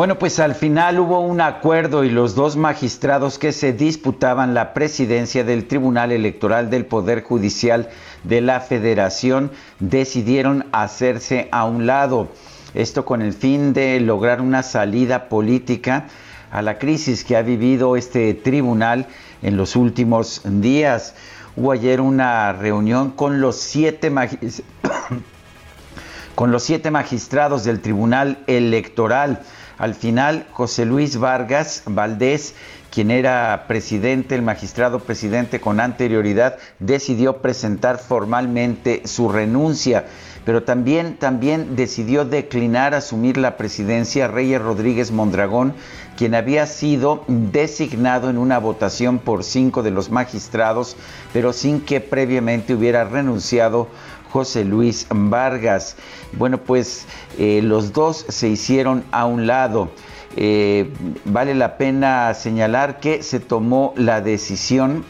Bueno, pues al final hubo un acuerdo y los dos magistrados que se disputaban la presidencia del Tribunal Electoral del Poder Judicial de la Federación decidieron hacerse a un lado. Esto con el fin de lograr una salida política a la crisis que ha vivido este tribunal en los últimos días. Hubo ayer una reunión con los siete magistrados con los siete magistrados del Tribunal Electoral. Al final, José Luis Vargas Valdés, quien era presidente, el magistrado presidente con anterioridad, decidió presentar formalmente su renuncia, pero también, también decidió declinar asumir la presidencia Reyes Rodríguez Mondragón, quien había sido designado en una votación por cinco de los magistrados, pero sin que previamente hubiera renunciado José Luis Vargas. Bueno, pues eh, los dos se hicieron a un lado. Eh, vale la pena señalar que se tomó la decisión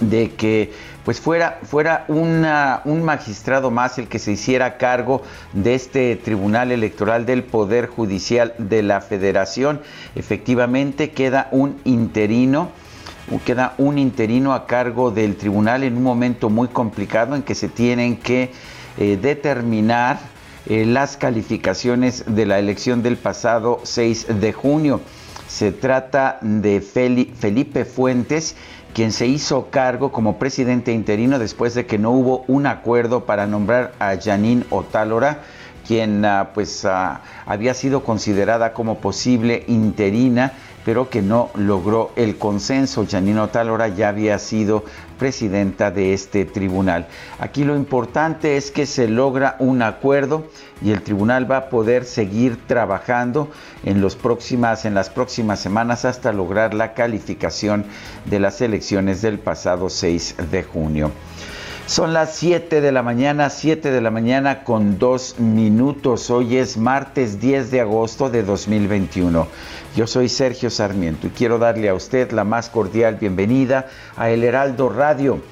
de que pues fuera, fuera una, un magistrado más el que se hiciera cargo de este Tribunal Electoral del Poder Judicial de la Federación. Efectivamente queda un interino queda un interino a cargo del tribunal en un momento muy complicado en que se tienen que eh, determinar eh, las calificaciones de la elección del pasado 6 de junio. Se trata de Felipe Fuentes, quien se hizo cargo como presidente interino después de que no hubo un acuerdo para nombrar a Janine Otálora, quien ah, pues ah, había sido considerada como posible interina pero que no logró el consenso. Janino Talora ya había sido presidenta de este tribunal. Aquí lo importante es que se logra un acuerdo y el tribunal va a poder seguir trabajando en, en las próximas semanas hasta lograr la calificación de las elecciones del pasado 6 de junio. Son las 7 de la mañana, 7 de la mañana con 2 minutos. Hoy es martes 10 de agosto de 2021. Yo soy Sergio Sarmiento y quiero darle a usted la más cordial bienvenida a El Heraldo Radio.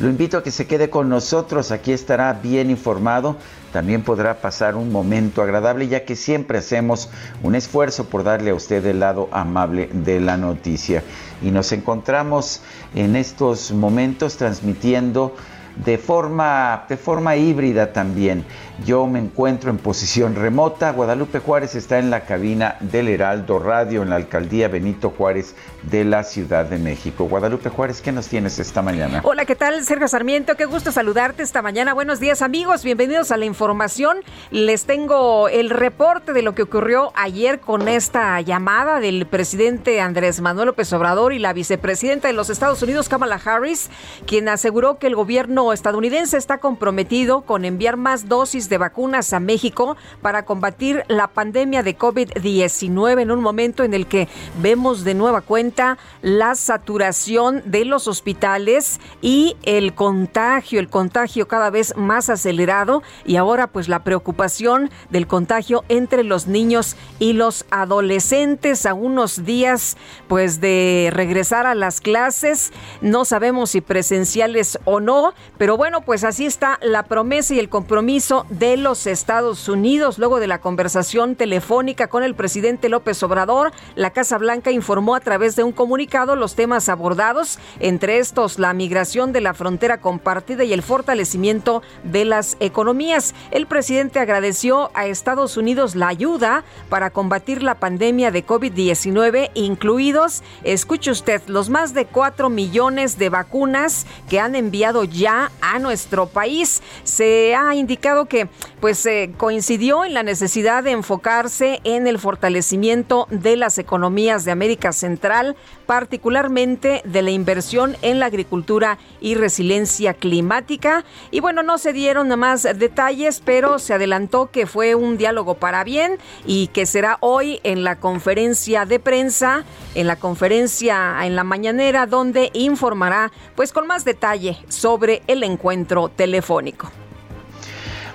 Lo invito a que se quede con nosotros, aquí estará bien informado, también podrá pasar un momento agradable ya que siempre hacemos un esfuerzo por darle a usted el lado amable de la noticia. Y nos encontramos en estos momentos transmitiendo de forma, de forma híbrida también. Yo me encuentro en posición remota. Guadalupe Juárez está en la cabina del Heraldo Radio en la alcaldía Benito Juárez de la Ciudad de México. Guadalupe Juárez, ¿qué nos tienes esta mañana? Hola, ¿qué tal? Sergio Sarmiento, qué gusto saludarte esta mañana. Buenos días, amigos. Bienvenidos a la información. Les tengo el reporte de lo que ocurrió ayer con esta llamada del presidente Andrés Manuel López Obrador y la vicepresidenta de los Estados Unidos, Kamala Harris, quien aseguró que el gobierno estadounidense está comprometido con enviar más dosis de vacunas a México para combatir la pandemia de COVID-19 en un momento en el que vemos de nueva cuenta la saturación de los hospitales y el contagio, el contagio cada vez más acelerado y ahora pues la preocupación del contagio entre los niños y los adolescentes. A unos días pues de regresar a las clases, no sabemos si presenciales o no, Pero bueno, pues así está la promesa y el compromiso de los Estados Unidos. Luego de la conversación telefónica con el presidente López Obrador, la Casa Blanca informó a través de un comunicado los temas abordados, entre estos la migración de la frontera compartida y el fortalecimiento de las economías. El presidente agradeció a Estados Unidos la ayuda para combatir la pandemia de COVID-19, incluidos, escuche usted, los más de 4 millones de vacunas que han enviado ya a nuestro país. Se ha indicado que pues eh, coincidió en la necesidad de enfocarse en el fortalecimiento de las economías de América Central, particularmente de la inversión en la agricultura y resiliencia climática. Y bueno, no se dieron más detalles, pero se adelantó que fue un diálogo para bien y que será hoy en la conferencia de prensa, en la conferencia en la mañanera, donde informará pues con más detalle sobre el encuentro telefónico.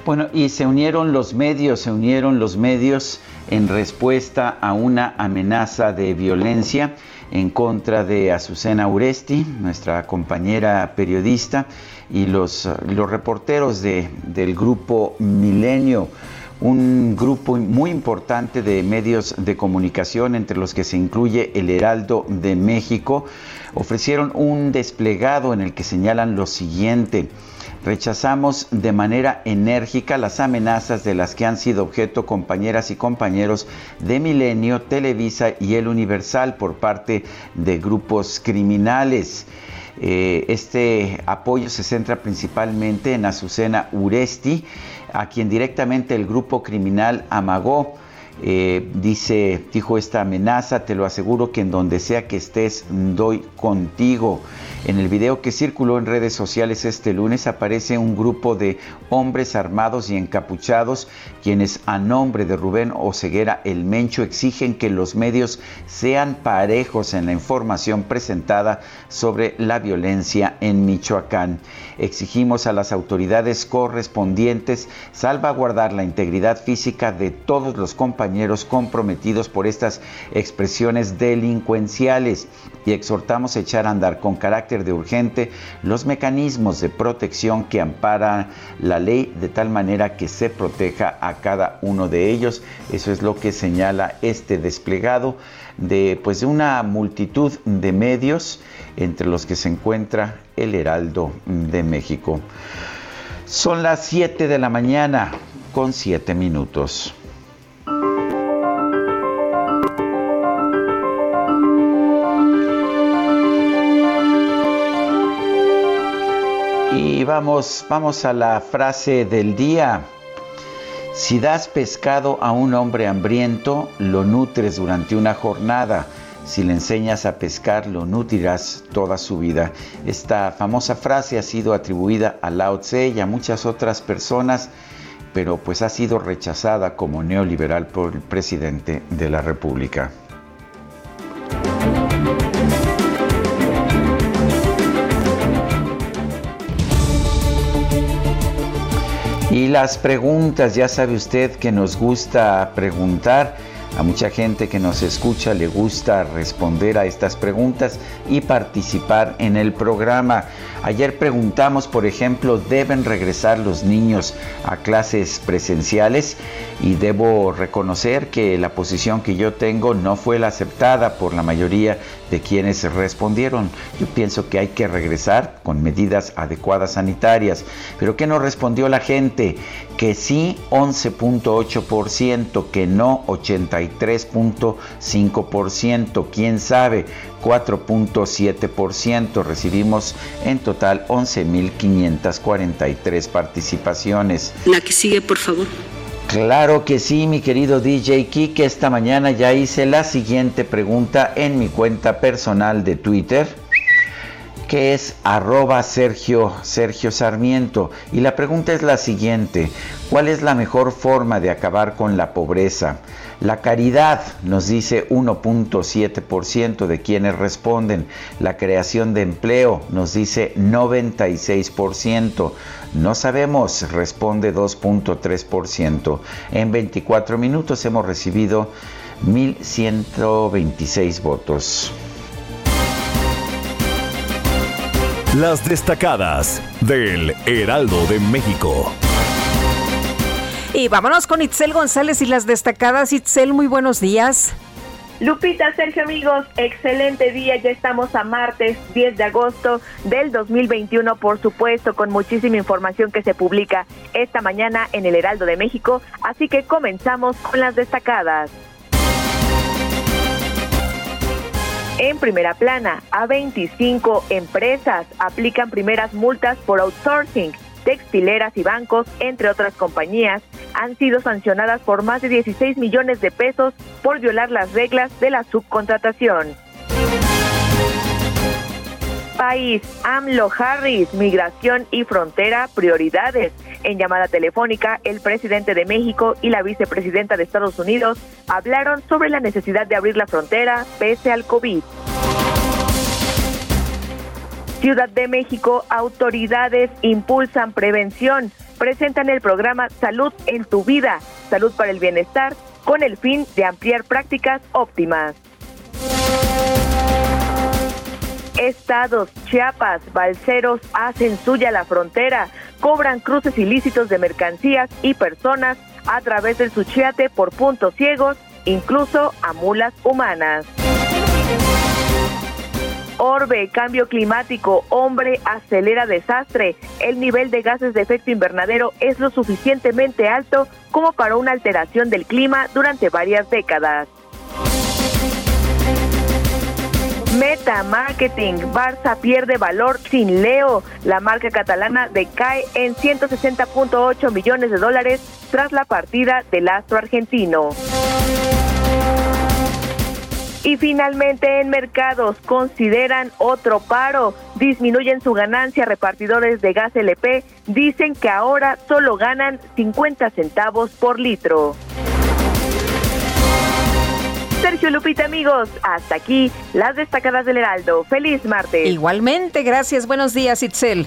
Bueno, y se unieron los medios, se unieron los medios en respuesta a una amenaza de violencia en contra de Azucena Uresti, nuestra compañera periodista, y los, los reporteros de, del grupo Milenio un grupo muy importante de medios de comunicación, entre los que se incluye el Heraldo de México, ofrecieron un desplegado en el que señalan lo siguiente. Rechazamos de manera enérgica las amenazas de las que han sido objeto compañeras y compañeros de Milenio, Televisa y El Universal por parte de grupos criminales. Eh, este apoyo se centra principalmente en Azucena Uresti, a quien directamente el grupo criminal amagó eh, dice, dijo esta amenaza, te lo aseguro que en donde sea que estés, doy contigo. En el video que circuló en redes sociales este lunes aparece un grupo de hombres armados y encapuchados quienes a nombre de Rubén Oceguera el Mencho exigen que los medios sean parejos en la información presentada sobre la violencia en Michoacán. Exigimos a las autoridades correspondientes salvaguardar la integridad física de todos los compañeros comprometidos por estas expresiones delincuenciales y exhortamos a echar a andar con carácter de urgente los mecanismos de protección que amparan la ley de tal manera que se proteja a cada uno de ellos. Eso es lo que señala este desplegado de pues de una multitud de medios entre los que se encuentra el Heraldo de México. Son las 7 de la mañana con 7 minutos. Y vamos, vamos a la frase del día. Si das pescado a un hombre hambriento, lo nutres durante una jornada. Si le enseñas a pescar, lo nutrirás toda su vida. Esta famosa frase ha sido atribuida a Lao Tse y a muchas otras personas, pero pues ha sido rechazada como neoliberal por el presidente de la República. Y las preguntas, ya sabe usted que nos gusta preguntar. A mucha gente que nos escucha le gusta responder a estas preguntas y participar en el programa. Ayer preguntamos, por ejemplo, ¿deben regresar los niños a clases presenciales? Y debo reconocer que la posición que yo tengo no fue la aceptada por la mayoría de quienes respondieron. Yo pienso que hay que regresar con medidas adecuadas sanitarias. Pero ¿qué nos respondió la gente? Que sí 11.8%, que no 83.5%, quién sabe 4.7%. Recibimos en total 11.543 participaciones. La que sigue, por favor. Claro que sí, mi querido DJ Kike. Esta mañana ya hice la siguiente pregunta en mi cuenta personal de Twitter, que es arroba Sergio, Sergio Sarmiento. Y la pregunta es la siguiente, ¿cuál es la mejor forma de acabar con la pobreza? La caridad nos dice 1.7% de quienes responden. La creación de empleo nos dice 96%. No sabemos, responde 2.3%. En 24 minutos hemos recibido 1.126 votos. Las destacadas del Heraldo de México. Y vámonos con Itzel González y las destacadas. Itzel, muy buenos días. Lupita, Sergio, amigos, excelente día. Ya estamos a martes 10 de agosto del 2021, por supuesto, con muchísima información que se publica esta mañana en el Heraldo de México. Así que comenzamos con las destacadas. En primera plana, a 25 empresas aplican primeras multas por outsourcing textileras y bancos, entre otras compañías, han sido sancionadas por más de 16 millones de pesos por violar las reglas de la subcontratación. País, AMLO Harris, migración y frontera, prioridades. En llamada telefónica, el presidente de México y la vicepresidenta de Estados Unidos hablaron sobre la necesidad de abrir la frontera pese al COVID. Ciudad de México, autoridades impulsan prevención. Presentan el programa Salud en tu vida, Salud para el Bienestar, con el fin de ampliar prácticas óptimas. Estados, Chiapas, balseros hacen suya la frontera, cobran cruces ilícitos de mercancías y personas a través del Suchiate por puntos ciegos, incluso a mulas humanas. Orbe, cambio climático, hombre acelera desastre. El nivel de gases de efecto invernadero es lo suficientemente alto como para una alteración del clima durante varias décadas. Meta Marketing, Barça pierde valor sin Leo. La marca catalana decae en 160.8 millones de dólares tras la partida del astro argentino. Y finalmente en mercados consideran otro paro, disminuyen su ganancia repartidores de gas LP, dicen que ahora solo ganan 50 centavos por litro. Sergio Lupita, amigos, hasta aquí las destacadas del Heraldo. Feliz martes. Igualmente, gracias. Buenos días, Itzel.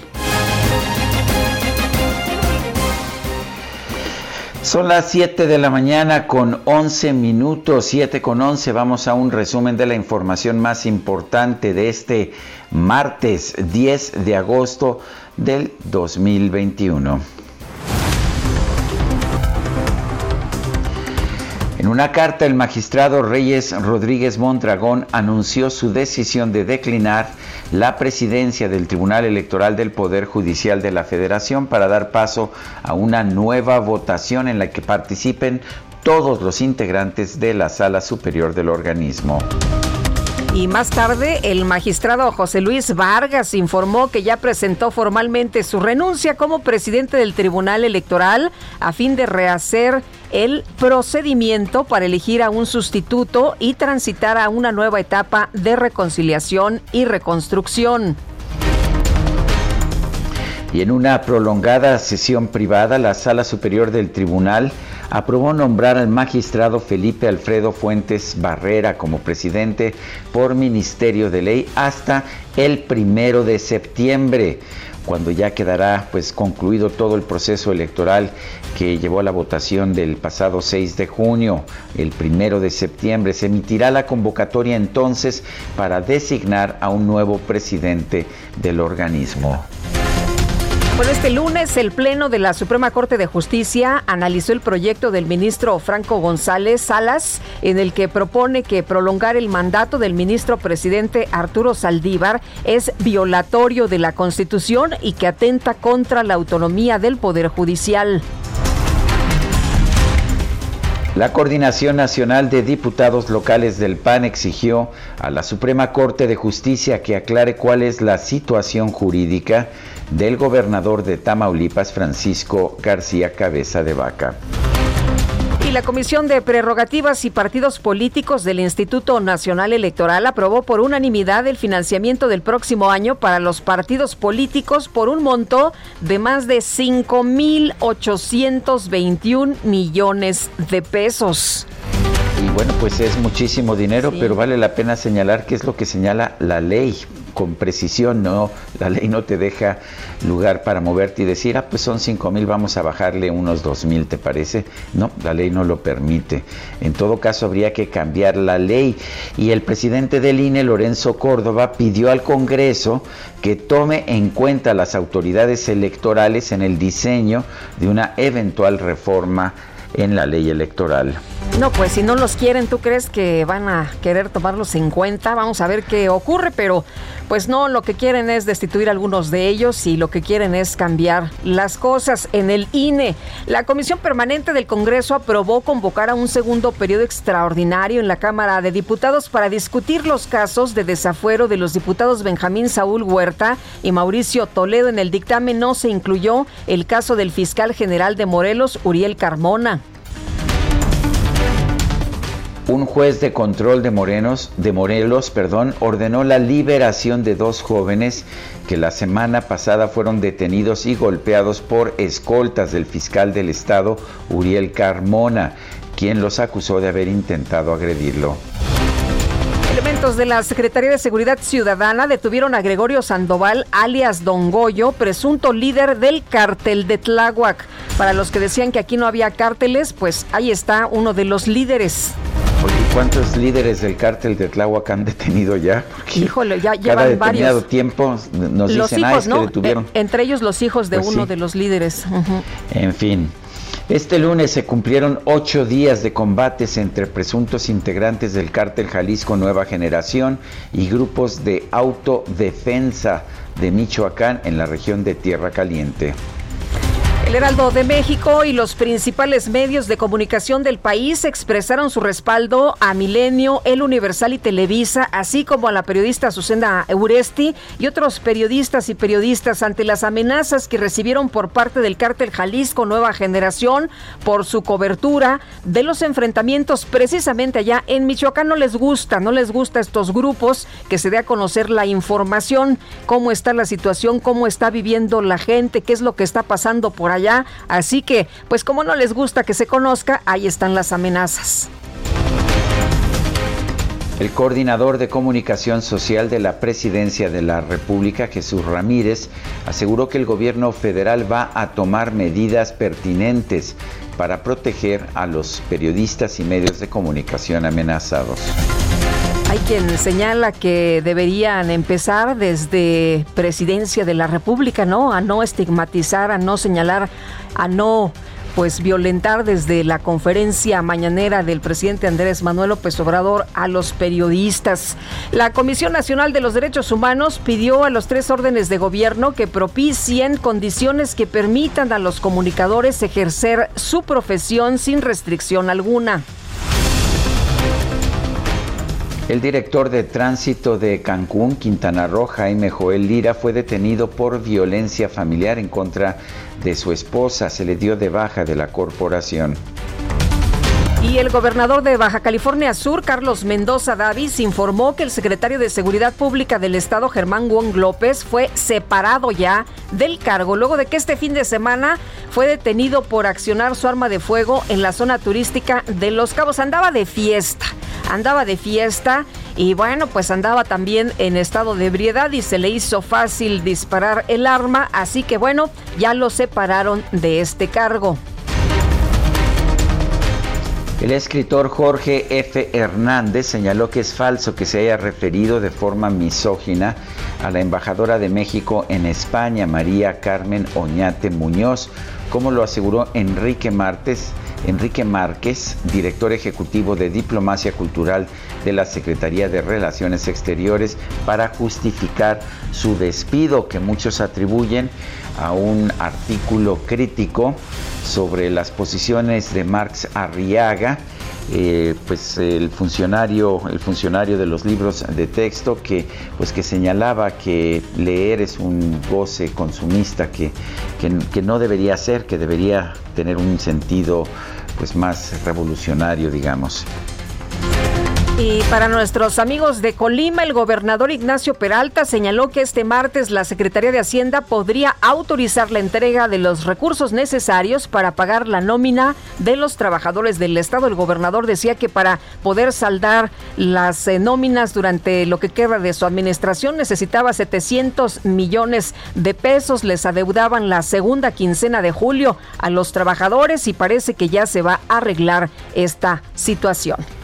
Son las 7 de la mañana con 11 minutos, 7 con 11. Vamos a un resumen de la información más importante de este martes 10 de agosto del 2021. En una carta, el magistrado Reyes Rodríguez Mondragón anunció su decisión de declinar la presidencia del Tribunal Electoral del Poder Judicial de la Federación para dar paso a una nueva votación en la que participen todos los integrantes de la Sala Superior del organismo. Y más tarde, el magistrado José Luis Vargas informó que ya presentó formalmente su renuncia como presidente del Tribunal Electoral a fin de rehacer el procedimiento para elegir a un sustituto y transitar a una nueva etapa de reconciliación y reconstrucción. Y en una prolongada sesión privada, la Sala Superior del Tribunal aprobó nombrar al magistrado Felipe Alfredo Fuentes Barrera como presidente por Ministerio de Ley hasta el primero de septiembre cuando ya quedará pues concluido todo el proceso electoral que llevó a la votación del pasado 6 de junio, el primero de septiembre, se emitirá la convocatoria entonces para designar a un nuevo presidente del organismo. Bueno, este lunes el Pleno de la Suprema Corte de Justicia analizó el proyecto del ministro Franco González Salas, en el que propone que prolongar el mandato del ministro presidente Arturo Saldívar es violatorio de la Constitución y que atenta contra la autonomía del Poder Judicial. La Coordinación Nacional de Diputados Locales del PAN exigió a la Suprema Corte de Justicia que aclare cuál es la situación jurídica del gobernador de Tamaulipas, Francisco García Cabeza de Vaca. Y la Comisión de Prerrogativas y Partidos Políticos del Instituto Nacional Electoral aprobó por unanimidad el financiamiento del próximo año para los partidos políticos por un monto de más de 5.821 millones de pesos. Y bueno, pues es muchísimo dinero, pero vale la pena señalar qué es lo que señala la ley con precisión, no, la ley no te deja lugar para moverte y decir, ah, pues son 5 mil, vamos a bajarle unos 2 mil, ¿te parece? No, la ley no lo permite. En todo caso, habría que cambiar la ley. Y el presidente del INE, Lorenzo Córdoba, pidió al Congreso que tome en cuenta las autoridades electorales en el diseño de una eventual reforma en la ley electoral. No, pues si no los quieren, ¿tú crees que van a querer tomarlos en cuenta? Vamos a ver qué ocurre, pero pues no, lo que quieren es destituir a algunos de ellos y lo que quieren es cambiar las cosas en el INE. La Comisión Permanente del Congreso aprobó convocar a un segundo periodo extraordinario en la Cámara de Diputados para discutir los casos de desafuero de los diputados Benjamín Saúl Huerta y Mauricio Toledo. En el dictamen no se incluyó el caso del fiscal general de Morelos, Uriel Carmona. Un juez de control de Morelos, perdón, ordenó la liberación de dos jóvenes que la semana pasada fueron detenidos y golpeados por escoltas del fiscal del estado, Uriel Carmona, quien los acusó de haber intentado agredirlo. Elementos de la Secretaría de Seguridad Ciudadana detuvieron a Gregorio Sandoval, alias Don Goyo, presunto líder del cártel de Tláhuac. Para los que decían que aquí no había cárteles, pues ahí está uno de los líderes. Oye, ¿cuántos líderes del cártel de Tláhuac han detenido ya? Porque Híjole, ya cada llevan determinado varios. tiempo nos Los dicen, ah, hijos, es que ¿no? detuvieron. Eh, entre ellos los hijos de Pues uno sí. de los líderes. En fin. Este lunes se cumplieron ocho días de combates entre presuntos integrantes del cártel Jalisco Nueva Generación y grupos de autodefensa de Michoacán en la región de Tierra Caliente. El Heraldo de México y los principales medios de comunicación del país expresaron su respaldo a Milenio, El Universal y Televisa, así como a la periodista Susana Euresti y otros periodistas y periodistas ante las amenazas que recibieron por parte del cártel Jalisco Nueva Generación por su cobertura de los enfrentamientos precisamente allá en Michoacán. No les gusta, no les gusta a estos grupos que se dé a conocer la información, cómo está la situación, cómo está viviendo la gente, qué es lo que está pasando por allá. Así que, pues como no les gusta que se conozca, ahí están las amenazas. El coordinador de comunicación social de la Presidencia de la República, Jesús Ramírez, aseguró que el gobierno federal va a tomar medidas pertinentes para proteger a los periodistas y medios de comunicación amenazados. Hay quien señala que deberían empezar desde Presidencia de la República, ¿no? A no estigmatizar, a no señalar, a no pues violentar desde la conferencia mañanera del presidente Andrés Manuel López Obrador a los periodistas. La Comisión Nacional de los Derechos Humanos pidió a los tres órdenes de gobierno que propicien condiciones que permitan a los comunicadores ejercer su profesión sin restricción alguna. El director de tránsito de Cancún, Quintana Roo, Jaime Joel Lira, fue detenido por violencia familiar en contra de su esposa. Se le dio de baja de la corporación. Y el gobernador de Baja California Sur, Carlos Mendoza Davis, informó que el secretario de Seguridad Pública del Estado, Germán Wong López, fue separado ya del cargo luego de que este fin de semana fue detenido por accionar su arma de fuego en la zona turística de Los Cabos. Andaba de fiesta, andaba de fiesta y bueno, pues andaba también en estado de ebriedad y se le hizo fácil disparar el arma, así que bueno, ya lo separaron de este cargo. El escritor Jorge F. Hernández señaló que es falso que se haya referido de forma misógina a la embajadora de México en España, María Carmen Oñate Muñoz, como lo aseguró Enrique Martes, Enrique Márquez, director ejecutivo de Diplomacia Cultural de la Secretaría de Relaciones Exteriores, para justificar su despido que muchos atribuyen a un artículo crítico sobre las posiciones de Marx Arriaga, eh, pues el funcionario, el funcionario de los libros de texto que, pues que señalaba que leer es un goce consumista que, que, que no debería ser, que debería tener un sentido pues más revolucionario, digamos. Y para nuestros amigos de Colima, el gobernador Ignacio Peralta señaló que este martes la Secretaría de Hacienda podría autorizar la entrega de los recursos necesarios para pagar la nómina de los trabajadores del Estado. El gobernador decía que para poder saldar las eh, nóminas durante lo que queda de su administración necesitaba 700 millones de pesos. Les adeudaban la segunda quincena de julio a los trabajadores y parece que ya se va a arreglar esta situación.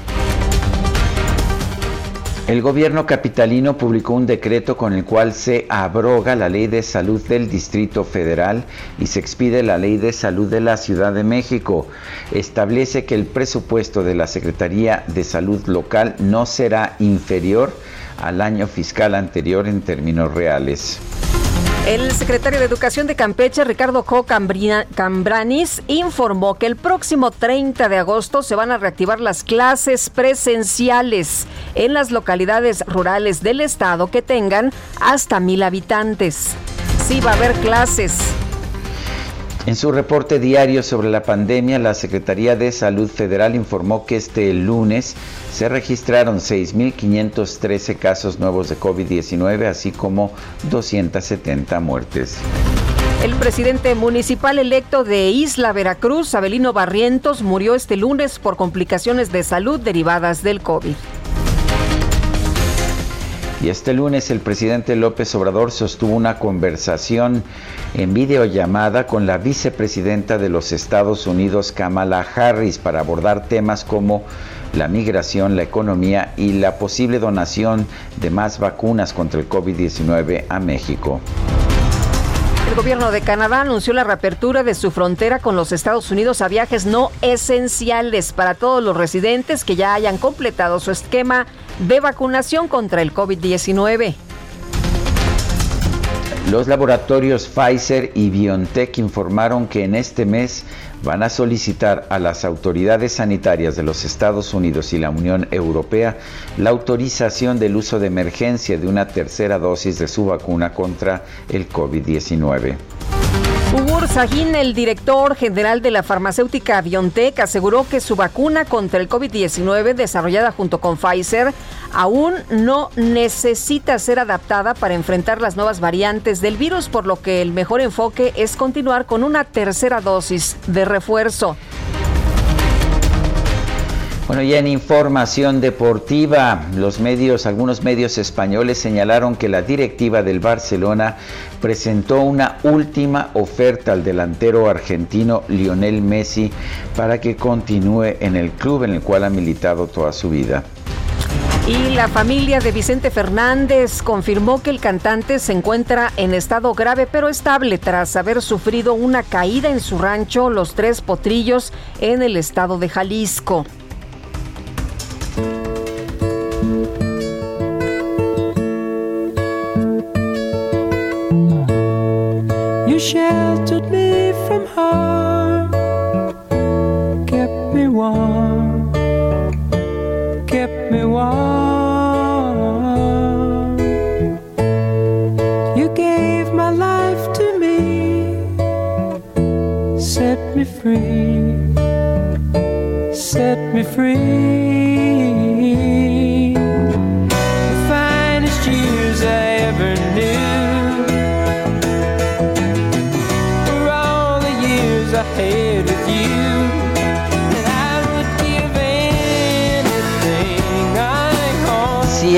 El gobierno capitalino publicó un decreto con el cual se abroga la ley de salud del Distrito Federal y se expide la ley de salud de la Ciudad de México. Establece que el presupuesto de la Secretaría de Salud local no será inferior al año fiscal anterior en términos reales. El secretario de Educación de Campeche, Ricardo Co Cambranis, informó que el próximo 30 de agosto se van a reactivar las clases presenciales en las localidades rurales del estado que tengan hasta mil habitantes. Sí, va a haber clases. En su reporte diario sobre la pandemia, la Secretaría de Salud Federal informó que este lunes se registraron 6.513 casos nuevos de COVID-19, así como 270 muertes. El presidente municipal electo de Isla Veracruz, Abelino Barrientos, murió este lunes por complicaciones de salud derivadas del COVID. Y este lunes el presidente López Obrador sostuvo una conversación en videollamada con la vicepresidenta de los Estados Unidos, Kamala Harris, para abordar temas como la migración, la economía y la posible donación de más vacunas contra el COVID-19 a México. El gobierno de Canadá anunció la reapertura de su frontera con los Estados Unidos a viajes no esenciales para todos los residentes que ya hayan completado su esquema de vacunación contra el COVID-19. Los laboratorios Pfizer y BioNTech informaron que en este mes van a solicitar a las autoridades sanitarias de los Estados Unidos y la Unión Europea la autorización del uso de emergencia de una tercera dosis de su vacuna contra el COVID-19. Ugur Sahin, el director general de la farmacéutica BioNTech, aseguró que su vacuna contra el COVID-19 desarrollada junto con Pfizer aún no necesita ser adaptada para enfrentar las nuevas variantes del virus, por lo que el mejor enfoque es continuar con una tercera dosis de refuerzo. Bueno, y en información deportiva, los medios, algunos medios españoles señalaron que la directiva del Barcelona presentó una última oferta al delantero argentino Lionel Messi para que continúe en el club en el cual ha militado toda su vida. Y la familia de Vicente Fernández confirmó que el cantante se encuentra en estado grave pero estable tras haber sufrido una caída en su rancho Los Tres Potrillos en el estado de Jalisco. Sheltered me from harm, kept me warm, kept me warm. You gave my life to me, set me free, set me free.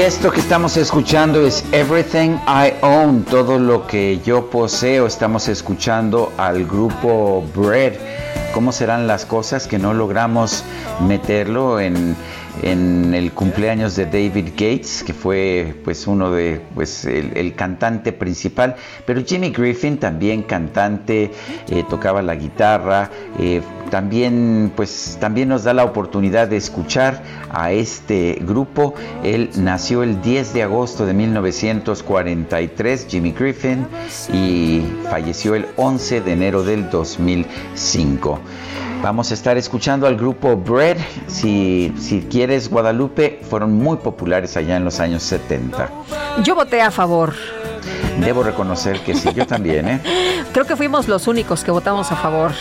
Esto que estamos escuchando es Everything I Own, todo lo que yo poseo. Estamos escuchando al grupo Bread. ¿Cómo serán las cosas que no logramos meterlo en en el cumpleaños de David Gates, que fue pues uno de pues el, cantante principal, pero Jimmy Griffin también cantante, eh, tocaba la guitarra, eh, también pues también nos da la oportunidad de escuchar a este grupo. Él nació el 10 de agosto de 1943, Jimmy Griffin, y falleció el 11 de enero del 2005. Vamos a estar escuchando al grupo Bread. Si, si quieres, Guadalupe, fueron muy populares allá en los años 70. Yo voté a favor. Debo reconocer que sí, yo también, ¿eh? Creo que fuimos los únicos que votamos a favor.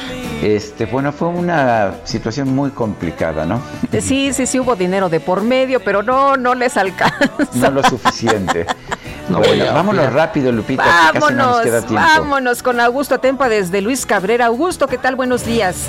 Este, bueno, fue una situación muy complicada, ¿no? Sí, sí, sí hubo dinero de por medio, pero no, no les alcanza. No lo suficiente. bueno, vámonos rápido, Lupita, vámonos, que casi no nos queda tiempo. Vámonos con Augusto Tempa desde Luis Cabrera. Augusto, ¿qué tal? Buenos días.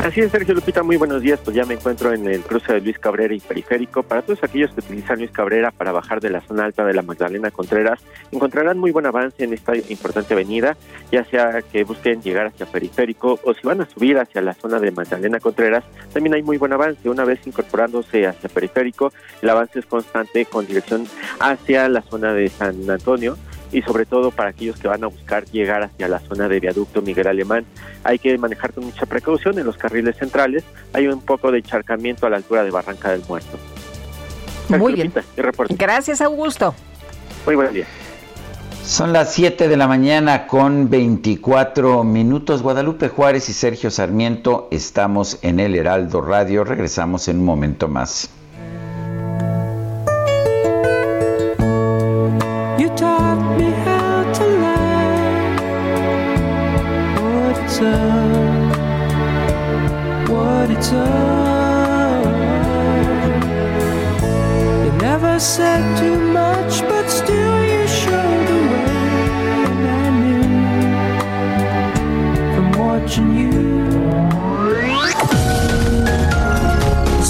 Así es, Sergio Lupita, muy buenos días. Pues ya me encuentro en el cruce de Luis Cabrera y Periférico. Para todos aquellos que utilizan Luis Cabrera para bajar de la zona alta de la Magdalena Contreras, encontrarán muy buen avance en esta importante avenida, ya sea que busquen llegar hacia Periférico o si van a subir hacia la zona de Magdalena Contreras, también hay muy buen avance. Una vez incorporándose hacia Periférico, el avance es constante con dirección hacia la zona de San Antonio y sobre todo para aquellos que van a buscar llegar hacia la zona de viaducto Miguel Alemán. Hay que manejar con mucha precaución en los carriles centrales. Hay un poco de encharcamiento a la altura de Barranca del Muerto. Muy bien. Gracias, Augusto. Muy buen día. Son las 7 de la mañana con 24 minutos. Guadalupe Juárez y Sergio Sarmiento estamos en el Heraldo Radio. Regresamos en un momento más. What it's up. You never said too much, but still you showed the way. I knew from watching you.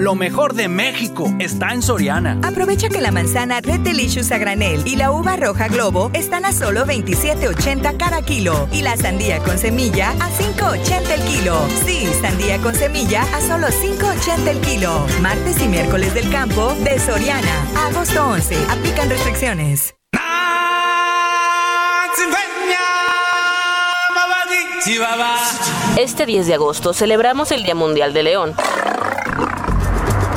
Lo mejor de México está en Soriana. Aprovecha que la manzana Red Delicious a granel y la uva roja Globo están a solo 27.80 cada kilo y la sandía con semilla a 5.80 el kilo. Sí, sandía con semilla a solo 5.80 el kilo. Martes y miércoles del campo de Soriana. Agosto 11. Aplican restricciones. Este 10 de agosto celebramos el Día Mundial de León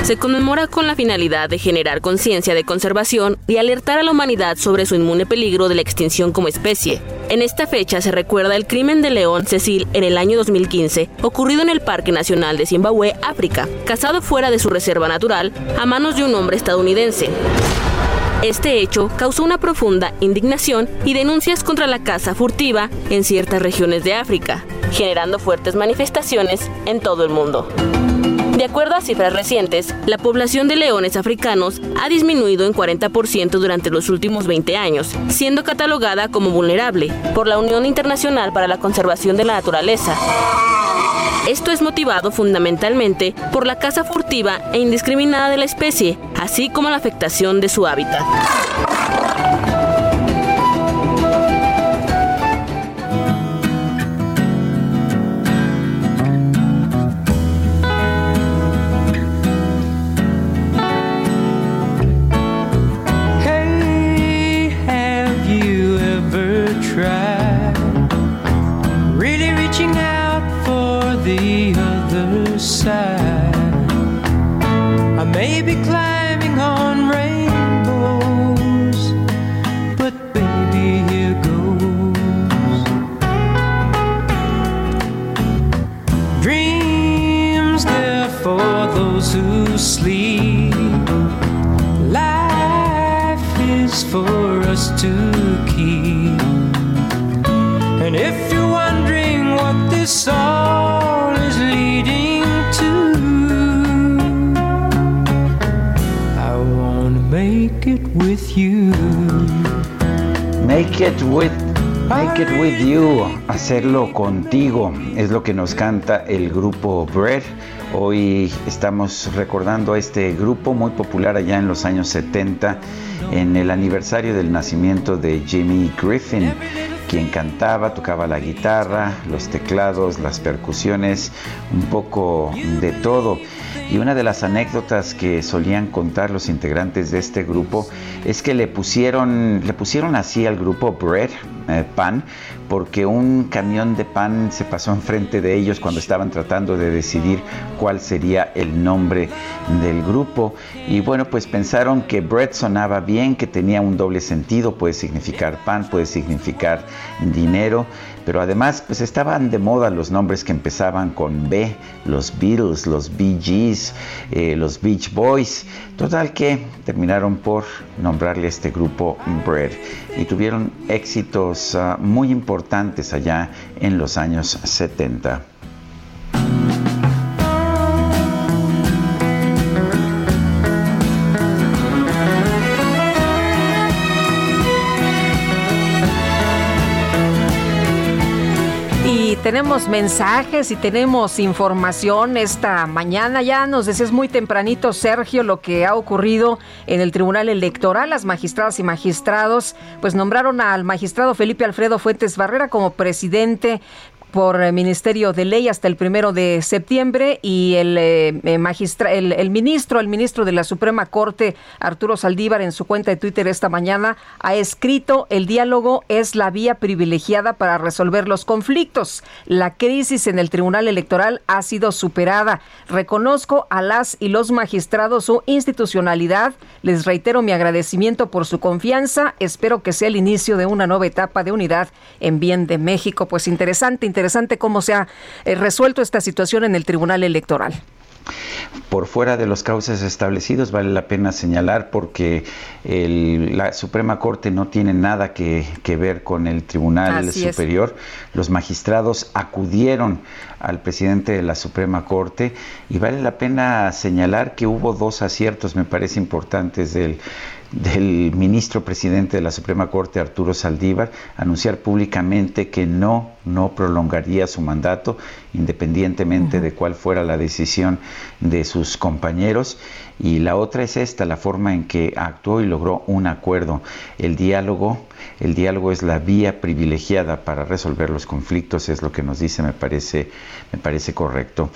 se conmemora con la finalidad de generar conciencia de conservación y alertar a la humanidad sobre su inmune peligro de la extinción como especie. En esta fecha se recuerda el crimen de León Cecil en el año 2015, ocurrido en el Parque Nacional de Zimbabue, África, cazado fuera de su reserva natural a manos de un hombre estadounidense. Este hecho causó una profunda indignación y denuncias contra la caza furtiva en ciertas regiones de África, generando fuertes manifestaciones en todo el mundo. De acuerdo a cifras recientes, la población de leones africanos ha disminuido en 40% durante los últimos 20 años, siendo catalogada como vulnerable por la Unión Internacional para la Conservación de la Naturaleza. Esto es motivado fundamentalmente por la caza furtiva e indiscriminada de la especie, así como la afectación de su hábitat. Make it with Make it with you, hacerlo contigo, es lo que nos canta el grupo Bread. Hoy estamos recordando a este grupo muy popular allá en los años 70, en el aniversario del nacimiento de Jimmy Griffin, quien cantaba, tocaba la guitarra, los teclados, las percusiones, un poco de todo. Y una de las anécdotas que solían contar los integrantes de este grupo es que le pusieron, le pusieron así al grupo Bread, eh, PAN porque un camión de PAN se pasó enfrente de ellos cuando estaban tratando de decidir cuál sería el nombre del grupo. Y bueno pues pensaron que Bread sonaba bien, que tenía un doble sentido, puede significar pan, puede significar dinero pero además pues estaban de moda los nombres que empezaban con B, los Beatles, los Bee Gees, eh, los Beach Boys, total que terminaron por nombrarle a este grupo Bread y tuvieron éxitos ah, muy importantes allá en los años 70. Tenemos mensajes y tenemos información esta mañana. Ya nos decías muy tempranito, Sergio, lo que ha ocurrido en el Tribunal Electoral. Las magistradas y magistrados pues nombraron al magistrado Felipe Alfredo Fuentes Barrera como presidente por eh, Ministerio de Ley hasta el primero de septiembre y el, eh, eh, magistra, el, el, ministro, el ministro de la Suprema Corte, Arturo Saldívar, en su cuenta de Twitter esta mañana, ha escrito el diálogo es la vía privilegiada para resolver los conflictos. La crisis en el Tribunal Electoral ha sido superada. Reconozco a las y los magistrados su institucionalidad. Les reitero mi agradecimiento por su confianza. Espero que sea el inicio de una nueva etapa de unidad en bien de México. Pues interesante, interesante interesante cómo se ha eh, resuelto esta situación en el Tribunal Electoral. Por fuera de los cauces establecidos vale la pena señalar porque la Suprema Corte no tiene nada que, ver con el Tribunal Superior. Los magistrados acudieron al presidente de la Suprema Corte y vale la pena señalar que hubo dos aciertos, me parece importantes del del ministro presidente de la Suprema Corte, Arturo Saldívar, anunciar públicamente que no, no prolongaría su mandato, independientemente de cuál fuera la decisión de sus compañeros. Y la otra es esta, la forma en que actuó y logró un acuerdo. El diálogo, el diálogo es la vía privilegiada para resolver los conflictos, es lo que nos dice, me parece, me parece correcto.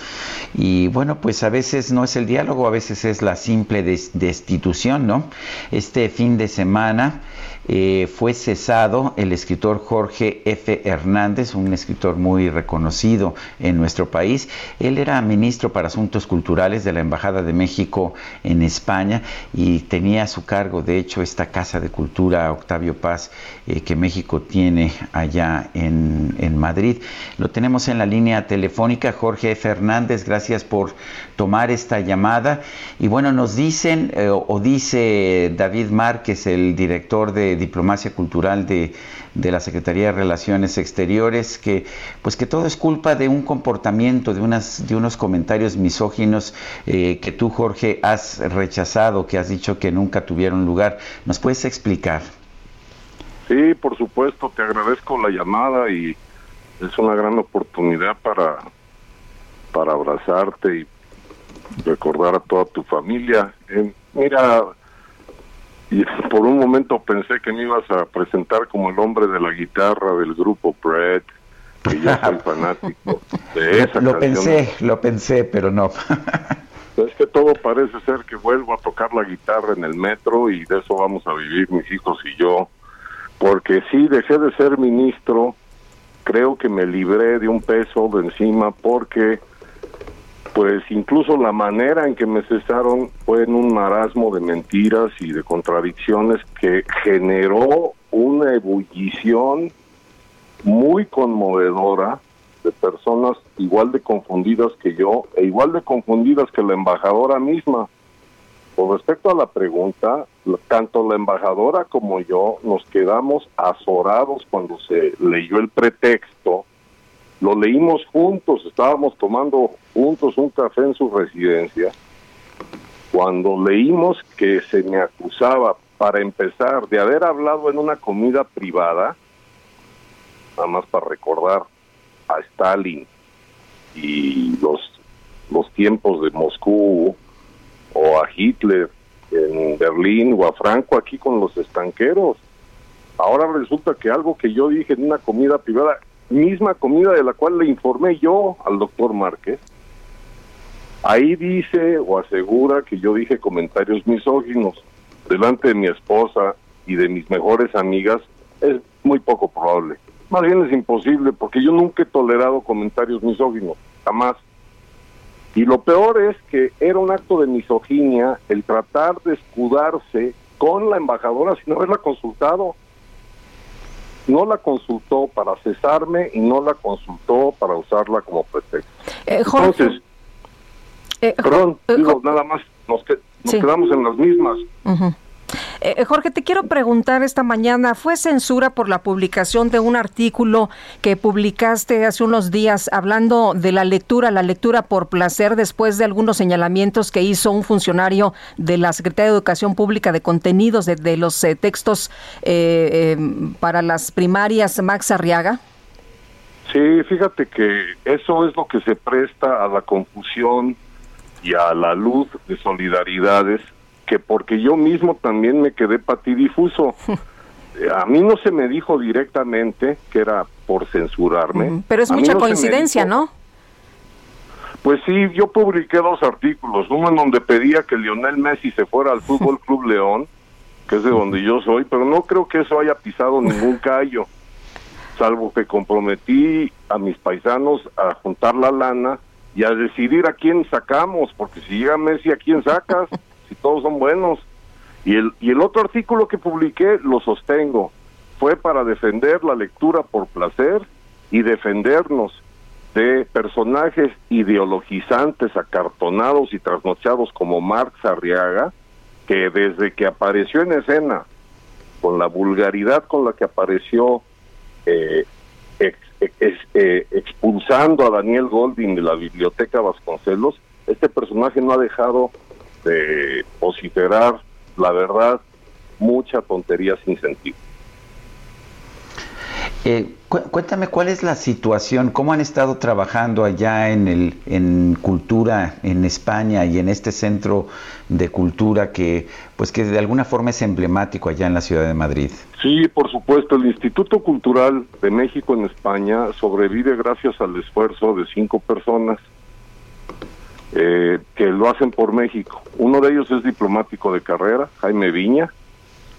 Y bueno, pues a veces no es el diálogo, a veces es la simple destitución, ¿no? Este fin de semana eh, fue cesado el escritor Jorge F. Hernández, un escritor muy reconocido en nuestro país. Él era ministro para Asuntos Culturales de la Embajada de México en España y tenía a su cargo, de hecho, esta Casa de Cultura Octavio Paz eh, que México tiene allá en, en Madrid. Lo tenemos en la línea telefónica. Jorge F. Hernández, gracias por tomar esta llamada. Y bueno, nos dicen, eh, o dice David Márquez, el director de Diplomacia Cultural de, la Secretaría de Relaciones Exteriores, que pues que todo es culpa de un comportamiento, de, unas, de unos comentarios misóginos eh, que tú, Jorge, has rechazado, que has dicho que nunca tuvieron lugar. ¿Nos puedes explicar? Sí, por supuesto, te agradezco la llamada y es una gran oportunidad para, para abrazarte y recordar a toda tu familia. Eh, mira, y por un momento pensé que me ibas a presentar como el hombre de la guitarra del grupo Brad, que yo soy fanático de esa Lo pensé, lo pensé, pero no. es que todo parece ser que vuelvo a tocar la guitarra en el metro y de eso vamos a vivir mis hijos y yo, porque sí dejé de ser ministro, creo que me libré de un peso de encima porque pues incluso la manera en que me cesaron fue en un marasmo de mentiras y de contradicciones que generó una ebullición muy conmovedora de personas igual de confundidas que yo e igual de confundidas que la embajadora misma. Con respecto a la pregunta, tanto la embajadora como yo nos quedamos azorados cuando se leyó el pretexto lo leímos juntos, estábamos tomando juntos un café en su residencia, cuando leímos que se me acusaba, para empezar, de haber hablado en una comida privada, nada más para recordar a Stalin y los, los tiempos de Moscú, o a Hitler en Berlín, o a Franco aquí con los estanqueros. Ahora resulta que algo que yo dije en una comida privada, misma comida de la cual le informé yo al doctor Márquez, ahí dice o asegura que yo dije comentarios misóginos delante de mi esposa y de mis mejores amigas. Es muy poco probable. Más bien es imposible porque yo nunca he tolerado comentarios misóginos, jamás. Y lo peor es que era un acto de misoginia el tratar de escudarse con la embajadora sin haberla consultado. No la consultó para cesarme y no la consultó para usarla como pretexto. Eh, Jorge, Entonces, eh, perdón, eh, digo, nada más, nos, que- nos Sí. quedamos en las mismas. Ujú. Eh, Jorge, te quiero preguntar esta mañana, ¿fue censura por la publicación de un artículo que publicaste hace unos días hablando de la lectura, la lectura por placer después de algunos señalamientos que hizo un funcionario de la Secretaría de Educación Pública de contenidos de, los eh, textos eh, eh, para las primarias Max Arriaga? Sí, fíjate que eso es lo que se presta a la confusión y a la luz de solidaridades, que porque yo mismo también me quedé patidifuso. A mí no se me dijo directamente que era por censurarme. Pero es A mucha no coincidencia, dijo- ¿no? Pues sí, yo publiqué dos artículos, uno en donde pedía que Lionel Messi se fuera al Fútbol Club León, que es de donde yo soy, pero no creo que eso haya pisado ningún callo, salvo que comprometí a mis paisanos a juntar la lana y a decidir a quién sacamos, porque si llega Messi, ¿a quién sacas? Si todos son buenos. Y el, y el otro artículo que publiqué lo sostengo, fue para defender la lectura por placer y defendernos de personajes ideologizantes, acartonados y trasnochados como Marx Arriaga, que desde que apareció en escena, con la vulgaridad con la que apareció eh, ex- eh, expulsando a Daniel Golding de la biblioteca Vasconcelos, este personaje no ha dejado de vociferar, la verdad, mucha tontería sin sentido. Eh, cu- cuéntame cuál es la situación, cómo han estado trabajando allá en el en cultura en España y en este centro de cultura que pues que de alguna forma es emblemático allá en la ciudad de Madrid. Sí, por supuesto, el Instituto Cultural de México en España sobrevive gracias al esfuerzo de cinco personas eh, que lo hacen por México. Uno de ellos es diplomático de carrera, Jaime Viña,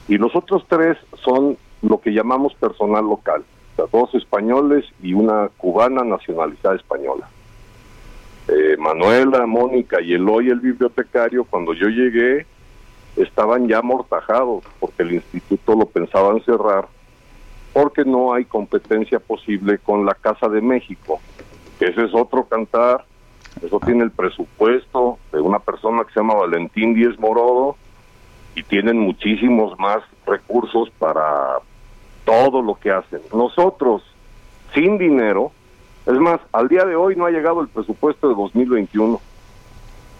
y los otros tres son lo que llamamos personal local, dos españoles y una cubana nacionalizada española. Eh, Manuela, Mónica y Eloy, el bibliotecario, cuando yo llegué, estaban ya amortajados porque el instituto lo pensaban cerrar porque no hay competencia posible con la Casa de México. Ese es otro cantar, eso tiene el presupuesto de una persona que se llama Valentín Díez Morodo y tienen muchísimos más recursos para todo lo que hacen. Nosotros, sin dinero, es más, al día de hoy no ha llegado el presupuesto de 2021.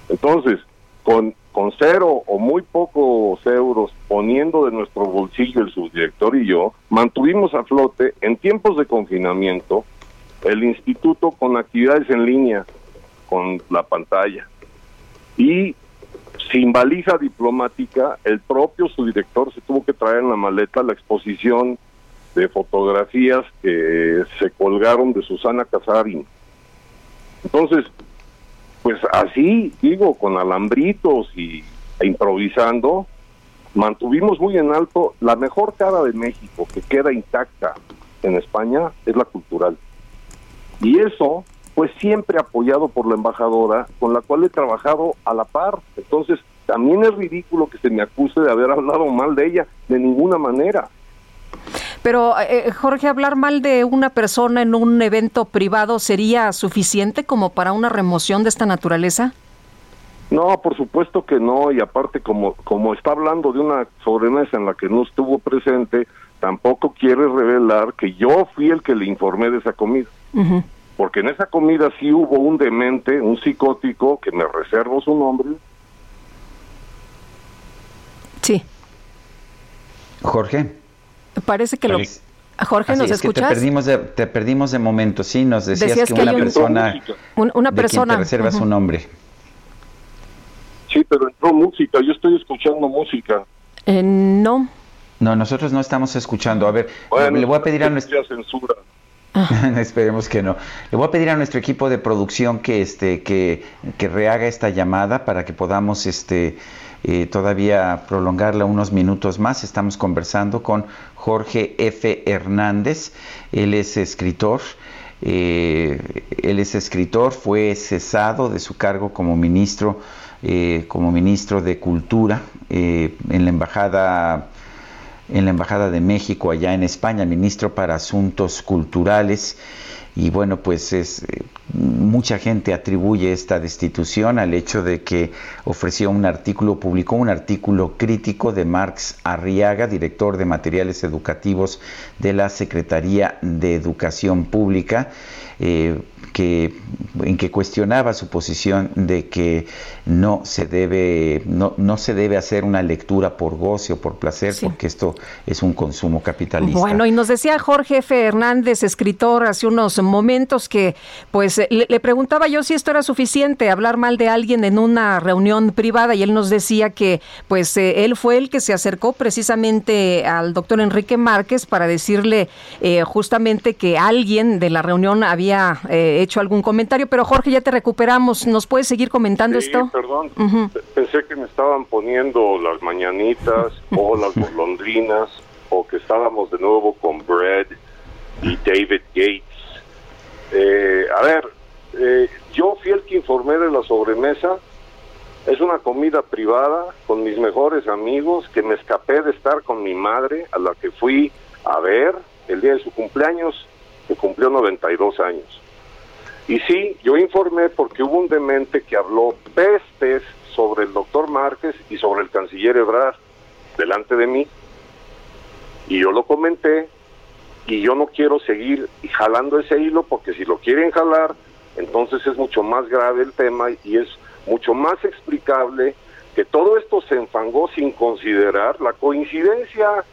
Entonces, con, con cero o muy pocos euros poniendo de nuestro bolsillo el subdirector y yo, mantuvimos a flote en tiempos de confinamiento el instituto con actividades en línea, con la pantalla. Y sin valija diplomática, el propio subdirector se tuvo que traer en la maleta la exposición de fotografías que se colgaron de Susana Casarín. Entonces, pues así, digo, con alambritos y e improvisando, mantuvimos muy en alto la mejor cara de México que queda intacta en España es la cultural. Y eso fue siempre apoyado por la embajadora con la cual he trabajado a la par. Entonces, también es ridículo que se me acuse de haber hablado mal de ella de ninguna manera. Pero, eh, Jorge, hablar mal de una persona en un evento privado sería suficiente como para una remoción de esta naturaleza? No, por supuesto que no, y aparte como, como está hablando de una sobremesa en la que no estuvo presente, tampoco quiere revelar que yo fui el que le informé de esa comida. Porque en esa comida sí hubo un demente, un psicótico, que me reservo su nombre, Sí, Jorge. parece que lo... Jorge, así ¿nos es que te escuchas? perdimos de, te perdimos de momento, sí, nos decías, Decías que, que una persona Un- una de quien persona. te reserva Ujú. su nombre. sí, pero entró música, yo estoy escuchando música. Eh, no. No, nosotros no estamos escuchando. A ver, Bueno, le voy a pedir a es nuestro ya censura. Esperemos que no. Le voy a pedir a nuestro equipo de producción que este que, que rehaga esta llamada para que podamos este eh, todavía prolongarla unos minutos más. Estamos conversando con Jorge F. Hernández. Él es escritor. Eh, él es escritor, fue cesado de su cargo como ministro, eh, como ministro de Cultura en la embajada en la embajada de México allá en España, ministro para Asuntos Culturales. Y bueno, pues es eh, mucha gente atribuye esta destitución al hecho de que ofreció un artículo, publicó un artículo crítico de Marx Arriaga, director de materiales educativos de la Secretaría de Educación Pública, eh, que, en que cuestionaba su posición de que no se debe, no, no se debe hacer una lectura por goce o por placer, porque esto es un consumo capitalista. Bueno, y nos decía Jorge F. Hernández, escritor, hace unos momentos que pues le, preguntaba yo si esto era suficiente, hablar mal de alguien en una reunión privada, y él nos decía que pues eh, él fue el que se acercó precisamente al doctor Enrique Márquez para decirle eh, justamente que alguien de la reunión había eh, hecho algún comentario, pero Jorge, ya te recuperamos. ¿Nos puedes seguir comentando esto? Perdón, pensé que me estaban poniendo las mañanitas o las golondrinas o que estábamos de nuevo con Brad y David Gates. Eh, a ver, eh, yo fui el que informé de la sobremesa. Es una comida privada con mis mejores amigos que me escapé de estar con mi madre a la que fui a ver el día de su cumpleaños, que cumplió 92 años. Y sí, yo informé porque hubo un demente que habló pestes sobre el doctor Márquez y sobre el canciller Ebrard delante de mí. Y yo lo comenté y yo no quiero seguir jalando ese hilo porque si lo quieren jalar, entonces es mucho más grave el tema y es mucho más explicable que todo esto se enfangó sin considerar la coincidencia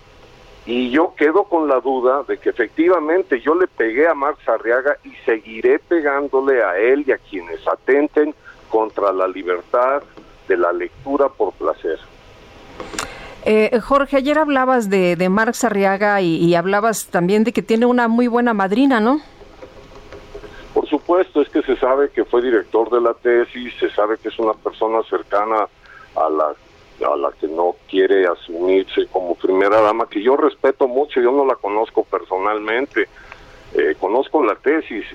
y yo quedo con la duda de que efectivamente yo le pegué a Marx Arriaga y seguiré pegándole a él y a quienes atenten contra la libertad de la lectura por placer. Eh, Jorge, ayer hablabas de, de Marx Arriaga y, hablabas también de que tiene una muy buena madrina, ¿no? Por supuesto, es que se sabe que fue director de la tesis, se sabe que es una persona cercana a la a la que no quiere asumirse como primera dama, que yo respeto mucho, yo no la conozco personalmente, eh, conozco la tesis,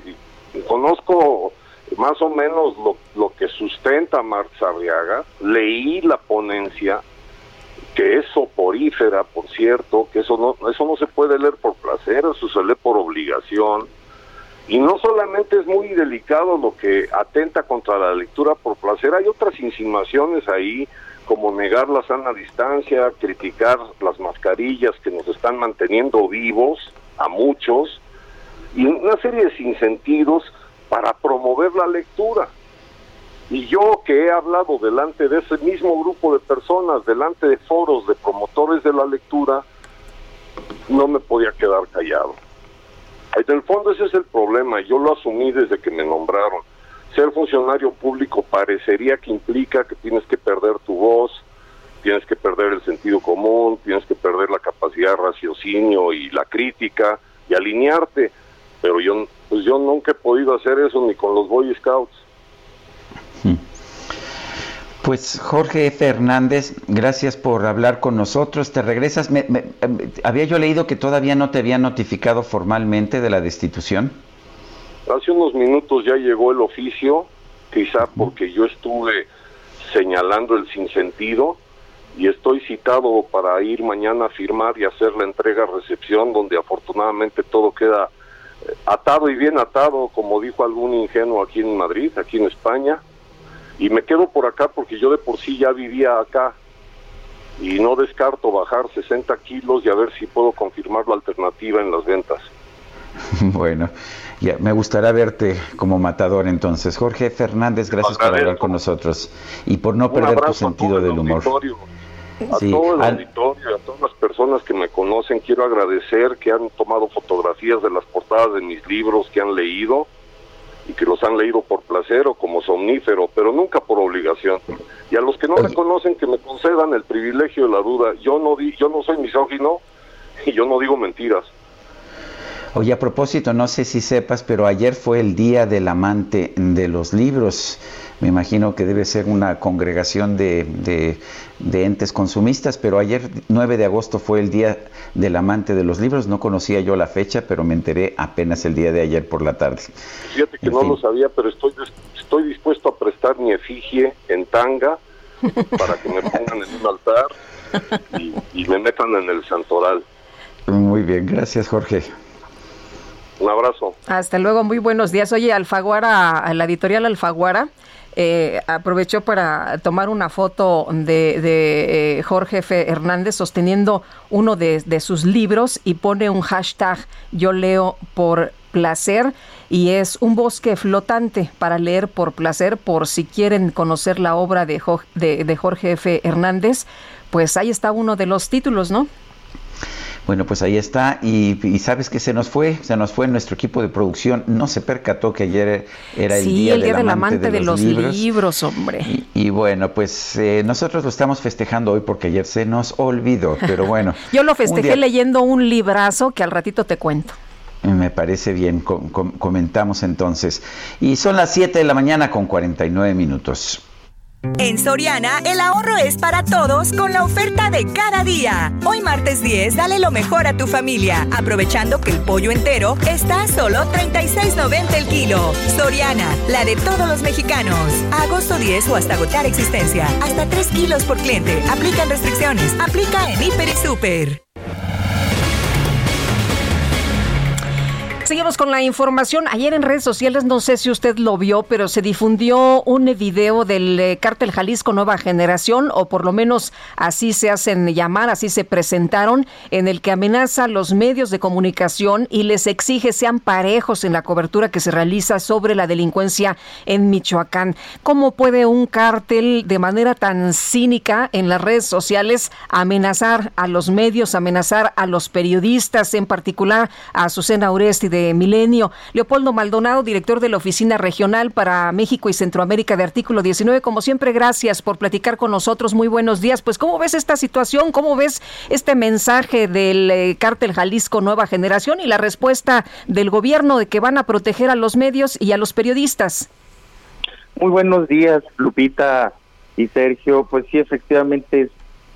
y conozco más o menos lo, lo que sustenta Marx Arriaga, leí la ponencia, que es soporífera, por cierto, que eso no, eso no se puede leer por placer, eso se lee por obligación, y no solamente es muy delicado lo que atenta contra la lectura por placer, hay otras insinuaciones ahí, como negar la sana distancia, criticar las mascarillas que nos están manteniendo vivos a muchos y una serie de sinsentidos para promover la lectura. Y yo que he hablado delante de ese mismo grupo de personas, delante de foros de promotores de la lectura, no me podía quedar callado. En el fondo ese es el problema, yo lo asumí desde que me nombraron ser funcionario público parecería que implica que tienes que perder tu voz, tienes que perder el sentido común, tienes que perder la capacidad de raciocinio y la crítica y alinearte, pero yo pues yo nunca he podido hacer eso ni con los Boy Scouts. Hmm. Pues Jorge Fernández, gracias por hablar con nosotros. ¿Te regresas? Em, había yo leído que todavía no te habían notificado formalmente de la destitución. Hace unos minutos ya llegó el oficio, quizá porque yo estuve señalando el sinsentido y estoy citado para ir mañana a firmar y hacer la entrega-recepción donde afortunadamente todo queda eh, atado y bien atado, como dijo algún ingenuo aquí en Madrid, aquí en España. Y me quedo por acá porque yo de por sí ya vivía acá y no descarto bajar 60 kilos y a ver si puedo confirmar la alternativa en las ventas. Bueno, ya, me gustaría verte como matador entonces. Jorge Fernández, gracias por hablar con nosotros y por no perder tu sentido del humor. A todo el auditorio, a todas las personas que me conocen, quiero agradecer que han tomado fotografías de las portadas de mis libros que han leído y que los han leído por placer o como somnífero, pero nunca por obligación. Y a los que no me conocen, que me concedan el privilegio de la duda. Yo no, di, yo no soy misógino y yo no digo mentiras. Oye, a propósito, no sé si sepas, pero ayer fue el Día del Amante de los Libros. Me imagino que debe ser una congregación de, entes consumistas, pero ayer 9 de agosto fue el Día del Amante de los Libros. No conocía yo la fecha, pero me enteré apenas el día de ayer por la tarde. Fíjate que no lo sabía, pero estoy, estoy dispuesto a prestar mi efigie en tanga para que me pongan en un altar y, y me metan en el santoral. Muy bien, gracias Jorge. Un abrazo. Hasta luego, muy buenos días. Oye, Alfaguara, la editorial Alfaguara eh, aprovechó para tomar una foto de, eh, Jorge F. Hernández sosteniendo uno de, sus libros y pone un hashtag yo leo por placer y es un bosque flotante para leer por placer por si quieren conocer la obra de, de Jorge F. Hernández pues ahí está uno de los títulos, ¿no? Bueno, pues ahí está. Y, sabes que se nos fue, se nos fue nuestro equipo de producción. No se percató que ayer era el día, el día del, amante, de, los, libros. hombre. Y, bueno, pues eh, nosotros lo estamos festejando hoy porque ayer se nos olvidó. Pero bueno. Yo lo festejé leyendo un librazo que al ratito te cuento. Me parece bien, comentamos entonces. Y son las 7 de la mañana con 49 minutos. En Soriana, el ahorro es para todos con la oferta de cada día. Hoy martes 10, dale lo mejor a tu familia, aprovechando que el pollo entero está a solo 36.90 el kilo. Soriana, la de todos los mexicanos. agosto 10 o hasta agotar existencia. Hasta 3 kilos por cliente. Aplican restricciones. Aplica en Hiper y Super. Seguimos con la información. Ayer en redes sociales, no sé si usted lo vio, pero se difundió un video del eh, cártel Jalisco Nueva Generación, o por lo menos así se hacen llamar, así se presentaron, en el que amenaza a los medios de comunicación y les exige sean parejos en la cobertura que se realiza sobre la delincuencia en Michoacán. ¿Cómo puede un cártel de manera tan cínica en las redes sociales amenazar a los medios, amenazar a los periodistas, en particular a Azucena Uresti de Milenio. Leopoldo Maldonado, director de la Oficina Regional para México y Centroamérica de Artículo 19. Como siempre, gracias por platicar con nosotros. Muy buenos días. Pues, ¿cómo ves esta situación? ¿Cómo ves este mensaje del eh, cártel Jalisco Nueva Generación y la respuesta del gobierno de que van a proteger a los medios y a los periodistas? Muy buenos días, Lupita y Sergio. Pues sí, efectivamente es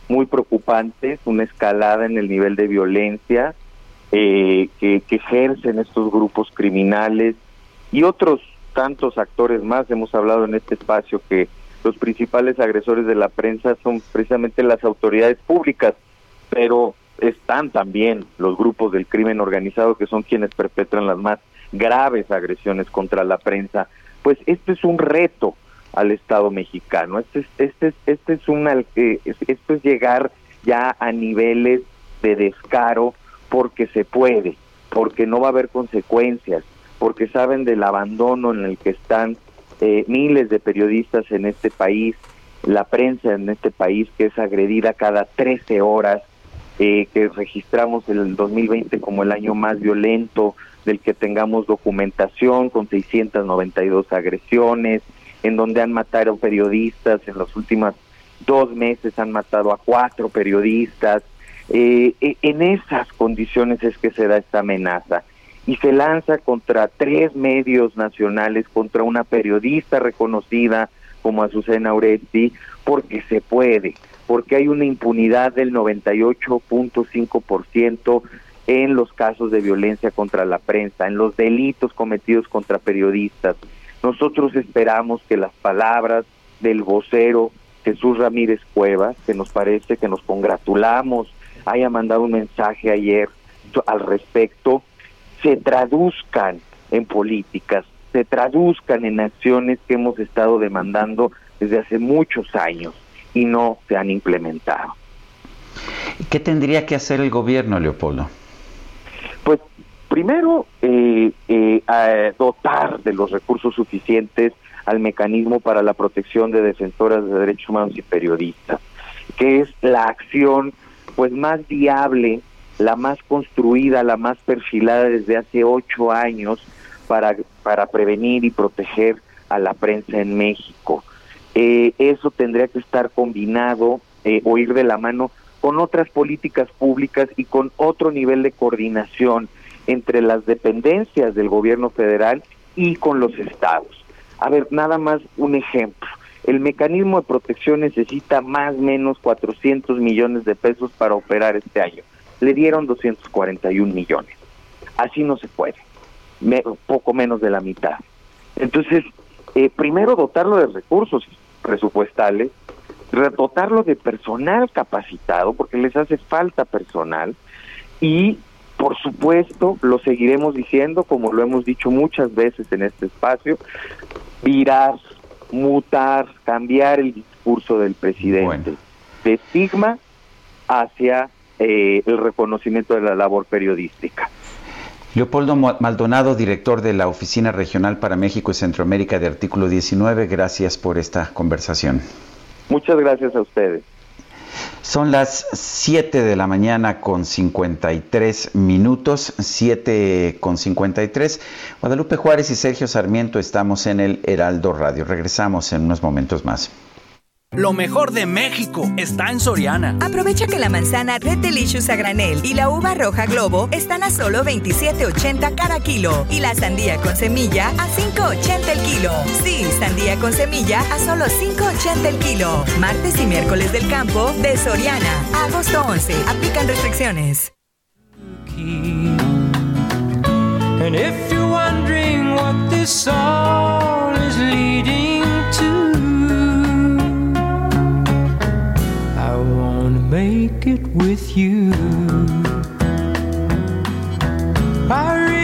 muy preocupante, es una escalada en el nivel de violencia eh, que, ejercen estos grupos criminales y otros tantos actores más. Hemos hablado en este espacio que los principales agresores de la prensa son precisamente las autoridades públicas, pero están también los grupos del crimen organizado que son quienes perpetran las más graves agresiones contra la prensa. Pues este es un reto al Estado mexicano. Este es, este es, este es una, eh, esto es llegar ya a niveles de descaro porque se puede, porque no va a haber consecuencias, porque saben del abandono en el que están eh, miles de periodistas en este país, la prensa en este país que es agredida cada 13 horas, eh, que registramos el 2020 como el año más violento, del que tengamos documentación con 692 agresiones, en donde han matado periodistas, en los últimos dos meses han matado a cuatro periodistas, eh, e, en esas condiciones es que se da esta amenaza y se lanza contra tres medios nacionales, contra una periodista reconocida como Azucena Uresti, porque se puede, porque hay una impunidad del 98.5% en los casos de violencia contra la prensa, en los delitos cometidos contra periodistas. Nosotros esperamos que las palabras del vocero Jesús Ramírez Cuevas, que nos parece que nos congratulamos haya mandado un mensaje ayer al respecto, se traduzcan en políticas, se traduzcan en acciones que hemos estado demandando desde hace muchos años y no se han implementado. ¿Qué tendría que hacer el gobierno, Leopoldo? Pues primero, eh, eh, dotar de los recursos suficientes al mecanismo para la protección de defensoras de derechos humanos y periodistas, que es la acción pues más viable, la más construida, la más perfilada desde hace ocho años para, para prevenir y proteger a la prensa en México. Eh, eso tendría que estar combinado eh, o ir de la mano con otras políticas públicas y con otro nivel de coordinación entre las dependencias del gobierno federal y con los estados. A ver, nada más un ejemplo. El mecanismo de protección necesita más o menos 400 millones de pesos para operar este año. Le dieron 241 millones. Así no se puede. poco menos de la mitad. Entonces, eh, primero dotarlo de recursos presupuestales, dotarlo de personal capacitado, porque les hace falta personal, y por supuesto, lo seguiremos diciendo, como lo hemos dicho muchas veces en este espacio, virar, mutar, cambiar el discurso del presidente de estigma hacia eh, el reconocimiento de la labor periodística. Leopoldo Maldonado, director de la Oficina Regional para México y Centroamérica de Artículo 19, gracias por esta conversación. Muchas gracias a ustedes. Son las 7 de la mañana con 53 minutos, 7 con 53. Guadalupe Juárez y Sergio Sarmiento estamos en el Heraldo Radio. Regresamos en unos momentos más. Lo mejor de México está en Soriana. Aprovecha que la manzana Red Delicious a granel y la uva roja Globo están a solo 27.80 cada kilo y la sandía con semilla a 5.80 el kilo. Sí, sandía con semilla a solo 5.80 el kilo. Martes y miércoles del campo de Soriana. Agosto 11. Aplican restricciones. And if you're wondering what this song is leading make it with you. I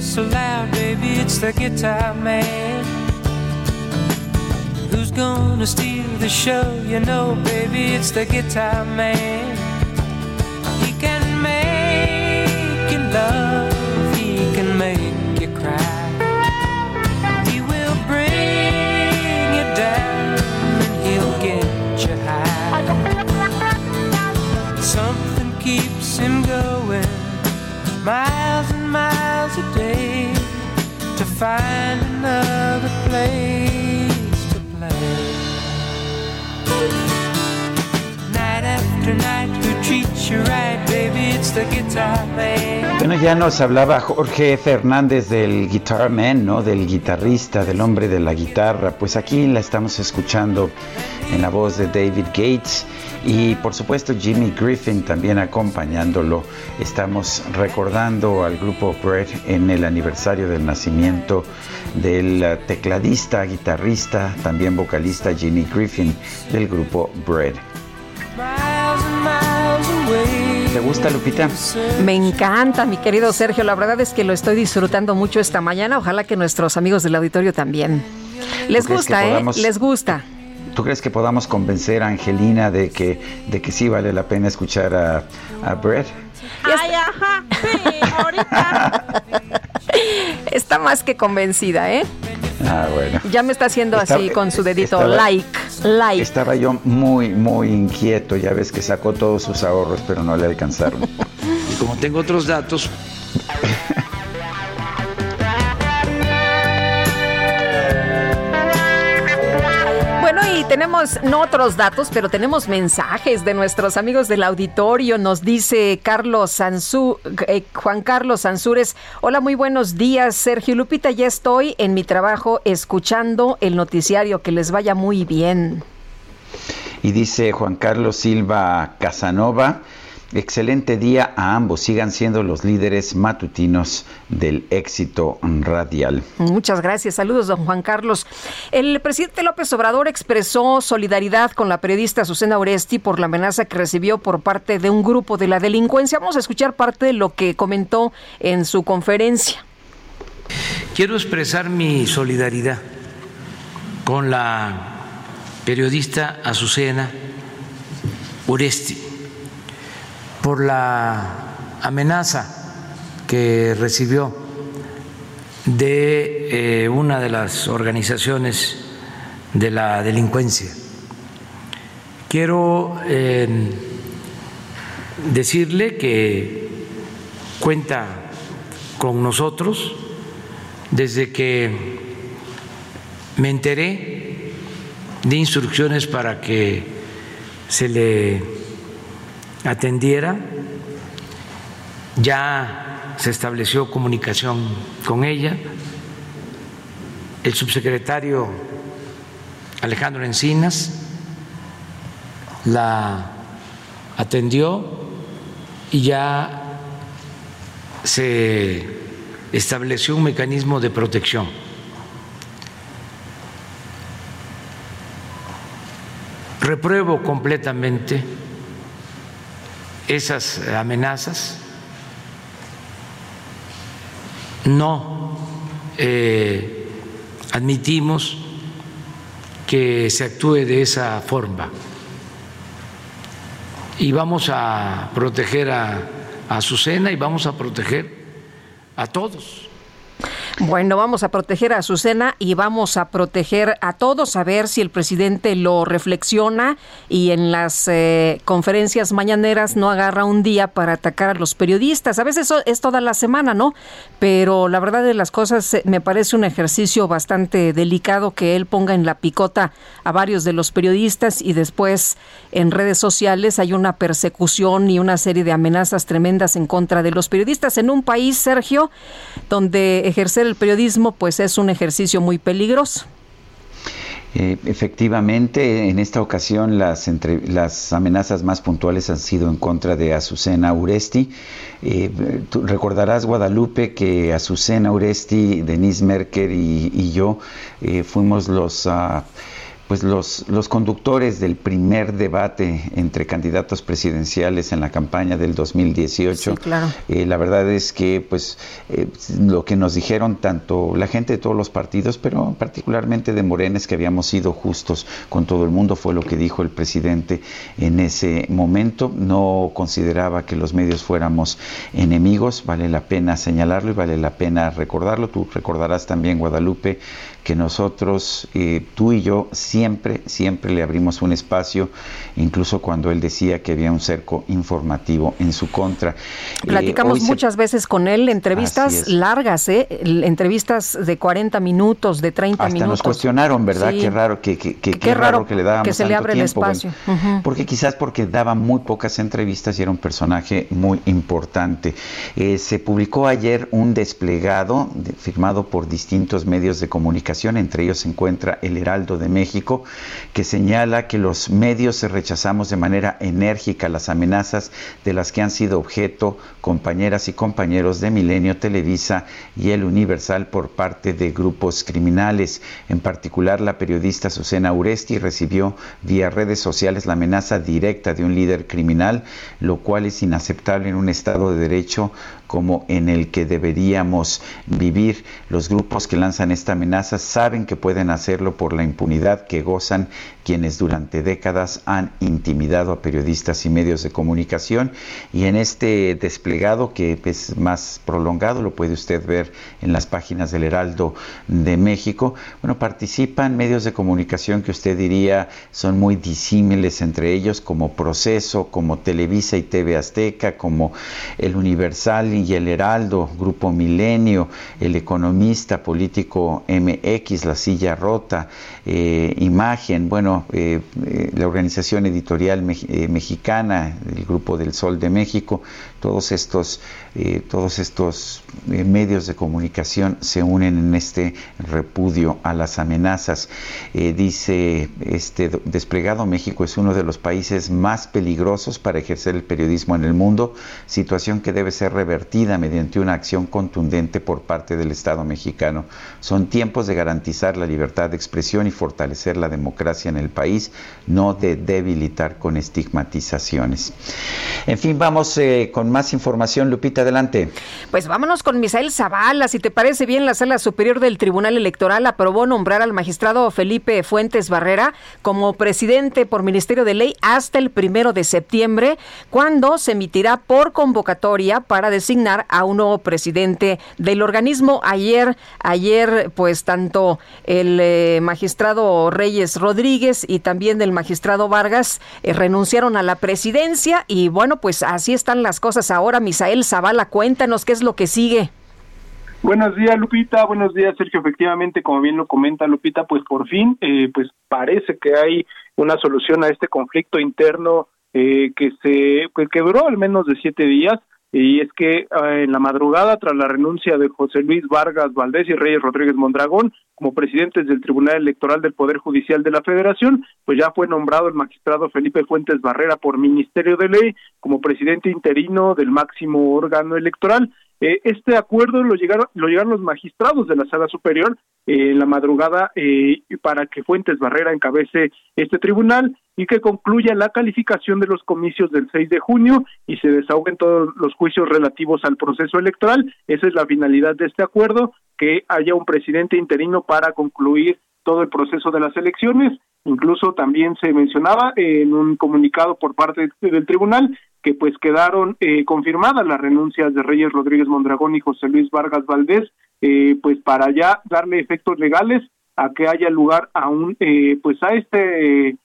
So loud, baby, it's the guitar man. Who's gonna steal the show? You know, baby, it's the guitar man. He can make you love, he can make you cry. He will bring you down and he'll get you high. Something keeps him going a day to find another place Bueno, ya nos hablaba Jorge Fernández del Guitar Man, ¿no? Del guitarrista, del hombre de la guitarra. Pues aquí la estamos escuchando en la voz de David Gates y por supuesto Jimmy Griffin también acompañándolo. Estamos recordando al grupo Bread en el aniversario del nacimiento del tecladista, guitarrista, también vocalista Jimmy Griffin del grupo Bread. Gusta, Lupita? Me encanta, mi querido Sergio. La verdad es que lo estoy disfrutando mucho esta mañana. Ojalá que nuestros amigos del auditorio también. Les gusta, ¿eh? Les gusta. ¿Tú crees que podamos convencer a Angelina de que, de que sí vale la pena escuchar a, a Brett? Ay, ajá, sí, ahorita. Está más que convencida, ¿eh? Ah, bueno. Ya me está haciendo así con su dedito, like, like. Estaba yo muy, muy inquieto. Ya ves que sacó todos sus ahorros, pero no le alcanzaron. y como tengo otros datos. Tenemos no otros datos, pero tenemos mensajes de nuestros amigos del auditorio. Nos dice Carlos eh, Juan Carlos Sansúrez. Hola, muy buenos días, Sergio Lupita. Ya estoy en mi trabajo escuchando el noticiario. Que les vaya muy bien. Y dice Juan Carlos Silva Casanova. Excelente día a ambos. Sigan siendo los líderes matutinos del éxito radial. Muchas gracias. Saludos, don Juan Carlos. El presidente López Obrador expresó solidaridad con la periodista Susana Oresti por la amenaza que recibió por parte de un grupo de la delincuencia. Vamos a escuchar parte de lo que comentó en su conferencia. Quiero expresar mi solidaridad con la periodista Azucena Oresti por la amenaza que recibió de eh, una de las organizaciones de la delincuencia. Quiero eh, decirle que cuenta con nosotros desde que me enteré de instrucciones para que se le atendiera. Ya se estableció comunicación con ella. El subsecretario Alejandro Encinas la atendió y ya se estableció un mecanismo de protección. Repruebo completamente esas amenazas, no eh, admitimos que se actúe de esa forma y vamos a proteger a, a Azucena y vamos a proteger a todos. Bueno, vamos a proteger a Azucena y vamos a proteger a todos, a ver si el presidente lo reflexiona y en las eh, conferencias mañaneras no agarra un día para atacar a los periodistas. A veces es toda la semana, ¿no? Pero la verdad de las cosas eh, me parece un ejercicio bastante delicado que él ponga en la picota a varios de los periodistas y después en redes sociales hay una persecución y una serie de amenazas tremendas en contra de los periodistas en un país, Sergio, donde ejercer el periodismo pues es un ejercicio muy peligroso. Eh, efectivamente, en esta ocasión las, amenazas más puntuales han sido en contra de Azucena Uresti. Eh, recordarás, Guadalupe, que Azucena Uresti, Denise Merker y, yo eh, fuimos los... Uh, pues los, los conductores del primer debate entre candidatos presidenciales en la campaña del 2018. claro. Eh, la verdad es que pues eh, lo que nos dijeron tanto la gente de todos los partidos, pero particularmente de Morena, es que habíamos sido justos con todo el mundo, fue lo que dijo el presidente en ese momento. No consideraba que los medios fuéramos enemigos, vale la pena señalarlo y vale la pena recordarlo. Tú recordarás también, Guadalupe, que nosotros, eh, tú y yo, siempre, siempre le abrimos un espacio, incluso cuando él decía que había un cerco informativo en su contra. Eh, Platicamos muchas veces con él, entrevistas largas, ¿eh? entrevistas de 40 minutos, de 30 Hasta minutos. nos cuestionaron, ¿verdad? Qué raro que, que, qué, raro, que le dábamos que se le abre el espacio. Porque quizás porque daba muy pocas entrevistas y era un personaje muy importante. Eh, se publicó ayer un desplegado firmado por distintos medios de comunicación entre ellos se encuentra el Heraldo de México, que señala que los medios rechazamos de manera enérgica las amenazas de las que han sido objeto compañeras y compañeros de Milenio Televisa y El Universal por parte de grupos criminales. En particular, la periodista Susana Uresti recibió vía redes sociales la amenaza directa de un líder criminal, lo cual es inaceptable en un Estado de Derecho como en el que deberíamos vivir. Los grupos que lanzan esta amenaza saben que pueden hacerlo por la impunidad que gozan quienes durante décadas han intimidado a periodistas y medios de comunicación. Y en este desplegado que es más prolongado, lo puede usted ver en las páginas del Heraldo de México, bueno, participan medios de comunicación que usted diría son muy disímiles entre ellos como Proceso, como Televisa y TV Azteca, como El Universal y El Heraldo, Grupo Milenio, El Economista Político MX, La Silla Rota, eh, Imagen, bueno, bueno, la Organización Editorial Mexicana, el Grupo del Sol de México, todos estos, todos estos medios de comunicación se unen en este repudio a las amenazas. dice, este desplegado México es uno de los países más peligrosos para ejercer el periodismo en el mundo, situación que debe ser revertida mediante una acción contundente por parte del Estado mexicano. Son tiempos de garantizar la libertad de expresión y fortalecer la democracia en el país, no de debilitar con estigmatizaciones. En fin, vamos eh, con más información. Lupita, adelante. Pues vámonos con Misael Zavala. Si te parece bien, la Sala Superior del Tribunal Electoral aprobó nombrar al magistrado Felipe Fuentes Barrera como presidente por Ministerio de Ley hasta el primero de septiembre, cuando se emitirá por convocatoria para designar a un nuevo presidente del organismo. Ayer, ayer, pues tanto el eh, magistrado Reyes Rodríguez y también el magistrado Vargas eh, renunciaron a la presidencia y bueno, pues así están las cosas ahora. Misael Zavala, cuéntanos qué es lo que sigue. Buenos días, Lupita. Buenos días, Sergio. Efectivamente, como bien lo comenta Lupita, pues por fin, eh, pues parece que hay una solución a este conflicto interno eh, que se pues, que duró al menos de siete días y es que eh, en la madrugada tras la renuncia de José Luis Vargas Valdés y Reyes Rodríguez Mondragón como presidentes del Tribunal Electoral del Poder Judicial de la Federación, pues ya fue nombrado el magistrado Felipe Fuentes Barrera por Ministerio de Ley como presidente interino del máximo órgano electoral eh, este acuerdo lo llegaron, lo llegaron los magistrados de la Sala Superior eh, en la madrugada eh, para que Fuentes Barrera encabece este tribunal y que concluya la calificación de los comicios del 6 de junio y se desahoguen todos los juicios relativos al proceso electoral. Esa es la finalidad de este acuerdo, que haya un presidente interino para concluir todo el proceso de las elecciones. Incluso también se mencionaba en un comunicado por parte del tribunal que pues quedaron eh, confirmadas las renuncias de Reyes Rodríguez Mondragón y José Luis Vargas Valdés, eh, pues para ya darle efectos legales a que haya lugar a un eh, pues a este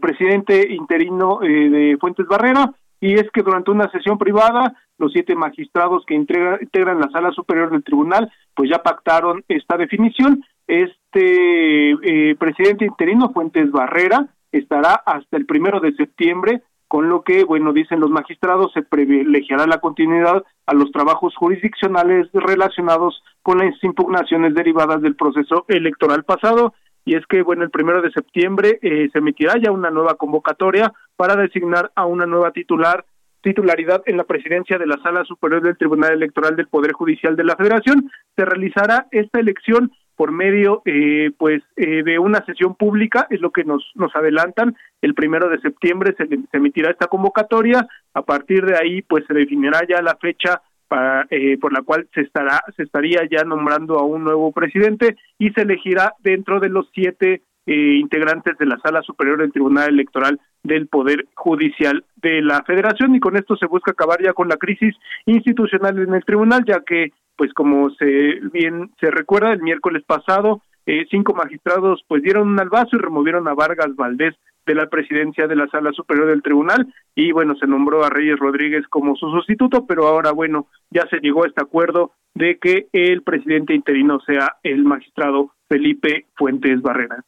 presidente interino de Fuentes Barrera. Y es que durante una sesión privada los siete magistrados que integran la sala superior del tribunal pues ya pactaron esta definición. Este presidente interino Fuentes Barrera estará hasta el primero de septiembre con lo que, bueno, dicen los magistrados, se privilegiará la continuidad a los trabajos jurisdiccionales relacionados con las impugnaciones derivadas del proceso electoral pasado. Y es que, bueno, el primero de septiembre eh, se emitirá ya una nueva convocatoria para designar a una nueva titular titularidad en la presidencia de la Sala Superior del Tribunal Electoral del Poder Judicial de la Federación. Se realizará esta elección por medio eh, pues eh, de una sesión pública es lo que nos nos adelantan. El primero de septiembre se, emitirá esta convocatoria. A partir de ahí pues se definirá ya la fecha para, eh, por la cual se estará se estaría ya nombrando a un nuevo presidente y se elegirá dentro de los siete integrantes de la sala superior del Tribunal Electoral del Poder Judicial de la Federación. Y con esto se busca acabar ya con la crisis institucional en el tribunal ya que pues como se bien se recuerda el miércoles pasado eh, cinco magistrados pues dieron un albazo y removieron a Vargas Valdés de la presidencia de la Sala Superior del Tribunal y bueno se nombró a Reyes Rodríguez como su sustituto pero ahora bueno ya se llegó a este acuerdo de que el presidente interino sea el magistrado Felipe Fuentes Barrera.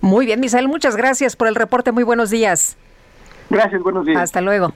Muy bien, Misael, muchas gracias por el reporte. Muy buenos días. Gracias, buenos días. Hasta luego.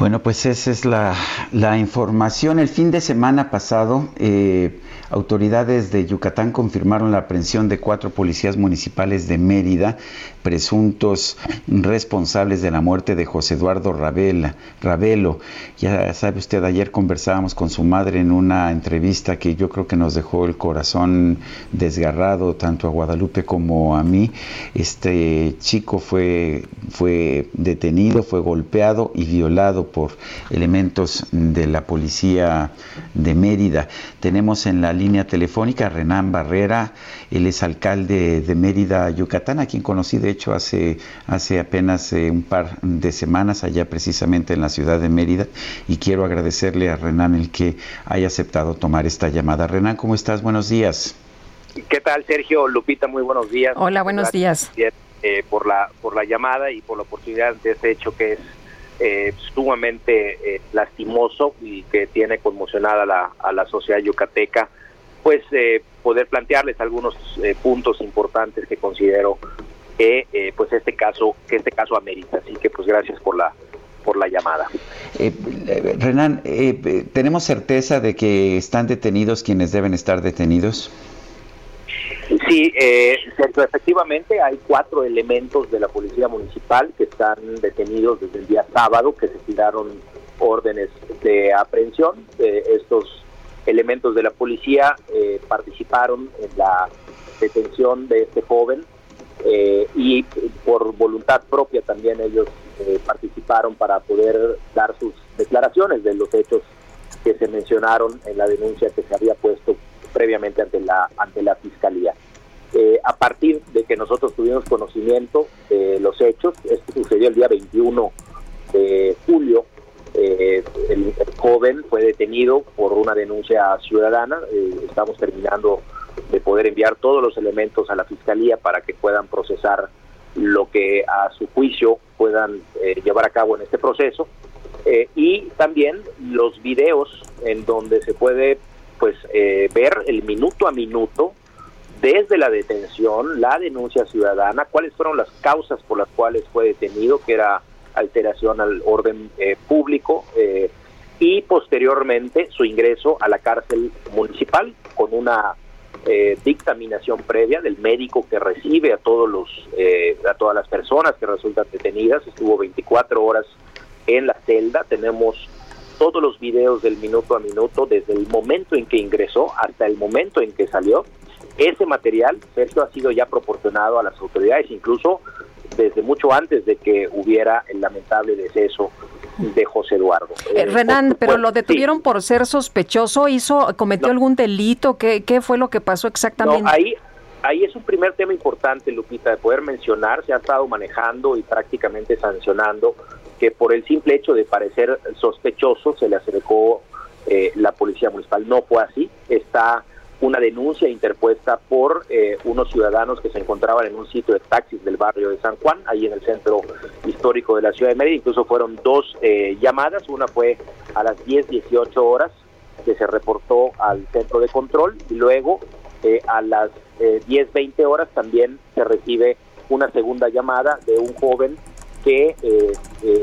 Bueno, pues esa es la, la información. El fin de semana pasado, eh, autoridades de Yucatán confirmaron la aprehensión de cuatro policías municipales de Mérida presuntos responsables de la muerte de José Eduardo Ravela, Ravelo. Ya sabe usted, ayer conversábamos con su madre en una entrevista que yo creo que nos dejó el corazón desgarrado tanto a Guadalupe como a mí. Este chico fue, fue detenido, fue golpeado y violado por elementos de la policía de Mérida. Tenemos en la línea telefónica a Renán Barrera, él es alcalde de Mérida, Yucatán, a quien conocí de hecho hace, hace apenas eh, un par de semanas allá precisamente en la ciudad de Mérida y quiero agradecerle a Renan el que haya aceptado tomar esta llamada. Renan, ¿cómo estás? Buenos días. ¿Qué tal, Sergio? Lupita, muy buenos días. Hola, buenos días. Eh, por, la, por la llamada y por la oportunidad de este hecho que es eh, sumamente lastimoso y que tiene conmocionada la, a la sociedad yucateca pues poder plantearles algunos puntos importantes que considero que pues este caso que este caso amerita. Así que pues gracias por la por la llamada. Renan, ¿tenemos certeza de que están detenidos quienes deben estar detenidos? Sí, eh, efectivamente hay cuatro elementos de la Policía Municipal que están detenidos desde el día sábado, que se tiraron órdenes de aprehensión. Eh, estos elementos de la policía eh, participaron en la detención de este joven eh, y por voluntad propia también ellos participaron para poder dar sus declaraciones de los hechos que se mencionaron en la denuncia que se había puesto previamente ante la ante la fiscalía. Eh, a partir de que nosotros tuvimos conocimiento de los hechos, esto sucedió el día 21 de julio, eh, el, joven fue detenido por una denuncia ciudadana, eh, estamos terminando de poder enviar todos los elementos a la fiscalía para que puedan procesar lo que a su juicio puedan llevar a cabo en este proceso. Y también los videos en donde se puede pues ver el minuto a minuto desde la detención, la denuncia ciudadana, cuáles fueron las causas por las cuales fue detenido, que era alteración al orden eh, público, eh, y posteriormente su ingreso a la cárcel municipal con una eh, dictaminación previa del médico que recibe a todos los a todas las personas que resultan detenidas. Estuvo 24 horas en la celda. Tenemos todos los videos del minuto a minuto desde el momento en que ingresó hasta el momento en que salió. Ese material, Sergio, ha sido ya proporcionado a las autoridades, incluso desde mucho antes de que hubiera el lamentable deceso de José Eduardo. Eh, Renan, pero lo detuvieron por ser sospechoso, hizo, cometió algún delito, ¿Qué, ¿qué fue lo que pasó exactamente? ahí, ahí es un primer tema importante, Lupita, de poder mencionar, se ha estado manejando y prácticamente sancionando que por el simple hecho de parecer sospechoso se le acercó eh, la policía municipal. No fue así, está una denuncia interpuesta por eh, unos ciudadanos que se encontraban en un sitio de taxis del barrio de San Juan, ahí en el centro histórico de la ciudad de Mérida. Incluso fueron dos eh, llamadas, una fue a las 10, 18 horas que se reportó al centro de control y luego eh, a las 10, 20 horas también se recibe una segunda llamada de un joven que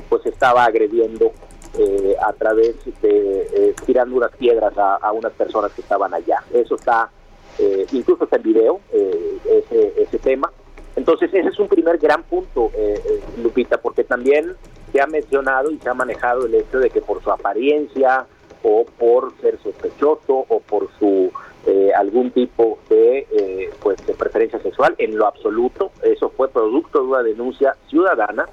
pues estaba agrediendo eh, a través de eh, tirando unas piedras a, unas personas que estaban allá. Eso está, eh, incluso está en video, ese, ese tema. Entonces ese es un primer gran punto, Lupita, porque también se ha mencionado y se ha manejado el hecho de que por su apariencia o por ser sospechoso o por su algún tipo de pues de preferencia sexual en lo absoluto eso fue producto de una denuncia ciudadana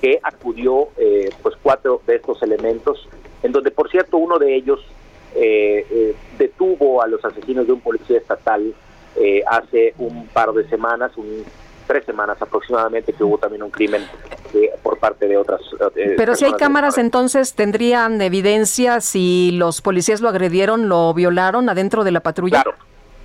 que acudió eh, pues cuatro de estos elementos, en donde por cierto uno de ellos eh, eh, detuvo a los asesinos de un policía estatal hace un par de semanas, un, tres semanas aproximadamente, que hubo también un crimen por parte de otras. Pero si hay cámaras, entonces tendrían evidencia si los policías lo agredieron, lo violaron adentro de la patrulla. Claro.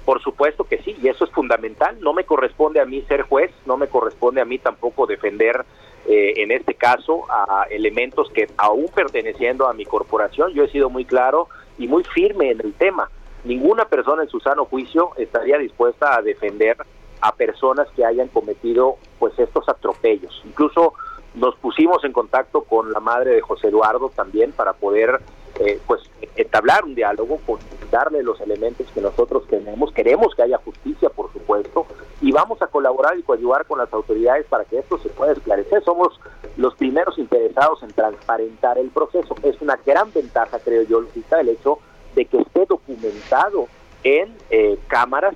Por supuesto que sí, y eso es fundamental. No me corresponde a mí ser juez, no me corresponde a mí tampoco defender eh, en este caso a elementos que aún perteneciendo a mi corporación, yo he sido muy claro y muy firme en el tema. Ninguna persona en su sano juicio estaría dispuesta a defender a personas que hayan cometido pues estos atropellos. Incluso nos pusimos en contacto con la madre de José Eduardo también para poder eh, pues entablar un diálogo, con darle los elementos que nosotros tenemos. Queremos que haya justicia, por supuesto, y vamos a colaborar y coayudar con las autoridades para que esto se pueda esclarecer. Somos los primeros interesados en transparentar el proceso. Es una gran ventaja, creo yo, el hecho de que esté documentado en eh, cámaras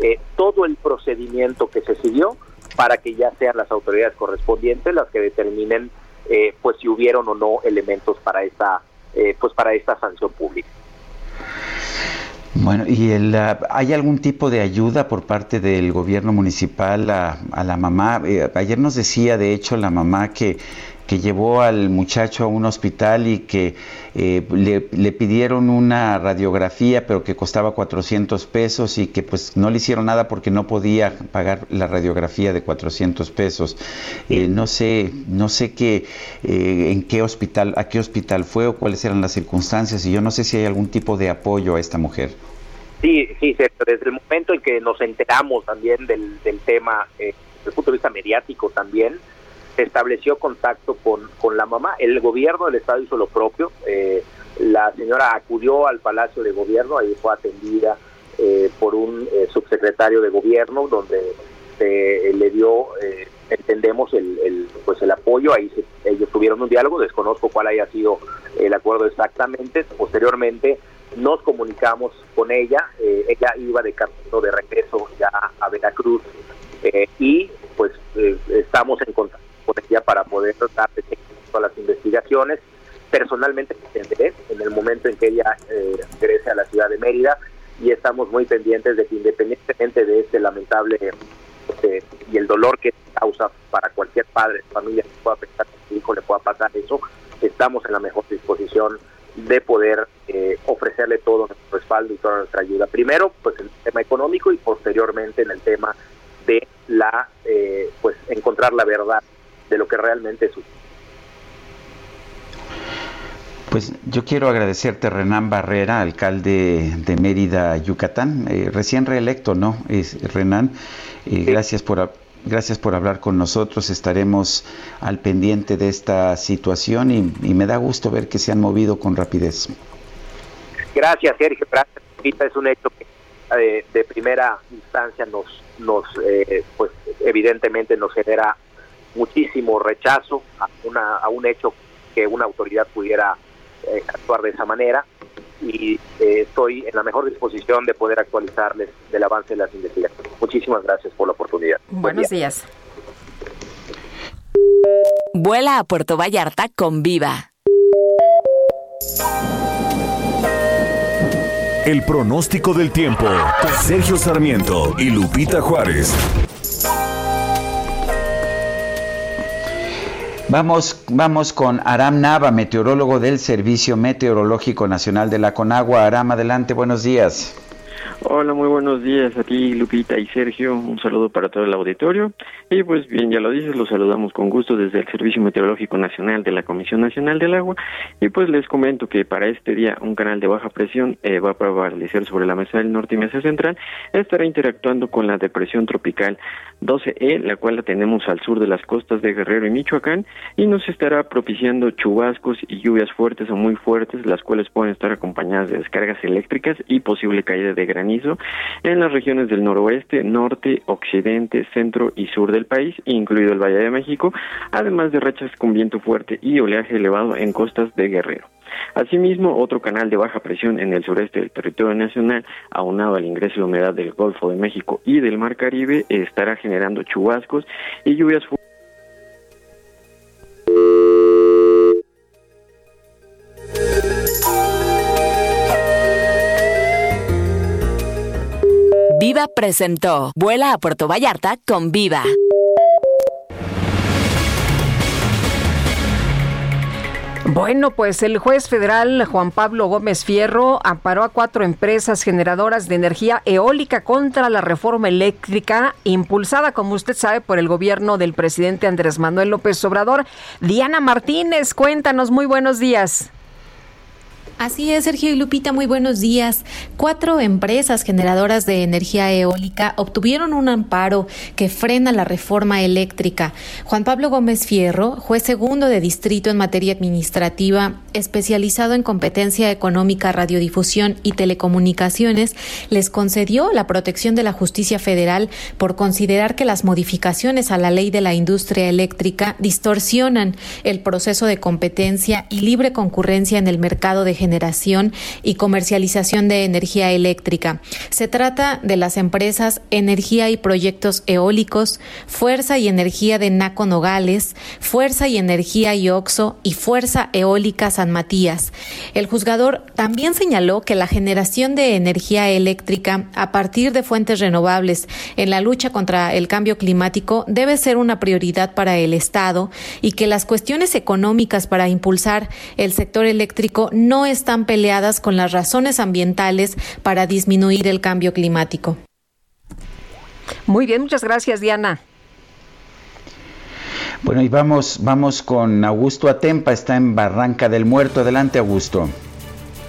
eh, todo el procedimiento que se siguió para que ya sean las autoridades correspondientes las que determinen eh, pues si hubieron o no elementos para esta pues para esta sanción pública. Bueno, ¿y el, ah, hay algún tipo de ayuda por parte del gobierno municipal a, la mamá? Eh, ayer nos decía, de hecho, la mamá que, que llevó al muchacho a un hospital y que eh, le, pidieron una radiografía, pero que costaba 400 pesos y que pues no le hicieron nada porque no podía pagar la radiografía de 400 pesos. Eh, no sé, no sé qué, en qué hospital, a qué hospital fue o cuáles eran las circunstancias y yo no sé si hay algún tipo de apoyo a esta mujer. Sí, sí, desde el momento en que nos enteramos también del, del tema, eh, desde el punto de vista mediático también, se estableció contacto con, con la mamá. El gobierno del Estado hizo lo propio. Eh, la señora acudió al Palacio de Gobierno, ahí fue atendida eh, por un eh, subsecretario de Gobierno, donde se le dio, entendemos, el, el, pues el apoyo. Ahí ellos tuvieron un diálogo, desconozco cuál haya sido el acuerdo exactamente. Posteriormente nos comunicamos con ella, ella iba de camino de regreso ya a Veracruz y pues estamos en contacto ella para poder tratar de todas las investigaciones. Personalmente en el momento en que ella eh, regrese a la ciudad de Mérida y estamos muy pendientes de que independientemente de este lamentable este, y el dolor que causa para cualquier padre, familia que pueda pensar que su hijo le pueda pasar eso, estamos en la mejor disposición de poder eh, ofrecerle todo nuestro respaldo y toda nuestra ayuda. Primero, pues en el tema económico y posteriormente en el tema de la, eh, pues encontrar la verdad de lo que realmente sucede. Pues yo quiero agradecerte, Renan Barrera, alcalde de Mérida, Yucatán, eh, recién reelecto, ¿no? Es Renan, eh, gracias por gracias por hablar con nosotros. Estaremos al pendiente de esta situación y, me da gusto ver que se han movido con rapidez. Gracias, Sergio. Gracias. Es un hecho que eh, de primera instancia nos, nos pues evidentemente nos genera muchísimo rechazo a, una, a un hecho que una autoridad pudiera eh, actuar de esa manera y eh, estoy en la mejor disposición de poder actualizarles del avance de las investigaciones. Muchísimas gracias por la oportunidad. Buenos días. Vuela a Puerto Vallarta con Viva. El pronóstico del tiempo. Sergio Sarmiento y Lupita Juárez. Vamos, vamos con Aram Nava, meteorólogo del Servicio Meteorológico Nacional de la Conagua. Aram, adelante, buenos días. Hola, muy buenos días a ti, Lupita y Sergio. Un saludo para todo el auditorio. Y pues bien, ya lo dices, los saludamos con gusto desde el Servicio Meteorológico Nacional de la Comisión Nacional del Agua. Y pues les comento que para este día un canal de baja presión eh, va a prevalecer sobre la mesa del norte y mesa central. Estará interactuando con la depresión tropical 12E, la cual la tenemos al sur de las costas de Guerrero y Michoacán, y nos estará propiciando chubascos y lluvias fuertes o muy fuertes, las cuales pueden estar acompañadas de descargas eléctricas y posible caída de granizo en las regiones del noroeste, norte, occidente, centro y sur del país, incluido el Valle de México, además de rachas con viento fuerte y oleaje elevado en costas de Guerrero. Asimismo, otro canal de baja presión en el sureste del territorio nacional, aunado al ingreso de humedad del Golfo de México y del Mar Caribe, estará generando chubascos y lluvias fuertes presentó Vuela a Puerto Vallarta con Viva. Bueno, pues el juez federal Juan Pablo Gómez Fierro amparó a cuatro empresas generadoras de energía eólica contra la reforma eléctrica impulsada, como usted sabe, por el gobierno del presidente Andrés Manuel López Obrador. Diana Martínez, cuéntanos, muy buenos días. Así es, Sergio y Lupita, muy buenos días. Cuatro empresas generadoras de energía eólica obtuvieron un amparo que frena la reforma eléctrica. Juan Pablo Gómez Fierro, juez segundo de distrito en materia administrativa, especializado en competencia económica, radiodifusión y telecomunicaciones, les concedió la protección de la justicia federal por considerar que las modificaciones a la ley de la industria eléctrica distorsionan el proceso de competencia y libre concurrencia en el mercado de y comercialización de energía eléctrica. Se trata de las empresas Energía y Proyectos Eólicos, Fuerza y Energía de Naco Nogales, Fuerza y Energía y Oxo y Fuerza Eólica San Matías. El juzgador también señaló que la generación de energía eléctrica a partir de fuentes renovables en la lucha contra el cambio climático debe ser una prioridad para el Estado y que las cuestiones económicas para impulsar el sector eléctrico no están peleadas con las razones ambientales para disminuir el cambio climático. Muy bien, muchas gracias, Diana. Bueno, y vamos, vamos con Augusto Atempa, está en Barranca del Muerto. Adelante, Augusto.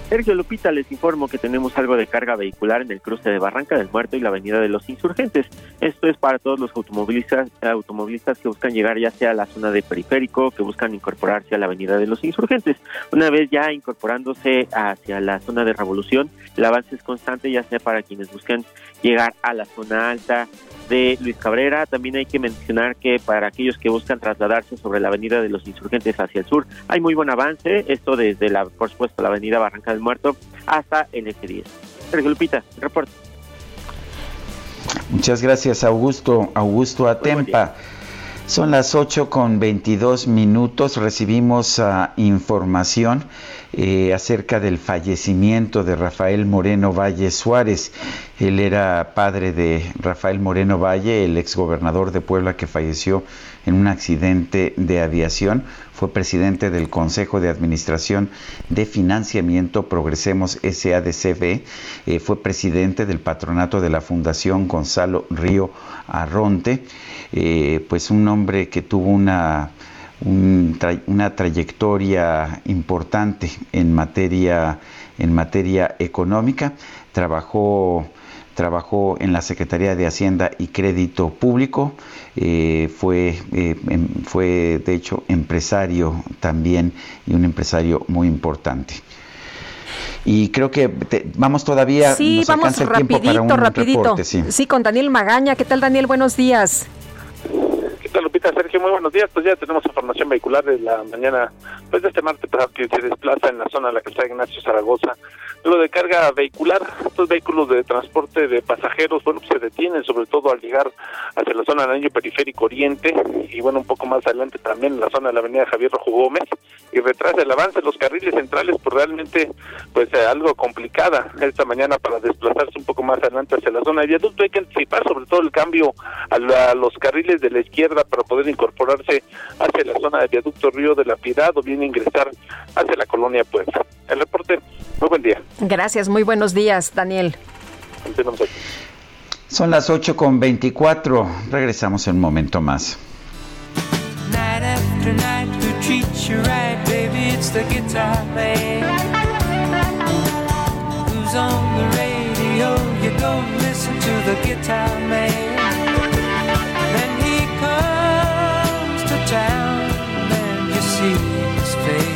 Sergio Lupita, les informo que tenemos algo de carga vehicular en el cruce de Barranca del Muerto y la Avenida de los Insurgentes. Esto es para todos los automovilistas, automovilistas que buscan llegar ya sea a la zona de periférico, que buscan incorporarse a la Avenida de los Insurgentes. Una vez ya incorporándose hacia la zona de Revolución, el avance es constante, ya sea para quienes buscan llegar a la zona alta, de Luis Cabrera. También hay que mencionar que para aquellos que buscan trasladarse sobre la avenida de los insurgentes hacia el sur, hay muy buen avance, esto desde la, por supuesto, la avenida Barranca del Muerto hasta el F10. Sergio Lupita, reporte. Muchas gracias, Augusto. Augusto Atempa. Son las 8 con 22 minutos. Recibimos uh, información eh, acerca del fallecimiento de Rafael Moreno Valle Suárez. Él era padre de Rafael Moreno Valle, el exgobernador de Puebla que falleció en un accidente de aviación. Fue presidente del Consejo de Administración de Financiamiento Progresemos SADCB. Eh, fue presidente del patronato de la Fundación Gonzalo Río Arronte. Eh, pues un hombre que tuvo una una trayectoria importante en materia, en materia económica. Trabajó, trabajó en la Secretaría de Hacienda y Crédito Público. Eh, fue, eh, em, fue, de hecho, empresario también y un empresario muy importante. Y creo que vamos todavía. Sí, vamos rapidito, rapidito. sí, con Daniel Magaña. ¿Qué tal, Daniel? Buenos días. Lupita, Sergio, muy buenos días. Pues ya tenemos información vehicular de la mañana, pues de este martes que se desplaza en la zona de la que está Ignacio Zaragoza. Lo de carga vehicular, estos vehículos de transporte de pasajeros, bueno, pues se detienen sobre todo al llegar hacia la zona del año periférico oriente y bueno, un poco más adelante también en la zona de la avenida Javier Rojo y retrasa el avance de los carriles centrales, pues realmente pues eh, algo complicada esta mañana para desplazarse un poco más adelante hacia la zona de viaducto. Hay que anticipar sobre todo el cambio a, a los carriles de la izquierda para poder incorporarse hacia la zona de viaducto Río de la Piedad o bien ingresar hacia la colonia Puebla. El reporte, muy buen día. Gracias, muy buenos días, Daniel. Son las 8 con 24. Regresamos en un momento más. Night after night, who treats you right, baby, it's the guitar man. Who's on the radio, you go listen to the guitar man. town and you see his face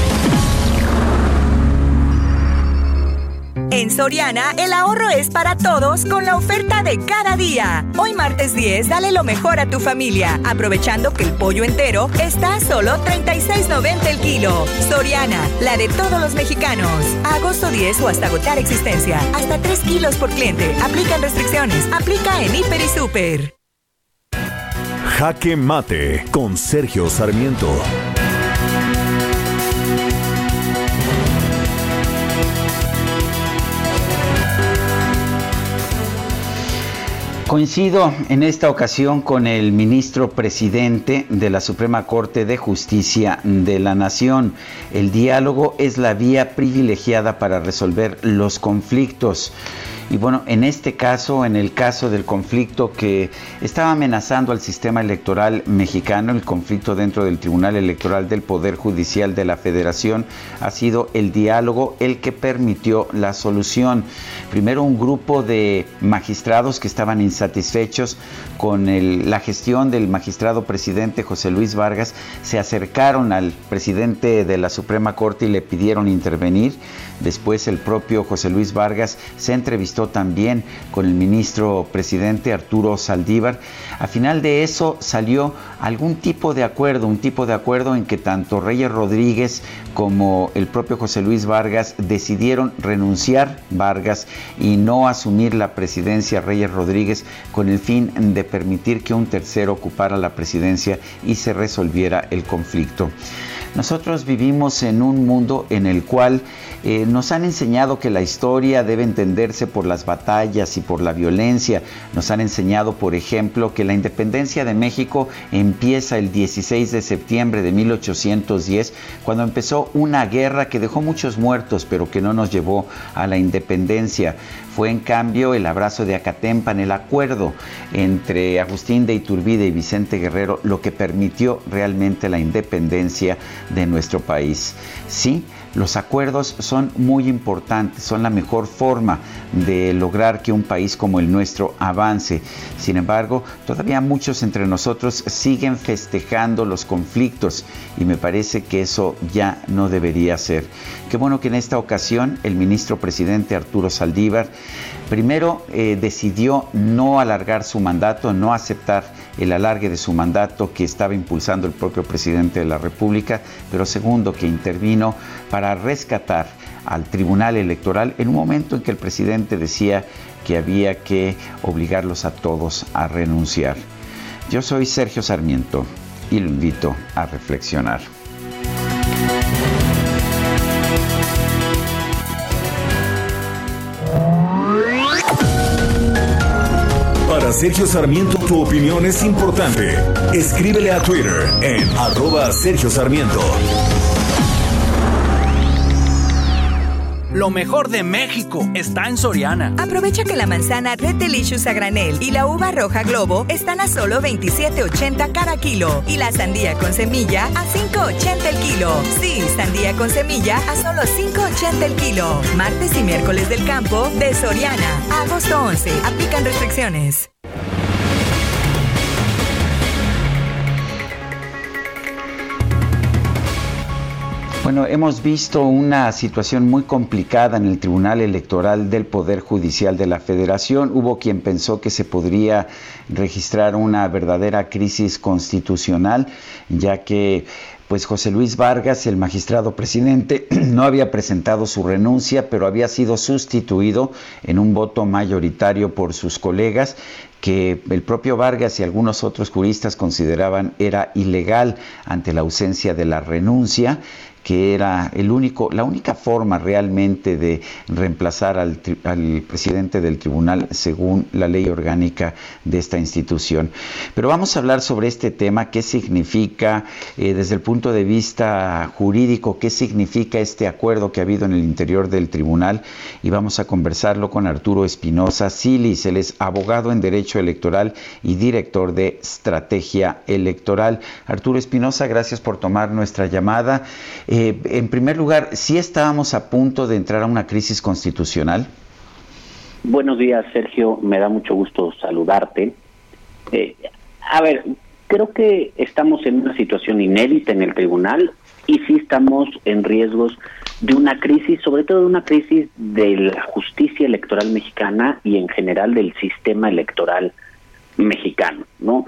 En Soriana, el ahorro es para todos con la oferta de cada día. Hoy martes 10, dale lo mejor a tu familia, aprovechando que el pollo entero está a solo 36.90 el kilo. Soriana, la de todos los mexicanos. agosto 10 o hasta agotar existencia. Hasta 3 kilos por cliente. Aplican restricciones. Aplica en Hiper y Super. Jaque Mate con Sergio Sarmiento. Coincido en esta ocasión con el ministro presidente de la Suprema Corte de Justicia de la Nación. El diálogo es la vía privilegiada para resolver los conflictos. Y bueno, en este caso, en el caso del conflicto que estaba amenazando al sistema electoral mexicano, el conflicto dentro del Tribunal Electoral del Poder Judicial de la Federación, ha sido el diálogo el que permitió la solución. Primero un grupo de magistrados que estaban insatisfechos con la gestión del magistrado presidente José Luis Vargas se acercaron al presidente de la Suprema Corte y le pidieron intervenir. Después el propio José Luis Vargas se entrevistó también con el ministro presidente Arturo Saldívar. A final de eso salió algún tipo de acuerdo, un tipo de acuerdo en que tanto Reyes Rodríguez como el propio José Luis Vargas decidieron renunciar Vargas y no asumir la presidencia Reyes Rodríguez con el fin de permitir que un tercero ocupara la presidencia y se resolviera el conflicto. Nosotros vivimos en un mundo en el cual eh, nos han enseñado que la historia debe entenderse por las batallas y por la violencia. Nos han enseñado, por ejemplo, que la independencia de México empieza el 16 de septiembre de 1810, cuando empezó una guerra que dejó muchos muertos, pero que no nos llevó a la independencia. Fue en cambio el abrazo de Acatempan, el acuerdo entre Agustín de Iturbide y Vicente Guerrero, lo que permitió realmente la independencia de nuestro país. Sí, los acuerdos son muy importantes, son la mejor forma de lograr que un país como el nuestro avance. Sin embargo, todavía muchos entre nosotros siguen festejando los conflictos y me parece que eso ya no debería ser. Qué bueno que en esta ocasión el ministro presidente Arturo Saldívar primero eh, decidió no alargar su mandato, no aceptar el alargue de su mandato que estaba impulsando el propio presidente de la República, pero segundo que intervino para rescatar al Tribunal Electoral en un momento en que el presidente decía que había que obligarlos a todos a renunciar. Yo soy Sergio Sarmiento y lo invito a reflexionar. Sergio Sarmiento tu opinión es importante. Escríbele a Twitter en arroba Sergio Sarmiento. Lo mejor de México está en Soriana. Aprovecha que la manzana Red Delicious a granel y la uva roja Globo están a solo 27.80 cada kilo y la sandía con semilla a 5.80 el kilo. Sí, sandía con semilla a solo 5.80 el kilo. Martes y miércoles del campo de Soriana. Agosto 11. Aplican restricciones. Bueno, hemos visto una situación muy complicada en el Tribunal Electoral del Poder Judicial de la Federación. Hubo quien pensó que se podría registrar una verdadera crisis constitucional, ya que pues José Luis Vargas, el magistrado presidente, no había presentado su renuncia, pero había sido sustituido en un voto mayoritario por sus colegas que el propio Vargas y algunos otros juristas consideraban era ilegal ante la ausencia de la renuncia que era el único, la única forma realmente de reemplazar al, presidente del tribunal según la ley orgánica de esta institución. Pero vamos a hablar sobre este tema, qué significa eh, desde el punto de vista jurídico, qué significa este acuerdo que ha habido en el interior del tribunal y vamos a conversarlo con Arturo Espinosa Silis, él es abogado en Derecho Electoral y director de Estrategia Electoral. Arturo Espinosa, gracias por tomar nuestra llamada. Eh, en primer lugar, ¿sí estábamos a punto de entrar a una crisis constitucional? Buenos días, Sergio. Me da mucho gusto saludarte. Eh, a ver, creo que estamos en una situación inédita en el tribunal y sí estamos en riesgos de una crisis, sobre todo de una crisis de la justicia electoral mexicana y en general del sistema electoral mexicano, ¿no?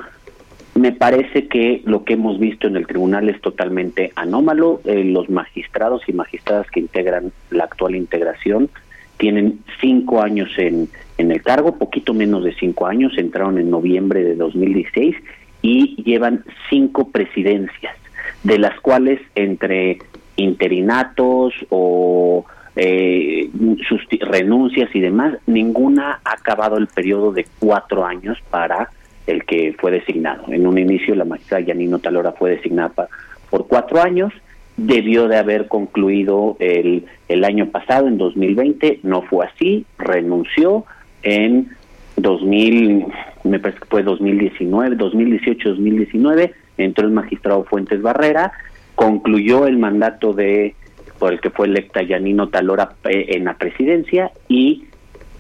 Me parece que lo que hemos visto en el tribunal es totalmente anómalo. Eh, los magistrados y magistradas que integran la actual integración tienen cinco años en, en el cargo, poquito menos de cinco años, entraron en noviembre de 2016 y llevan cinco presidencias, de las cuales entre interinatos o eh, sus renuncias y demás, ninguna ha acabado el periodo de cuatro años para el que fue designado. En un inicio la magistrada Yanino Talora fue designada por cuatro años, debió de haber concluido el, el año pasado, en 2020, no fue así, renunció en 2000, me parece que fue 2019, 2018, 2019, entró el magistrado Fuentes Barrera, concluyó el mandato de por el que fue electa Yanino Talora eh, en la presidencia. Y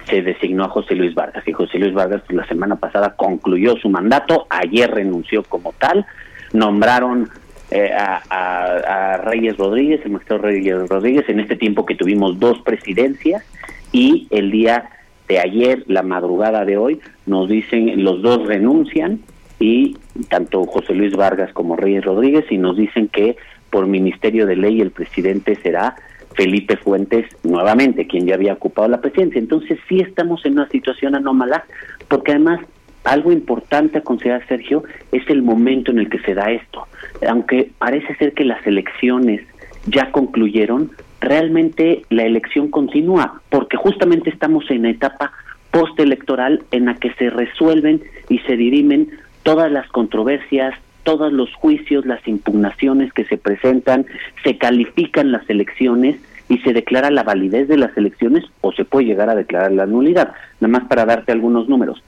se designó a José Luis Vargas. Y José Luis Vargas pues, la semana pasada concluyó su mandato, ayer renunció como tal, nombraron eh, a, Reyes Rodríguez, el magistrado Reyes Rodríguez, en este tiempo que tuvimos dos presidencias, y el día de ayer, la madrugada de hoy, nos dicen, los dos renuncian y tanto José Luis Vargas como Reyes Rodríguez y nos dicen que por Ministerio de Ley el presidente será Felipe Fuentes nuevamente, quien ya había ocupado la presidencia. Entonces sí estamos en una situación anómala, porque además algo importante a considerar, Sergio, es el momento en el que se da esto. Aunque parece ser que las elecciones ya concluyeron, realmente la elección continúa, porque justamente estamos en etapa postelectoral en la que se resuelven y se dirimen todas las controversias, todos los juicios, las impugnaciones que se presentan, se califican las elecciones y se declara la validez de las elecciones o se puede llegar a declarar la nulidad. Nada más para darte algunos números.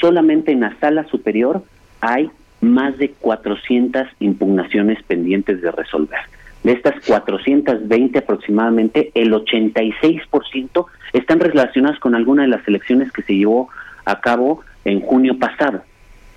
Solamente en la sala superior hay más de 400 impugnaciones pendientes de resolver. De estas 420 aproximadamente, el 86% están relacionadas con alguna de las elecciones que se llevó a cabo en junio pasado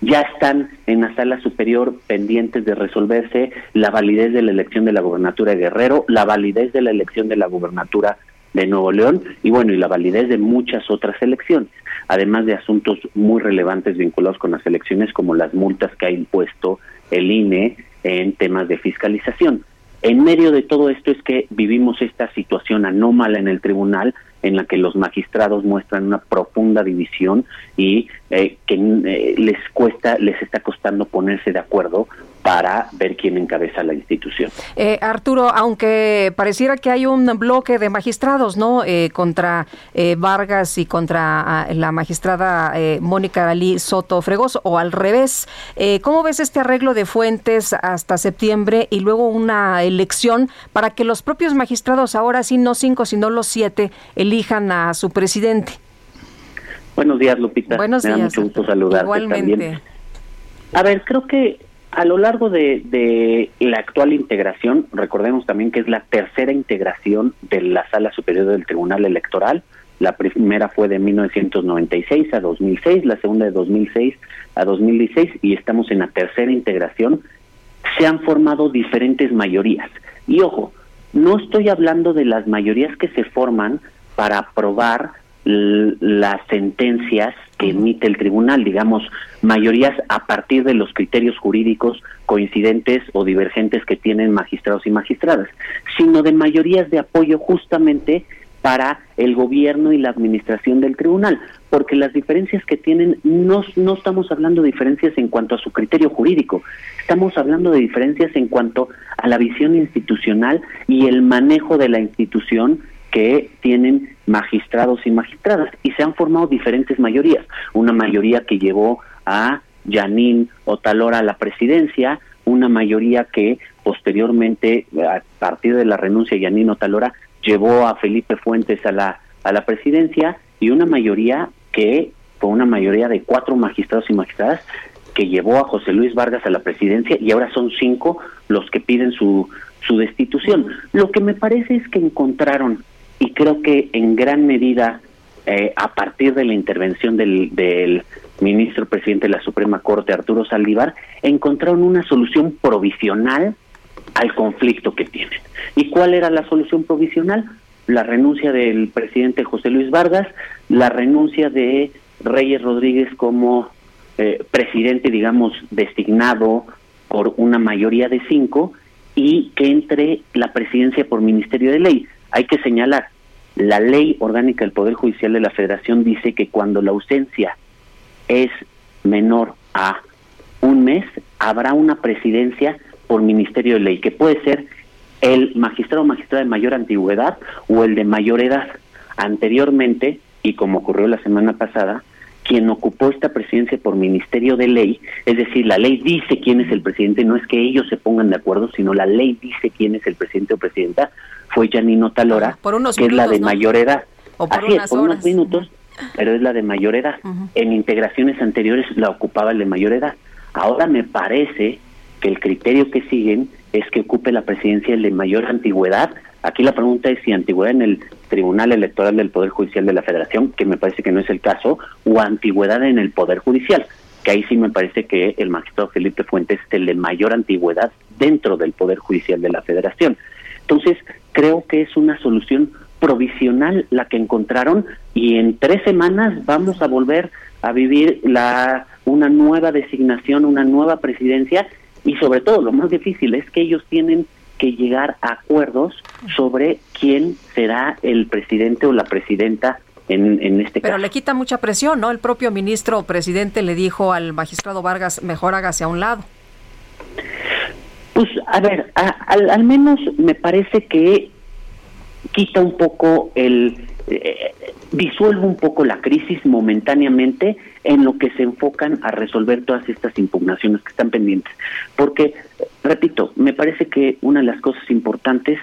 ya están en la sala superior pendientes de resolverse la validez de la elección de la gobernatura de Guerrero, la validez de la elección de la gobernatura de Nuevo León y bueno, y la validez de muchas otras elecciones, además de asuntos muy relevantes vinculados con las elecciones como las multas que ha impuesto el INE en temas de fiscalización. En medio de todo esto es que vivimos esta situación anómala en el tribunal en la que los magistrados muestran una profunda división y eh, que eh, les cuesta, les está costando ponerse de acuerdo para ver quién encabeza la institución. Eh, Arturo, aunque pareciera que hay un bloque de magistrados, ¿no? contra Vargas y contra ah, la magistrada Mónica Dalí Soto Fregoso, o al revés, ¿cómo ves este arreglo de fuentes hasta septiembre y luego una elección para que los propios magistrados, ahora sí, no cinco, sino los siete, elijan a su presidente? Buenos días, Lupita. Buenos Me da mucho gusto saludarte Igualmente. A ver, creo que a lo largo de, de, la actual integración, recordemos también que es la tercera integración de la Sala Superior del Tribunal Electoral. La primera fue de 1996 a 2006, la segunda de 2006 a 2016 y estamos en la tercera integración. Se han formado diferentes mayorías. Y ojo, no estoy hablando de las mayorías que se forman para aprobar las sentencias emite el tribunal, digamos, mayorías a partir de los criterios jurídicos coincidentes o divergentes que tienen magistrados y magistradas, sino de mayorías de apoyo justamente para el gobierno y la administración del tribunal, porque las diferencias que tienen no, no estamos hablando de diferencias en cuanto a su criterio jurídico, estamos hablando de diferencias en cuanto a la visión institucional y el manejo de la institución que tienen magistrados y magistradas y se han formado diferentes mayorías. Una mayoría que llevó a Yanín Otalora a la presidencia, una mayoría que posteriormente, a partir de la renuncia de Yanín Otalora, llevó a Felipe Fuentes a la, a la presidencia y una mayoría que fue una mayoría de cuatro magistrados y magistradas que llevó a José Luis Vargas a la presidencia y ahora son cinco los que piden su, su destitución. Lo que me parece es que encontraron y creo que en gran medida eh, a partir de la intervención del, del ministro presidente de la Suprema Corte, Arturo Saldívar, encontraron una solución provisional al conflicto que tienen. ¿Y cuál era la solución provisional? La renuncia del presidente José Luis Vargas, la renuncia de Reyes Rodríguez como eh, presidente, digamos, designado por una mayoría de cinco y que entre la presidencia por Ministerio de Ley. Hay que señalar, la ley orgánica del Poder Judicial de la Federación dice que cuando la ausencia es menor a un mes, habrá una presidencia por Ministerio de Ley, que puede ser el magistrado o magistrada de mayor antigüedad o el de mayor edad. Anteriormente, y como ocurrió la semana pasada, quien ocupó esta presidencia por Ministerio de Ley, es decir, la ley dice quién es el presidente, no es que ellos se pongan de acuerdo, sino la ley dice quién es el presidente o presidenta, fue Janino Talora, que es la de mayor edad. Así es, por unos minutos, pero es la de mayor edad. En integraciones anteriores la ocupaba el de mayor edad. Ahora me parece que el criterio que siguen es que ocupe la presidencia el de mayor antigüedad. Aquí la pregunta es si antigüedad en el Tribunal Electoral del Poder Judicial de la Federación, que me parece que no es el caso, o antigüedad en el Poder Judicial, que ahí sí me parece que el magistrado Felipe Fuentes es el de mayor antigüedad dentro del Poder Judicial de la Federación. Entonces, creo que es una solución provisional la que encontraron y en tres semanas vamos a volver a vivir la una nueva designación, una nueva presidencia y sobre todo lo más difícil es que ellos tienen que llegar a acuerdos sobre quién será el presidente o la presidenta en, en este Pero caso. le quita mucha presión, ¿no? El propio ministro o presidente le dijo al magistrado Vargas, mejor hágase a un lado. Pues a ver, a- al, al menos me parece que quita un poco el, eh, disuelve un poco la crisis momentáneamente en lo que se enfocan a resolver todas estas impugnaciones que están pendientes. Porque, repito, me parece que una de las cosas importantes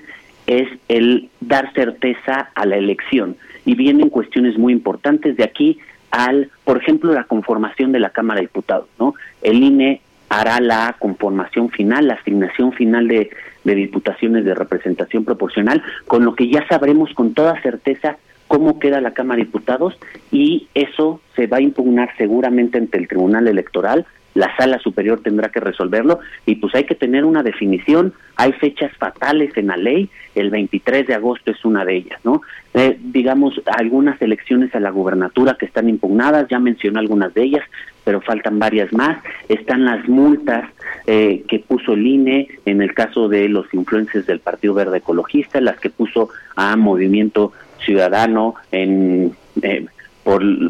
es el dar certeza a la elección. Y vienen cuestiones muy importantes de aquí al, por ejemplo, la conformación de la Cámara de Diputados, ¿no? El INE hará la conformación final, la asignación final de, de diputaciones de representación proporcional, con lo que ya sabremos con toda certeza cómo queda la Cámara de Diputados y eso se va a impugnar seguramente ante el Tribunal Electoral. La sala superior tendrá que resolverlo y pues hay que tener una definición. Hay fechas fatales en la ley. El 23 de agosto es una de ellas, ¿no? Eh, digamos, algunas elecciones a la gubernatura que están impugnadas, ya mencioné algunas de ellas, pero faltan varias más. Están las multas eh, que puso el INE en el caso de los influencers del Partido Verde Ecologista, las que puso a Movimiento Ciudadano en eh,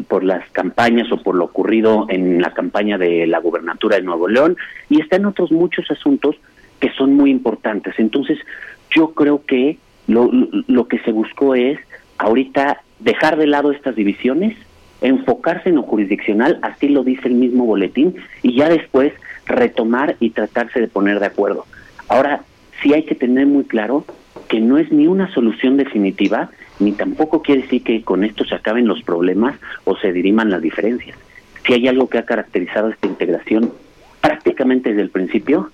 por, las campañas o por lo ocurrido en la campaña de la gubernatura de Nuevo León y están otros muchos asuntos que son muy importantes. Entonces, yo creo que lo, lo que se buscó es ahorita dejar de lado estas divisiones, enfocarse en lo jurisdiccional, así lo dice el mismo boletín, y ya después retomar y tratarse de poner de acuerdo. Ahora, sí hay que tener muy claro que no es ni una solución definitiva, ni tampoco quiere decir que con esto se acaben los problemas o se diriman las diferencias. Si hay algo que ha caracterizado esta integración prácticamente desde el principio,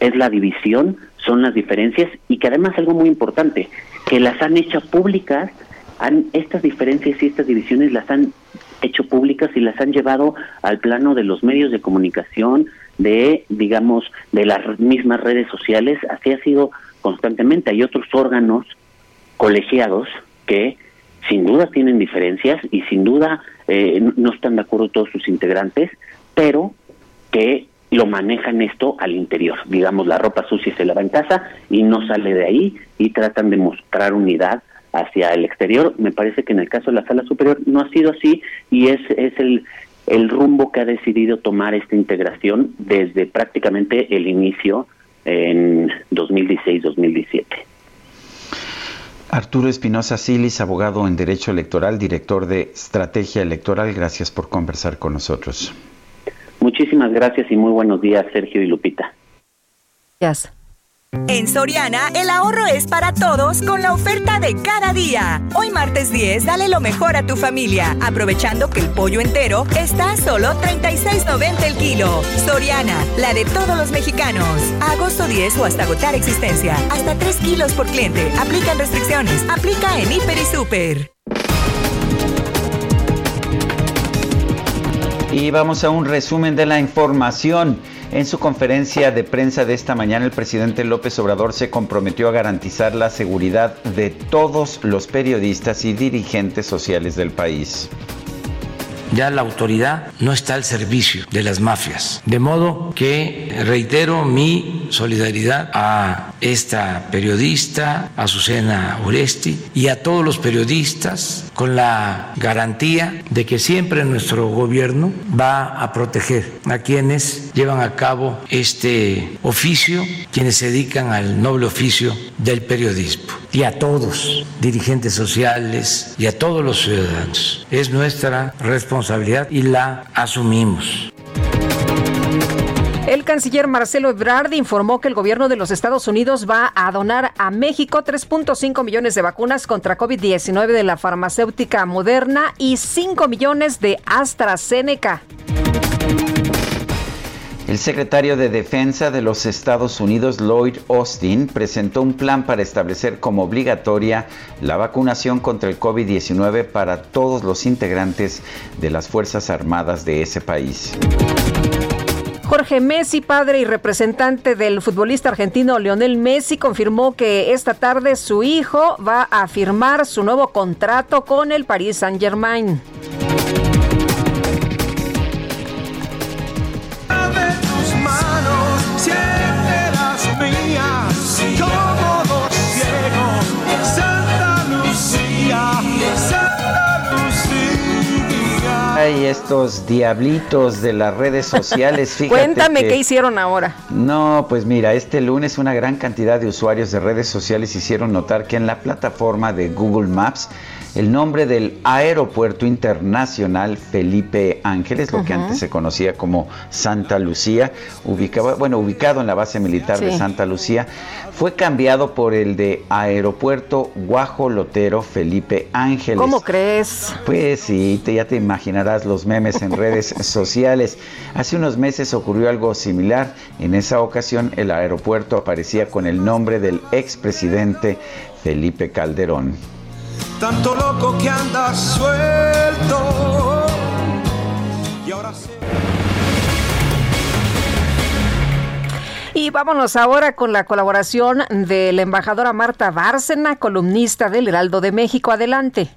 es la división, son las diferencias y que además algo muy importante, que las han hecho públicas, han, estas diferencias y estas divisiones las han hecho públicas y las han llevado al plano de los medios de comunicación, de, digamos, de las mismas redes sociales, así ha sido constantemente. Hay otros órganos colegiados que sin duda tienen diferencias y sin duda eh, no están de acuerdo todos sus integrantes, pero que lo manejan esto al interior. Digamos, la ropa sucia se lava en casa y no sale de ahí y tratan de mostrar unidad hacia el exterior. Me parece que en el caso de la sala superior no ha sido así y es, es el, el rumbo que ha decidido tomar esta integración desde prácticamente el inicio en 2016-2017. Arturo Espinosa Silis, abogado en Derecho Electoral, director de Estrategia Electoral, gracias por conversar con nosotros. Muchísimas gracias y muy buenos días, Sergio y Lupita. Gracias. En Soriana, el ahorro es para todos con la oferta de cada día. Hoy martes 10, dale lo mejor a tu familia, aprovechando que el pollo entero está a solo 36.90 el kilo. Soriana, la de todos los mexicanos. Agosto 10 o hasta agotar existencia. Hasta 3 kilos por cliente. Aplican restricciones. Aplica en Hiper y Super. Y vamos a un resumen de la información. En su conferencia de prensa de esta mañana, el presidente López Obrador se comprometió a garantizar la seguridad de todos los periodistas y dirigentes sociales del país. Ya la autoridad no está al servicio de las mafias. De modo que reitero mi solidaridad a esta periodista, Azucena Oresti, y a todos los periodistas con la garantía de que siempre nuestro gobierno va a proteger a quienes llevan a cabo este oficio, quienes se dedican al noble oficio del periodismo. Y a todos, dirigentes sociales y a todos los ciudadanos. Es nuestra responsabilidad y la asumimos. El canciller Marcelo Ebrard informó que el gobierno de los Estados Unidos va a donar a México 3.5 millones de vacunas contra COVID-19 de la farmacéutica Moderna y 5 millones de AstraZeneca. El secretario de Defensa de los Estados Unidos, Lloyd Austin, presentó un plan para establecer como obligatoria la vacunación contra el COVID-19 para todos los integrantes de las Fuerzas Armadas de ese país. Jorge Messi, padre y representante del futbolista argentino Lionel Messi, confirmó que esta tarde su hijo va a firmar su nuevo contrato con el Paris Saint-Germain. Ay, estos diablitos de las redes sociales. Cuéntame qué hicieron ahora. No, pues mira, este lunes una gran cantidad de usuarios de redes sociales hicieron notar que en la plataforma de Google Maps el nombre del aeropuerto internacional Felipe Ángeles, lo que antes se conocía como Santa Lucía, ubicado, bueno, ubicado en la base militar de Santa Lucía, fue cambiado por el de Aeropuerto Guajolotero Felipe Ángeles. ¿Cómo crees? Pues sí, te, ya te imaginarás los memes en redes sociales. Hace unos meses ocurrió algo similar. En esa ocasión el aeropuerto aparecía con el nombre del expresidente Felipe Calderón tanto loco que anda suelto. Y ahora Y vámonos ahora con la colaboración de la embajadora Marta Bárcena, columnista del Heraldo de México. Adelante.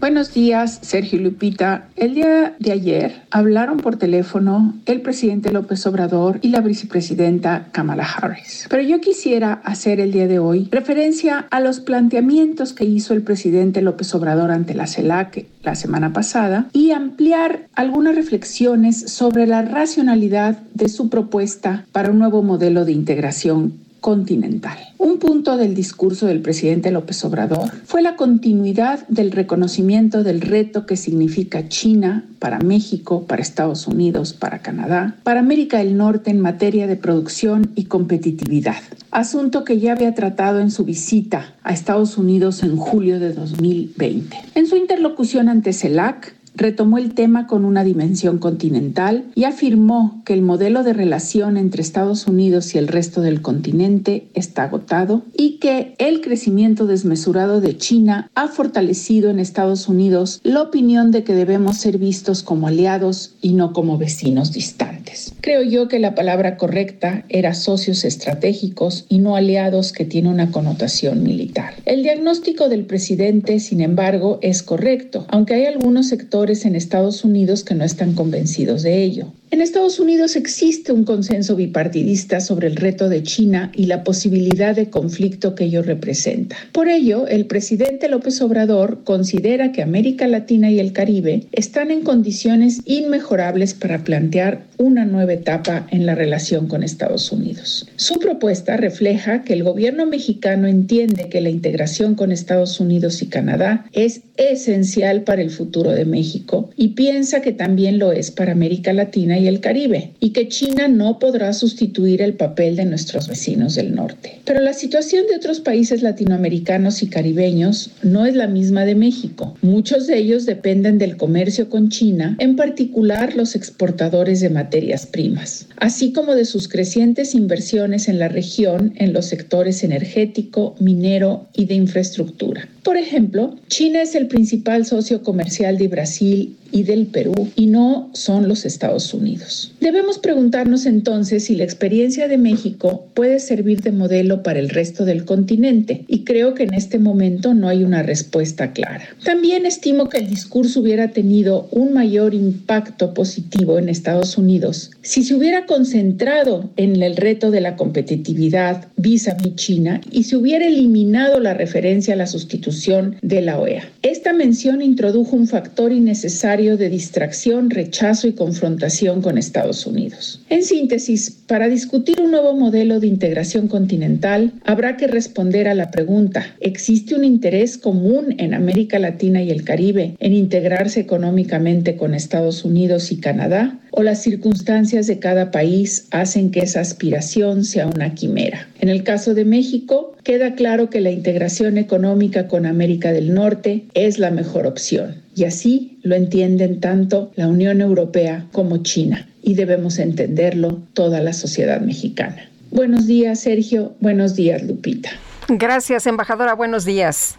Buenos días, Sergio Lupita. El día de ayer hablaron por teléfono el presidente López Obrador y la vicepresidenta Kamala Harris. Pero yo quisiera hacer el día de hoy referencia a los planteamientos que hizo el presidente López Obrador ante la CELAC la semana pasada y ampliar algunas reflexiones sobre la racionalidad de su propuesta para un nuevo modelo de integración continental. Un punto del discurso del presidente López Obrador fue la continuidad del reconocimiento del reto que significa China para México, para Estados Unidos, para Canadá, para América del Norte en materia de producción y competitividad, asunto que ya había tratado en su visita a Estados Unidos en julio de 2020. En su interlocución ante CELAC, retomó el tema con una dimensión continental y afirmó que el modelo de relación entre Estados Unidos y el resto del continente está agotado y que el crecimiento desmesurado de China ha fortalecido en Estados Unidos la opinión de que debemos ser vistos como aliados y no como vecinos distantes. Creo yo que la palabra correcta era socios estratégicos y no aliados que tiene una connotación militar. El diagnóstico del presidente, sin embargo, es correcto, aunque hay algunos sectores en Estados Unidos que no están convencidos de ello. En Estados Unidos existe un consenso bipartidista sobre el reto de China y la posibilidad de conflicto que ello representa. Por ello, el presidente López Obrador considera que América Latina y el Caribe están en condiciones inmejorables para plantear una nueva etapa en la relación con Estados Unidos. Su propuesta refleja que el gobierno mexicano entiende que la integración con Estados Unidos y Canadá es esencial para el futuro de México y piensa que también lo es para América Latina y el Caribe, y que China no podrá sustituir el papel de nuestros vecinos del norte. Pero la situación de otros países latinoamericanos y caribeños no es la misma de México. Muchos de ellos dependen del comercio con China, en particular los exportadores de materias primas, así como de sus crecientes inversiones en la región en los sectores energético, minero y de infraestructura. Por ejemplo, China es el principal socio comercial de Brasil y del Perú y no son los Estados Unidos. Debemos preguntarnos entonces si la experiencia de México puede servir de modelo para el resto del continente y creo que en este momento no hay una respuesta clara. También estimo que el discurso hubiera tenido un mayor impacto positivo en Estados Unidos si se hubiera concentrado en el reto de la competitividad vis a vis China y se hubiera eliminado la referencia a la sustitución de la OEA. Esta mención introdujo un factor innecesario de distracción, rechazo y confrontación con Estados Unidos. En síntesis, para discutir un nuevo modelo de integración continental, habrá que responder a la pregunta, ¿existe un interés común en América Latina y el Caribe en integrarse económicamente con Estados Unidos y Canadá? ¿O las circunstancias de cada país hacen que esa aspiración sea una quimera? En el caso de México, queda claro que la integración económica con América del Norte es la mejor opción. Y así lo entienden tanto la Unión Europea como China. Y debemos entenderlo toda la sociedad mexicana. Buenos días, Sergio. Buenos días, Lupita. Gracias, embajadora. Buenos días.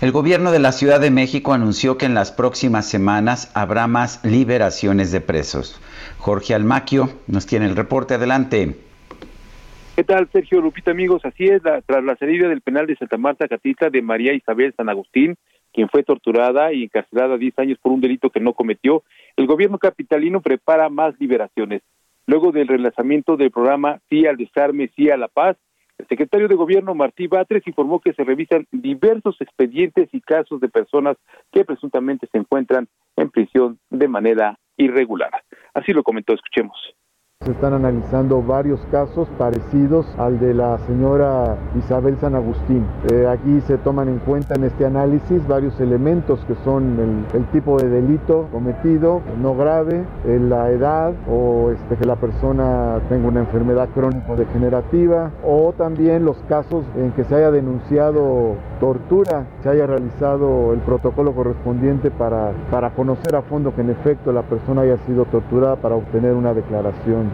El gobierno de la Ciudad de México anunció que en las próximas semanas habrá más liberaciones de presos. Jorge Almaquio nos tiene el reporte. Adelante. ¿Qué tal, Sergio Lupita, amigos? Así es, tras la salida del penal de Santa Marta Catita de María Isabel San Agustín, quien fue torturada y encarcelada 10 años por un delito que no cometió, el gobierno capitalino prepara más liberaciones. Luego del relanzamiento del programa Sí al Desarme, Sí a la Paz, el secretario de Gobierno Martí Batres informó que se revisan diversos expedientes y casos de personas que presuntamente se encuentran en prisión de manera irregular. Así lo comentó, escuchemos. Se están analizando varios casos parecidos al de la señora Isabel San Agustín. Eh, aquí se toman en cuenta en este análisis varios elementos que son el, tipo de delito cometido, no grave, eh, la edad o este, que la persona tenga una enfermedad crónico-degenerativa o también los casos en que se haya denunciado tortura, se haya realizado el protocolo correspondiente para, para conocer a fondo que en efecto la persona haya sido torturada para obtener una declaración.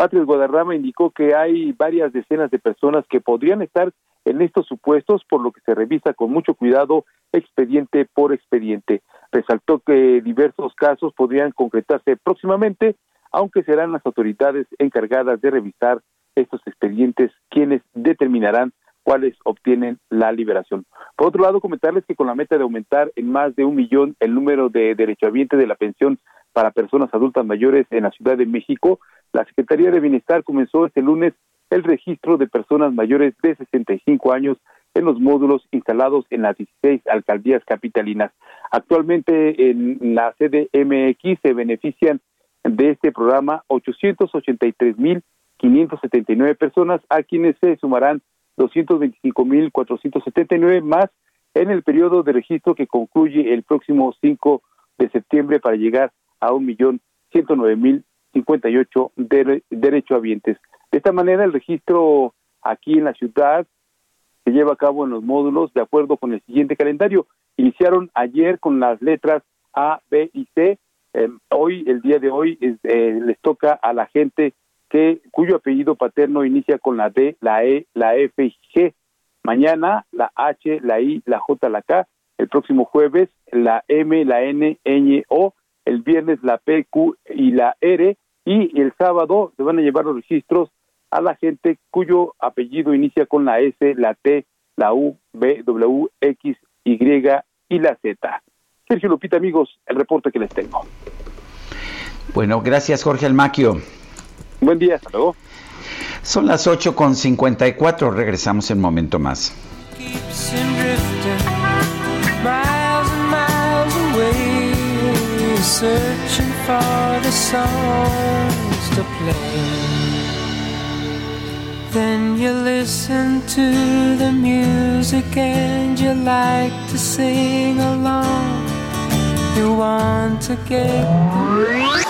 Patrick Guadarrama indicó que hay varias decenas de personas que podrían estar en estos supuestos, por lo que se revisa con mucho cuidado expediente por expediente. Resaltó que diversos casos podrían concretarse próximamente, aunque serán las autoridades encargadas de revisar estos expedientes quienes determinarán cuáles obtienen la liberación. Por otro lado, comentarles que con la meta de aumentar en más de un millón el número de derechohabientes de la pensión para personas adultas mayores en la Ciudad de México, la Secretaría de Bienestar comenzó este lunes el registro de personas mayores de 65 años en los módulos instalados en las 16 alcaldías capitalinas. Actualmente en la CDMX se benefician de este programa 883.579 personas, a quienes se sumarán 225.479 más en el periodo de registro que concluye el próximo 5 de septiembre para llegar a un millón ciento nueve mil cincuenta y ocho derechohabientes. De esta manera, el registro aquí en la ciudad se lleva a cabo en los módulos de acuerdo con el siguiente calendario. Iniciaron ayer con las letras A, B y C. Em, hoy, el día de hoy, eh, les toca a la gente que cuyo apellido paterno inicia con la D, la E, la F y G. Mañana la H, la I, la J, la K. El próximo jueves la M, la N, Ñ, O el viernes la P, Q y la R, y el sábado se van a llevar los registros a la gente cuyo apellido inicia con la S, la T, la U, B, W, X, Y y la Z. Sergio Lupita, amigos, el reporte que les tengo. Bueno, gracias Jorge Almaquio. Buen día, hasta luego. Son las 8 con 54, regresamos en momento más. Searching for the songs to play. Then you listen to the music and you like to sing along. You want to get.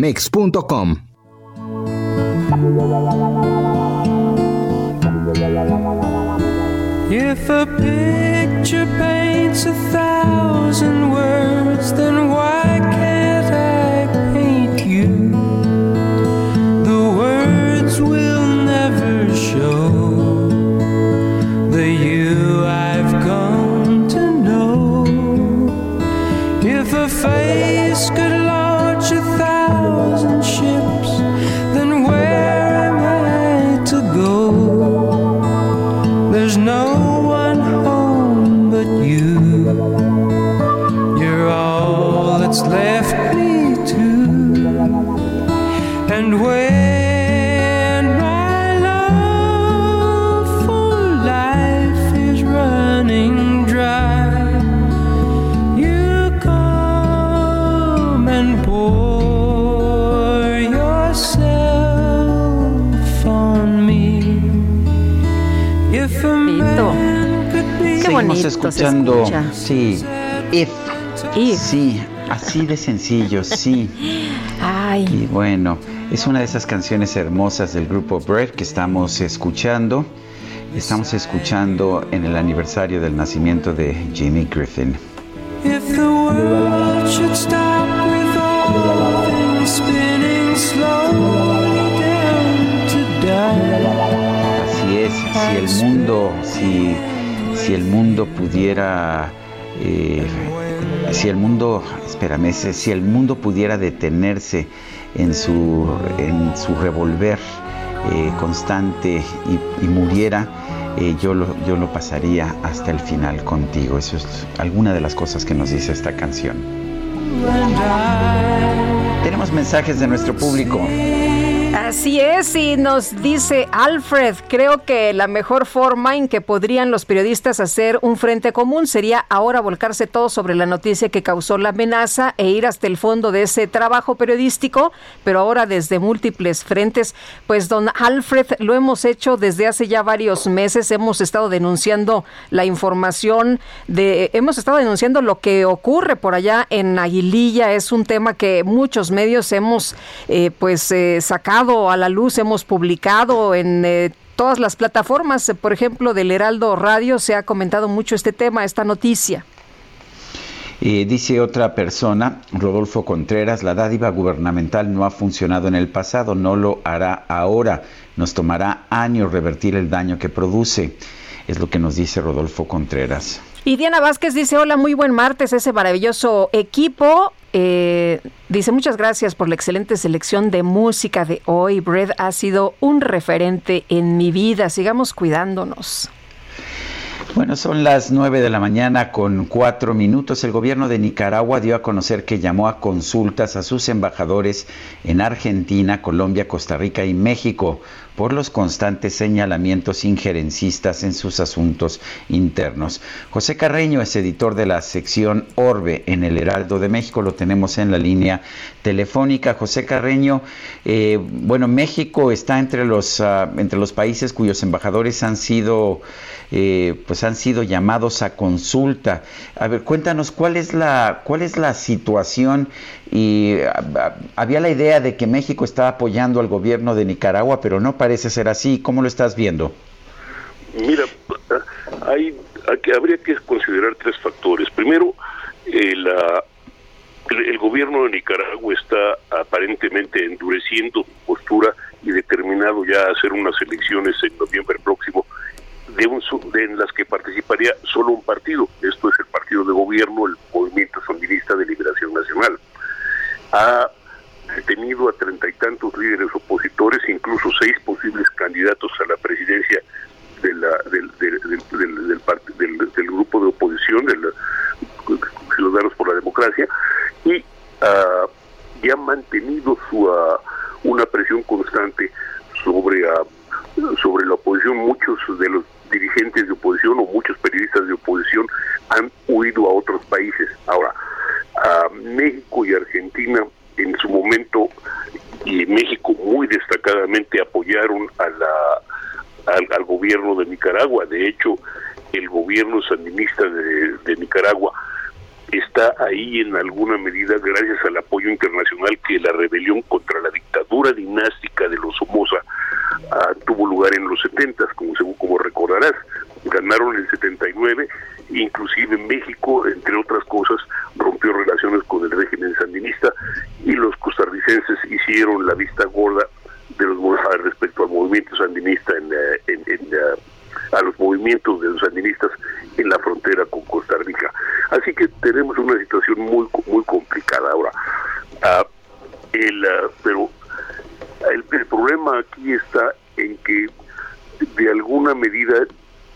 Mex.com. If a picture paints a thousand words, then why can't I paint you? The words will never show Estamos escuchando, sí, If. Sí, así de sencillo, sí. Ay. Y bueno, es una de esas canciones hermosas del grupo Bread que estamos escuchando. Estamos escuchando en el aniversario del nacimiento de Jimmy Griffin. If the world should stop with all things spinning slowly down to die. Así es, si el mundo, si, si el mundo pudiera, eh, si el mundo, espérame, si el mundo pudiera detenerse en su, en su revolver eh, constante y, y muriera, eh, yo, lo, yo lo pasaría hasta el final contigo. Eso es alguna de las cosas que nos dice esta canción. Tenemos mensajes de nuestro público. Así es, y nos dice Alfred, creo que la mejor forma en que podrían los periodistas hacer un frente común sería ahora volcarse todo sobre la noticia que causó la amenaza e ir hasta el fondo de ese trabajo periodístico, pero ahora desde múltiples frentes. Pues don Alfred, lo hemos hecho desde hace ya varios meses, hemos estado denunciando la información de, hemos estado denunciando lo que ocurre por allá en Aguililla, es un tema que muchos medios hemos eh, pues eh, sacado a la luz, hemos publicado en eh, todas las plataformas, por ejemplo, del Heraldo Radio, se ha comentado mucho este tema, esta noticia. Eh, dice otra persona, Rodolfo Contreras, la dádiva gubernamental no ha funcionado en el pasado, no lo hará ahora. Nos tomará años revertir el daño que produce. Es lo que nos dice Rodolfo Contreras. Y Diana Vázquez dice, hola, muy buen martes, ese maravilloso equipo. Eh, dice, muchas gracias por la excelente selección de música de hoy. Bread ha sido un referente en mi vida. Sigamos cuidándonos. Bueno, son las 9 de la mañana con cuatro minutos. El gobierno de Nicaragua dio a conocer que llamó a consultas a sus embajadores en Argentina, Colombia, Costa Rica y México por los constantes señalamientos injerencistas en sus asuntos internos. José Carreño es editor de la sección Orbe en el Heraldo de México, lo tenemos en la línea telefónica. José Carreño, eh, bueno, México está entre los, uh, entre los países cuyos embajadores han sido, eh, pues han sido llamados a consulta. A ver, cuéntanos cuál es la, cuál es la situación y había la idea de que México estaba apoyando al gobierno de Nicaragua, pero no parece ser así. ¿Cómo lo estás viendo? Mira, hay, habría que considerar tres factores. Primero, eh, el, gobierno de Nicaragua está aparentemente endureciendo su postura y determinado ya a hacer unas elecciones en noviembre próximo de, un, de en las que participaría solo un partido. Esto es el partido de gobierno, el Movimiento Sandinista de Liberación Nacional. Ha detenido a treinta y tantos líderes opositores, incluso seis posibles candidatos a la presidencia de la, del, del, del, del, grupo de oposición, de Ciudadanos por la Democracia, y uh, ya ha mantenido su, uh, una presión constante sobre, uh, sobre la oposición. Muchos de los dirigentes de oposición o muchos periodistas de oposición han huido a otros países. Ahora, México y Argentina en su momento y México muy destacadamente apoyaron a la, al, gobierno de Nicaragua. De hecho, el gobierno sandinista de, Nicaragua está ahí en alguna medida gracias al apoyo internacional que la rebelión contra la dictadura dinástica de los Somoza uh, tuvo lugar en los 70, como, como recordarás. Ganaron el 79 inclusive México, entre otras cosas, rompió relaciones con el régimen sandinista y los costarricenses hicieron la vista gorda de los respecto al movimiento sandinista en, en, en a los movimientos de los sandinistas en la frontera con Costa Rica. Así que tenemos una situación muy muy complicada ahora. Uh, el, uh, pero el problema aquí está en que de alguna medida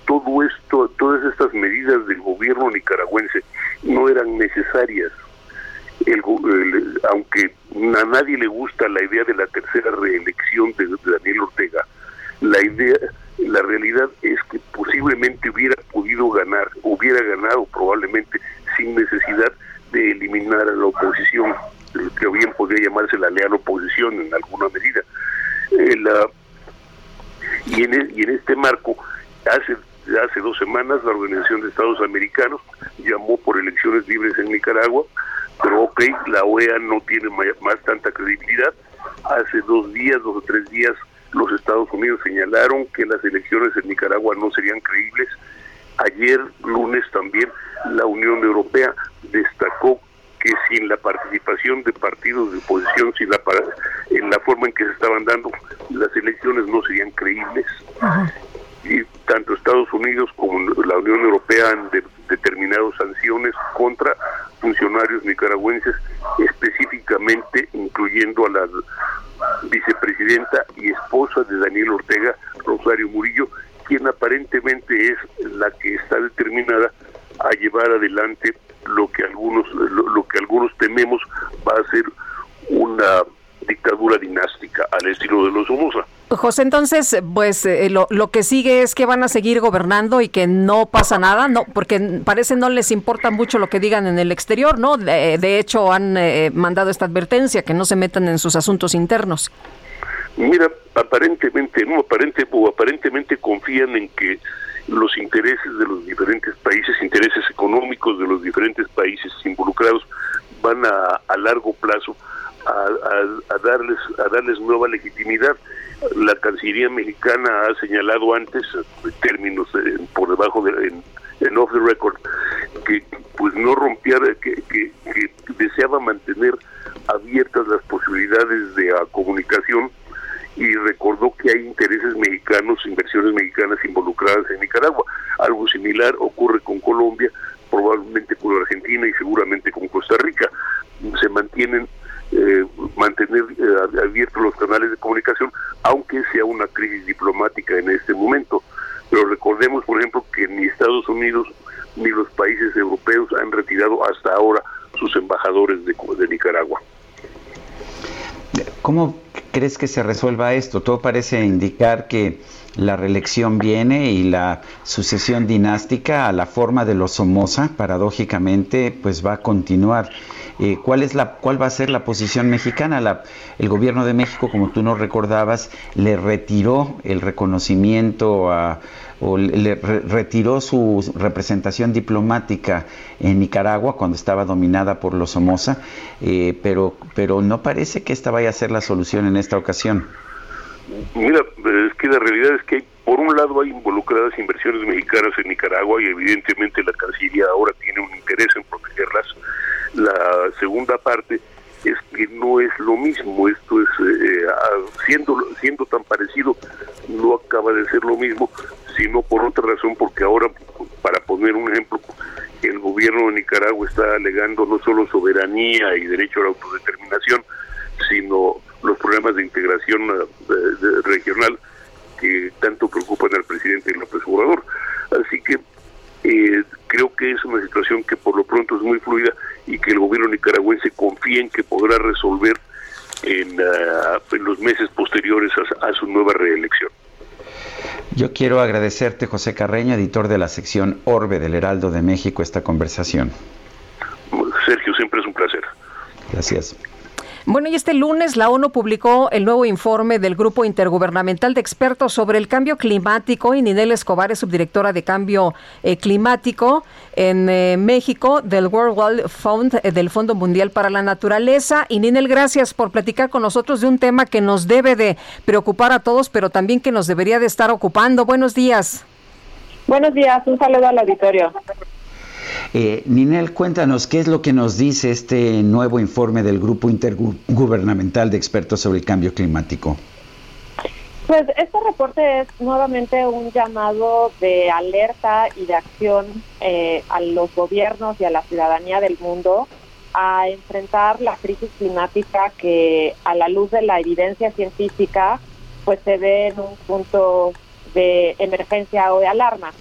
todo esto, todas estas medidas del gobierno nicaragüense no eran necesarias. El, el, aunque a nadie le gusta la idea de la tercera reelección de, Daniel Ortega, la idea, la realidad es que posiblemente hubiera podido ganar, hubiera ganado probablemente sin necesidad de eliminar a la oposición, que bien podría llamarse la leal oposición en alguna medida. Eh, la, y, en, y en este marco hace hace dos semanas la Organización de Estados Americanos llamó por elecciones libres en Nicaragua, pero ok, la OEA no tiene más tanta credibilidad. Hace dos días, dos o tres días, los Estados Unidos señalaron que las elecciones en Nicaragua no serían creíbles. Ayer, lunes también, la Unión Europea destacó que sin la participación de partidos de oposición, sin la en la forma en que se estaban dando las elecciones no serían creíbles. Y tanto Estados Unidos como la Unión Europea han determinado sanciones contra funcionarios nicaragüenses, específicamente incluyendo a la vicepresidenta y esposa de Daniel Ortega, Rosario Murillo, quien aparentemente es la que está determinada a llevar adelante lo que algunos lo, que algunos tememos va a ser una dictadura dinástica al estilo de los Somoza. José, entonces, pues eh, lo, lo, que sigue es que van a seguir gobernando y que no pasa nada, no, porque parece no les importa mucho lo que digan en el exterior, ¿no? De, hecho, han eh, mandado esta advertencia que no se metan en sus asuntos internos. Mira, aparentemente, no, aparente, o aparentemente confían en que los intereses de los diferentes países, intereses económicos de los diferentes países involucrados, van a, a largo plazo a, darles a darles nueva legitimidad. La Cancillería mexicana ha señalado antes, términos eh, por debajo de en, off the record, que pues no rompiera, que, que, deseaba mantener abiertas las posibilidades de comunicación y recordó que hay intereses mexicanos, inversiones mexicanas involucradas en Nicaragua. Algo similar ocurre con Colombia, probablemente con Argentina y seguramente con Costa Rica. Se mantienen eh, mantener eh, abiertos los canales de comunicación, aunque sea una crisis diplomática en este momento. Pero recordemos, por ejemplo, que ni Estados Unidos ni los países europeos han retirado hasta ahora sus embajadores de, de Nicaragua. ¿Cómo crees que se resuelva esto? Todo parece indicar que la reelección viene y la sucesión dinástica a la forma de los Somoza, paradójicamente, pues va a continuar. Eh, ¿cuál, es la, ¿Cuál va a ser la posición mexicana? El gobierno de México, como tú nos recordabas, le retiró el reconocimiento a, o le retiró su representación diplomática en Nicaragua cuando estaba dominada por los Somoza, eh, pero, pero no parece que esta vaya a ser la solución en esta ocasión. Mira, es que la realidad es que por un lado hay involucradas inversiones mexicanas en Nicaragua y evidentemente la Cancillería ahora tiene un interés en protegerlas. La segunda parte es que no es lo mismo, esto es, eh, siendo, siendo tan parecido, no acaba de ser lo mismo, sino por otra razón, porque ahora, para poner un ejemplo, el gobierno de Nicaragua está alegando no solo soberanía y derecho a la autodeterminación, sino los problemas de integración eh, regional que tanto preocupan al presidente López Obrador. Así que eh, creo que es una situación que por lo pronto es muy fluida y que el gobierno nicaragüense confía en que podrá resolver en, ah, los meses posteriores a, su nueva reelección. Yo quiero agradecerte, José Carreño, editor de la sección Orbe del Heraldo de México, esta conversación. Sergio, siempre es un placer. Gracias. Bueno, y este lunes la ONU publicó el nuevo informe del Grupo Intergubernamental de Expertos sobre el Cambio Climático y Ninel Escobar es subdirectora de Cambio eh, Climático en eh, México del World Wildlife Fund, eh, del Fondo Mundial para la Naturaleza. Y Ninel, gracias por platicar con nosotros de un tema que nos debe de preocupar a todos, pero también que nos debería de estar ocupando. Buenos días. Buenos días, un saludo al auditorio. Eh, Ninel, cuéntanos qué es lo que nos dice este nuevo informe del Grupo Intergubernamental de Expertos sobre el Cambio Climático. Pues este reporte es nuevamente un llamado de alerta y de acción eh, a los gobiernos y a la ciudadanía del mundo a enfrentar la crisis climática que a la luz de la evidencia científica pues se ve en un punto de emergencia o de alarma.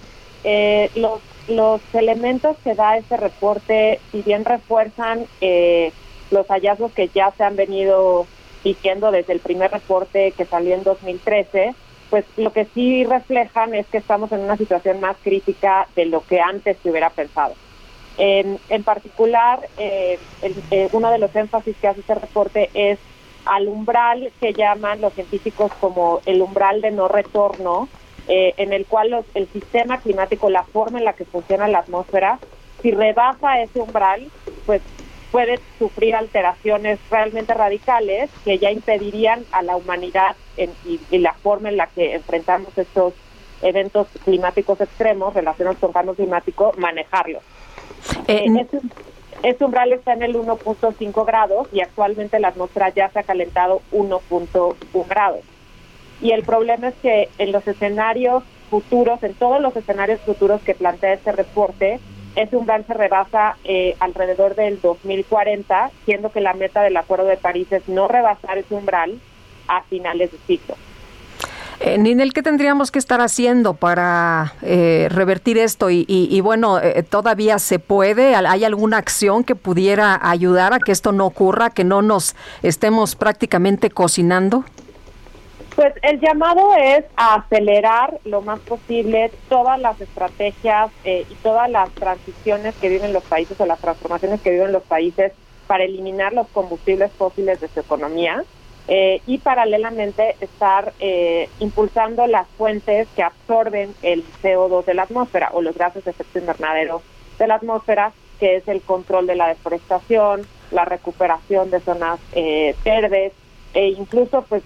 Eh, los los elementos que da este reporte, si bien refuerzan eh, los hallazgos que ya se han venido diciendo desde el primer reporte que salió en 2013, pues lo que sí reflejan es que estamos en una situación más crítica de lo que antes se hubiera pensado. En, en particular, eh, eh, uno de los énfasis que hace este reporte es al umbral que llaman los científicos como el umbral de no retorno, eh, en el cual los, el sistema climático, la forma en la que funciona la atmósfera, si rebasa ese umbral, pues puede sufrir alteraciones realmente radicales que ya impedirían a la humanidad en, y, la forma en la que enfrentamos estos eventos climáticos extremos relacionados con cambio climático, manejarlos. Eh, ese, ese umbral está en el 1.5 grados y actualmente la atmósfera ya se ha calentado 1.1 grados. Y el problema es que en los escenarios futuros, en todos los escenarios futuros que plantea este reporte, ese umbral se rebasa eh, alrededor del 2040, siendo que la meta del Acuerdo de París es no rebasar ese umbral a finales de siglo. Eh, Ninel, ¿qué tendríamos que estar haciendo para eh, revertir esto? Y, bueno, eh, ¿todavía se puede? ¿Hay alguna acción que pudiera ayudar a que esto no ocurra, que no nos estemos prácticamente cocinando? Pues el llamado es a acelerar lo más posible todas las estrategias y todas las transiciones que viven los países o las transformaciones que viven los países para eliminar los combustibles fósiles de su economía. Eh, y paralelamente estar eh, impulsando las fuentes que absorben el CO2 de la atmósfera o los gases de efecto invernadero de la atmósfera, que es el control de la deforestación, la recuperación de zonas eh, verdes e incluso pues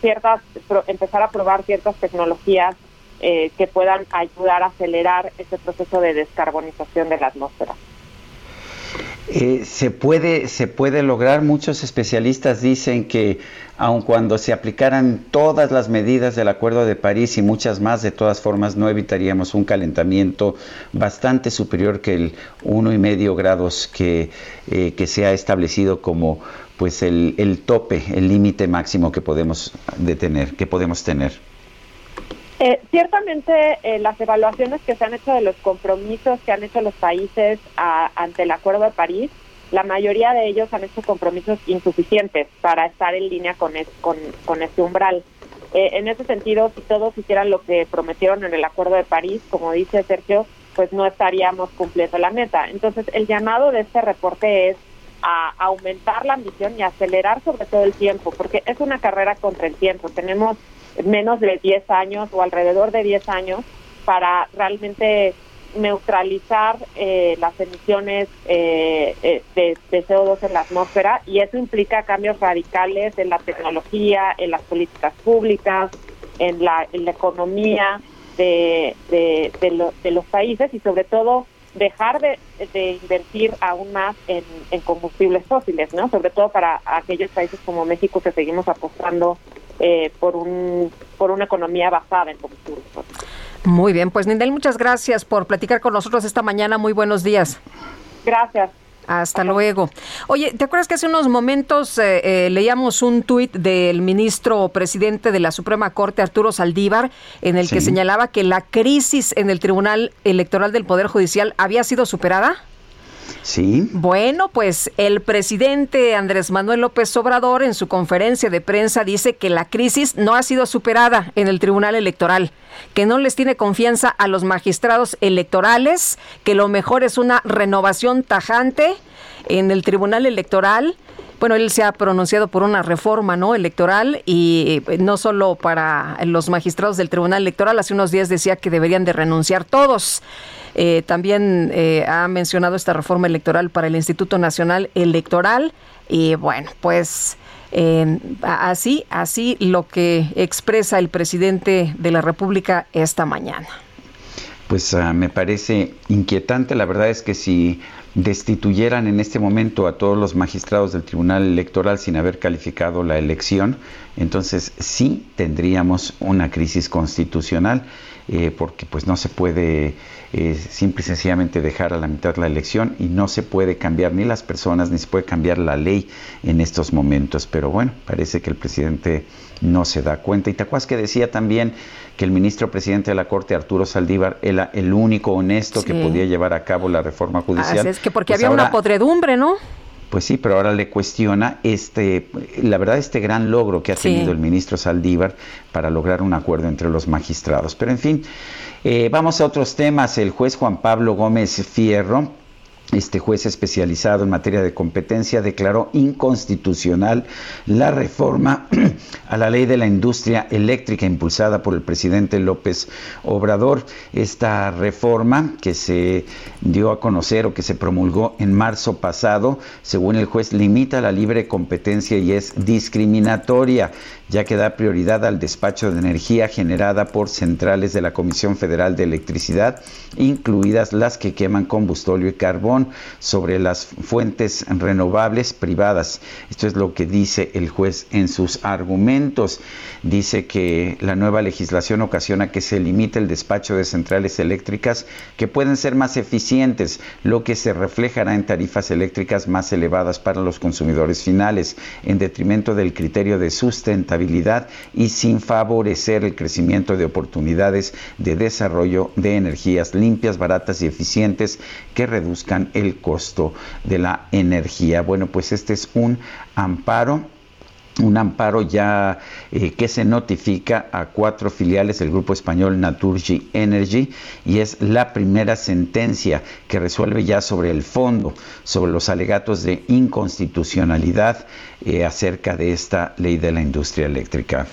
ciertas empezar a probar ciertas tecnologías que puedan ayudar a acelerar ese proceso de descarbonización de la atmósfera. Eh, se, puede, se puede lograr, muchos especialistas dicen que aun cuando se aplicaran todas las medidas del Acuerdo de París y muchas más, de todas formas no evitaríamos un calentamiento bastante superior que el uno y medio grados que, eh, que se ha establecido como pues el, tope, el límite máximo que podemos detener, que podemos tener. Eh, ciertamente eh, las evaluaciones que se han hecho de los compromisos que han hecho los países ante el Acuerdo de París, la mayoría de ellos han hecho compromisos insuficientes para estar en línea con, con, este umbral. Eh, en ese sentido, si todos hicieran lo que prometieron en el Acuerdo de París, como dice Sergio, pues no estaríamos cumpliendo la meta. Entonces, el llamado de este reporte es a aumentar la ambición y acelerar sobre todo el tiempo, porque es una carrera contra el tiempo. Tenemos menos de 10 años o alrededor de 10 años para realmente neutralizar eh, las emisiones eh, eh, de, CO2 en la atmósfera y eso implica cambios radicales en la tecnología, en las políticas públicas, en la, economía de, los países y sobre todo dejar de, invertir aún más en, en, combustibles fósiles, ¿no? Sobre todo para aquellos países como México que seguimos apostando eh, por, un, por una economía basada en combustibles. Muy bien, pues Nindel, muchas gracias por platicar con nosotros esta mañana. Muy buenos días. Gracias. Hasta luego. Oye, ¿te acuerdas que hace unos momentos eh, eh, leíamos un tuit del ministro presidente de la Suprema Corte, Arturo Saldívar, en el que señalaba que la crisis en el Tribunal Electoral del Poder Judicial había sido superada? Sí. Bueno, pues el presidente Andrés Manuel López Obrador en su conferencia de prensa dice que la crisis no ha sido superada en el Tribunal Electoral, que no les tiene confianza a los magistrados electorales, que lo mejor es una renovación tajante en el Tribunal Electoral bueno, él se ha pronunciado por una reforma no electoral y eh, no solo para los magistrados del Tribunal Electoral, hace unos días decía que deberían de renunciar todos. Eh, también eh, ha mencionado esta reforma electoral para el Instituto Nacional Electoral y bueno, pues así, así lo que expresa el presidente de la República esta mañana. Pues ah, me parece inquietante, la verdad es que si destituyeran en este momento a todos los magistrados del Tribunal Electoral sin haber calificado la elección, entonces sí tendríamos una crisis constitucional, eh, porque pues no se puede eh, simple y sencillamente dejar a la mitad la elección y no se puede cambiar ni las personas ni se puede cambiar la ley en estos momentos. Pero bueno, parece que el presidente no se da cuenta. Y Tacuas que decía también que el ministro presidente de la Corte, Arturo Saldívar, era el único honesto que podía llevar a cabo la reforma judicial. es que porque pues había una podredumbre, ¿no? Pues sí, pero ahora le cuestiona este, la verdad, este gran logro que ha tenido el ministro Saldívar para lograr un acuerdo entre los magistrados. Pero en fin, eh, vamos a otros temas. El juez Juan Pablo Gómez Fierro este juez especializado en materia de competencia declaró inconstitucional la reforma a la ley de la industria eléctrica impulsada por el presidente López Obrador. Esta reforma que se dio a conocer o que se promulgó en marzo pasado, según el juez, limita la libre competencia y es discriminatoria ya que da prioridad al despacho de energía generada por centrales de la Comisión Federal de Electricidad, incluidas las que queman combustorio y carbón, sobre las fuentes renovables privadas. Esto es lo que dice el juez en sus argumentos. Dice que la nueva legislación ocasiona que se limite el despacho de centrales eléctricas que pueden ser más eficientes, lo que se reflejará en tarifas eléctricas más elevadas para los consumidores finales, en detrimento del criterio de sustentabilidad y sin favorecer el crecimiento de oportunidades de desarrollo de energías limpias, baratas y eficientes que reduzcan el costo de la energía. Bueno, pues este es un amparo un amparo ya eh, que se notifica a cuatro filiales del grupo español Naturgy Energy y es la primera sentencia que resuelve ya sobre el fondo, sobre los alegatos de inconstitucionalidad eh, acerca de esta ley de la industria eléctrica.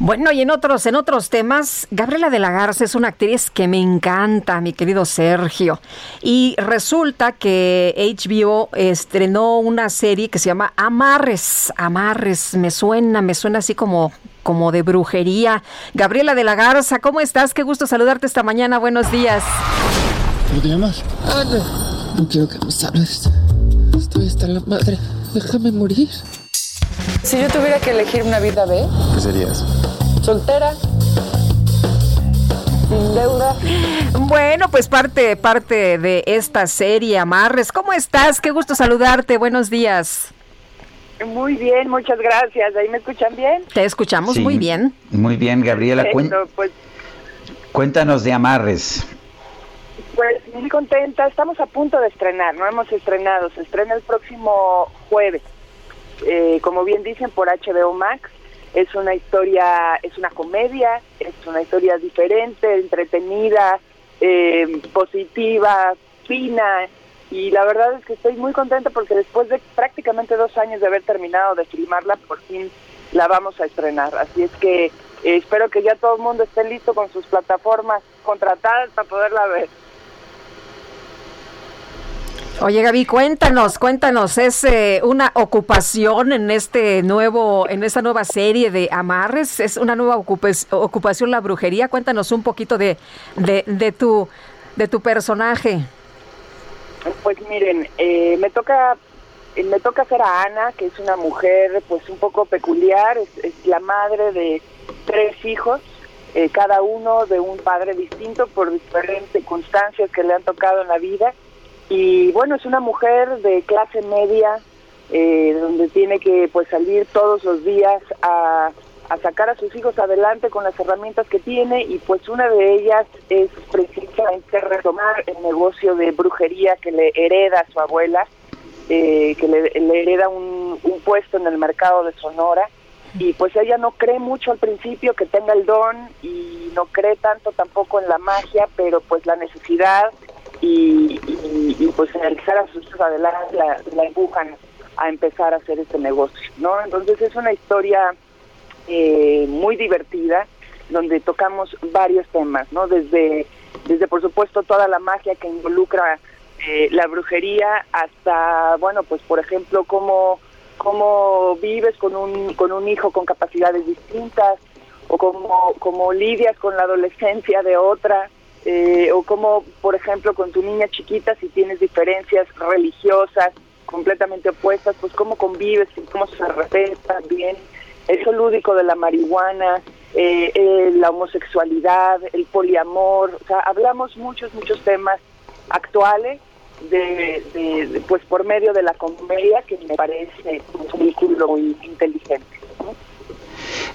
Bueno, y en otros, en otros temas, Gabriela de la Garza es una actriz que me encanta, mi querido Sergio. Y resulta que HBO estrenó una serie que se llama Amarres. Amarres, me suena, me suena así como, como de brujería. Gabriela de la Garza, ¿cómo estás? Qué gusto saludarte esta mañana. Buenos días. ¿Cómo te llamas? Ana. No quiero que me hables. Estoy hasta la madre. Déjame morir. Si yo tuviera que elegir una vida B, ¿qué serías? Soltera. Sin deuda. Bueno, pues parte, parte de esta serie, Amarres. ¿Cómo estás? Qué gusto saludarte. Buenos días. Muy bien, muchas gracias. ¿Ahí me escuchan bien? Te escuchamos muy bien. Muy bien, Gabriela. pues, cuéntanos de Amarres. Pues muy contenta. Estamos a punto de estrenar, no hemos estrenado. Se estrena el próximo jueves. Eh, como bien dicen, por HBO Max. Es una historia, es una comedia, es una historia diferente, entretenida, eh, positiva, fina. Y la verdad es que estoy muy contenta porque después de prácticamente dos años de haber terminado de filmarla, por fin la vamos a estrenar. Así es que eh, espero que ya todo el mundo esté listo con sus plataformas contratadas para poderla ver. Oye Gaby, cuéntanos, cuéntanos, es eh, una ocupación en este nuevo, en esta nueva serie de amarres, es una nueva ocupación la brujería. Cuéntanos un poquito de, de, tu de tu personaje. Pues miren, eh, me toca me toca hacer a Ana, que es una mujer pues un poco peculiar, es, la madre de tres hijos, eh, cada uno de un padre distinto por diferentes circunstancias que le han tocado en la vida y bueno, es una mujer de clase media, eh, donde tiene que pues salir todos los días a, sacar a sus hijos adelante con las herramientas que tiene. Y pues una de ellas es precisamente retomar el negocio de brujería que le hereda a su abuela, eh, que le, hereda un, un puesto en el mercado de Sonora. Y pues ella no cree mucho al principio que tenga el don y no cree tanto tampoco en la magia, pero pues la necesidad y, pues realizar a sus hijos adelante la, empujan a empezar a hacer este negocio, ¿no? Entonces es una historia eh, muy divertida donde tocamos varios temas, ¿no? Desde, desde por supuesto toda la magia que involucra eh, la brujería hasta, bueno, pues por ejemplo cómo, cómo vives con un, con un hijo con capacidades distintas o cómo, cómo lidias con la adolescencia de otra, eh, o como, por ejemplo, con tu niña chiquita, si tienes diferencias religiosas completamente opuestas, pues cómo convives, cómo se respeta bien, eso lúdico de la marihuana, eh, eh, la homosexualidad, el poliamor, o sea, hablamos muchos, muchos temas actuales de, pues por medio de la comedia que me parece un vínculo inteligente.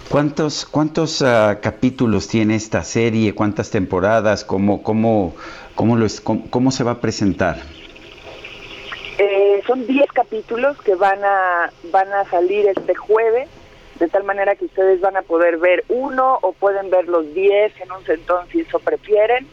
¿Cuántos, cuántos ah, capítulos tiene esta serie? ¿Cuántas temporadas? ¿Cómo, cómo, cómo, lo cómo, se va a presentar? Eh, son 10 capítulos que van a, van a salir este jueves, de tal manera que ustedes van a poder ver uno o pueden ver los 10 en un sentón si eso prefieren.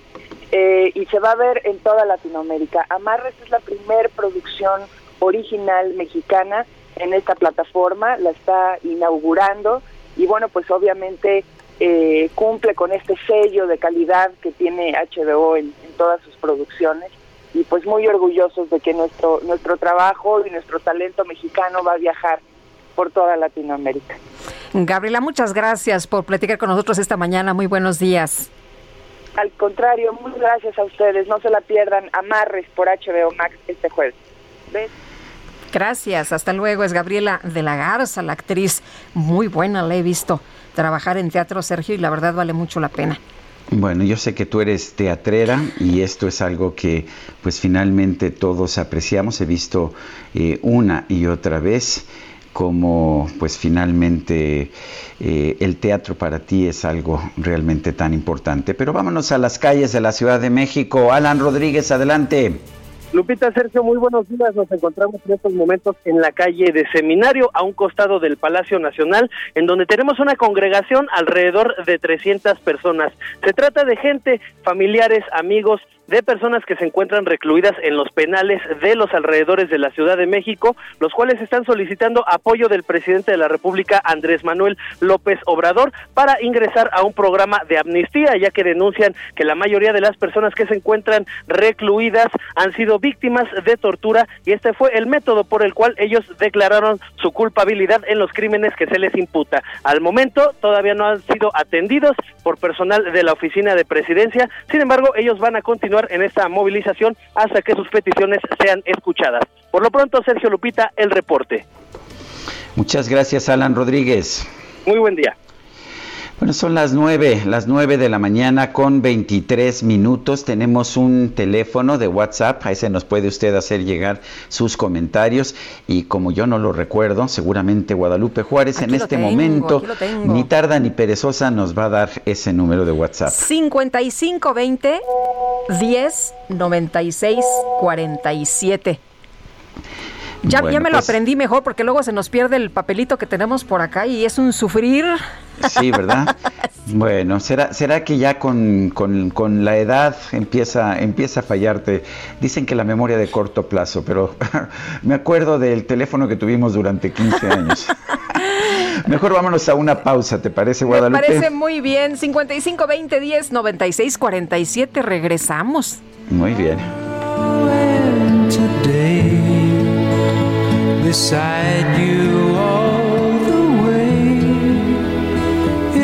eh, y se va a ver en toda Latinoamérica. Amarres es la primer producción original mexicana en esta plataforma, la está inaugurando y bueno, pues obviamente eh, cumple con este sello de calidad que tiene HBO en, en todas sus producciones y pues muy orgullosos de que nuestro nuestro trabajo y nuestro talento mexicano va a viajar por toda Latinoamérica. Gabriela, muchas gracias por platicar con nosotros esta mañana. Muy buenos días. Al contrario, muchas gracias a ustedes. No se la pierdan. Amarres por HBO Max este jueves. ¿Ves? Gracias, hasta luego. Es Gabriela de la Garza, la actriz muy buena, la he visto trabajar en teatro, Sergio, y la verdad vale mucho la pena. Bueno, yo sé que tú eres teatrera y esto es algo que pues finalmente todos apreciamos. He visto eh, una y otra vez cómo pues finalmente eh, el teatro para ti es algo realmente tan importante. Pero vámonos a las calles de la Ciudad de México. Alan Rodríguez, adelante. Lupita Sergio, muy buenos días. Nos encontramos en estos momentos en la calle de Seminario, a un costado del Palacio Nacional, en donde tenemos una congregación alrededor de 300 personas. Se trata de gente, familiares, amigos, de personas que se encuentran recluidas en los penales de los alrededores de la Ciudad de México, los cuales están solicitando apoyo del presidente de la República, Andrés Manuel López Obrador, para ingresar a un programa de amnistía, ya que denuncian que la mayoría de las personas que se encuentran recluidas han sido víctimas de tortura y este fue el método por el cual ellos declararon su culpabilidad en los crímenes que se les imputa. Al momento todavía no han sido atendidos por personal de la oficina de presidencia, sin embargo ellos van a continuar en esta movilización hasta que sus peticiones sean escuchadas. Por lo pronto, Sergio Lupita, el reporte. Muchas gracias, Alan Rodríguez. Muy buen día. Bueno, son las nueve, las nueve de la mañana con 23 minutos. Tenemos un teléfono de WhatsApp, a ese nos puede usted hacer llegar sus comentarios. Y como yo no lo recuerdo, seguramente Guadalupe Juárez Aquí en este tengo, momento, ni tarda ni perezosa, nos va a dar ese número de WhatsApp. 5520 10 96 47. Ya, Bueno, ya me lo pues- aprendí mejor porque luego se nos pierde el papelito que tenemos por acá y es un sufrir. Sí, ¿verdad? Bueno, ¿será, será que ya con, con- con la edad empieza, empieza a fallarte? Dicen que la memoria de corto plazo, pero me acuerdo del teléfono que tuvimos durante 15 años. Mejor vámonos a una pausa, ¿te parece, Me Guadalupe? parece muy bien. 5520 10 96 47. Regresamos. Muy bien. today beside you all the way.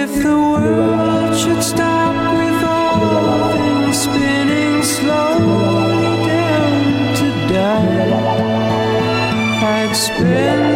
If the world should stop with all things spinning slowly down to die, I'd spend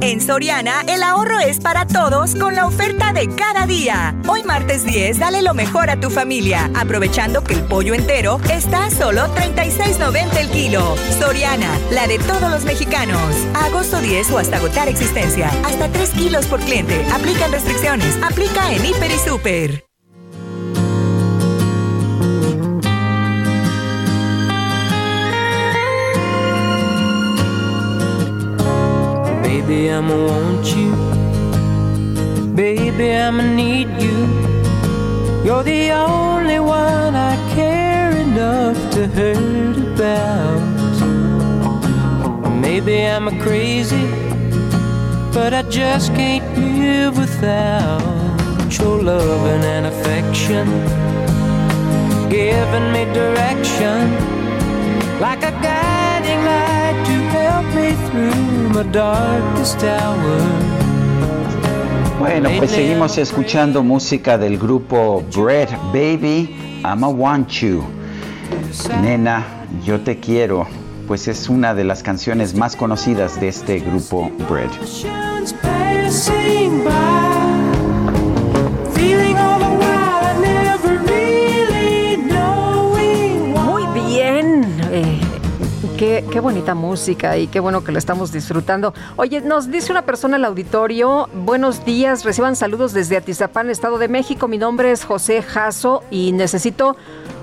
En Soriana, el ahorro es para todos con la oferta de cada día. Hoy martes 10, dale lo mejor a tu familia, aprovechando que el pollo entero está a solo 36.90 el kilo. Soriana, la de todos los mexicanos. Agosto 10 o hasta agotar existencia. Hasta 3 kilos por cliente. Aplican restricciones. Aplica en Hiper y Super. Baby, I'ma want you. Baby, I'ma need you. You're the only one I care enough to hurt about. Maybe I'm a crazy, but I just can't live without your loving and affection. Giving me direction like a guiding light to help me through. Bueno, pues seguimos escuchando música del grupo Bread Baby, I'ma Want You. Nena, yo te quiero, pues es una de las canciones más conocidas de este grupo Bread. Qué, bonita música y qué bueno que lo estamos disfrutando. Oye, nos dice una persona al auditorio, buenos días, reciban saludos desde Atizapán, Estado de México. Mi nombre es José Jasso y necesito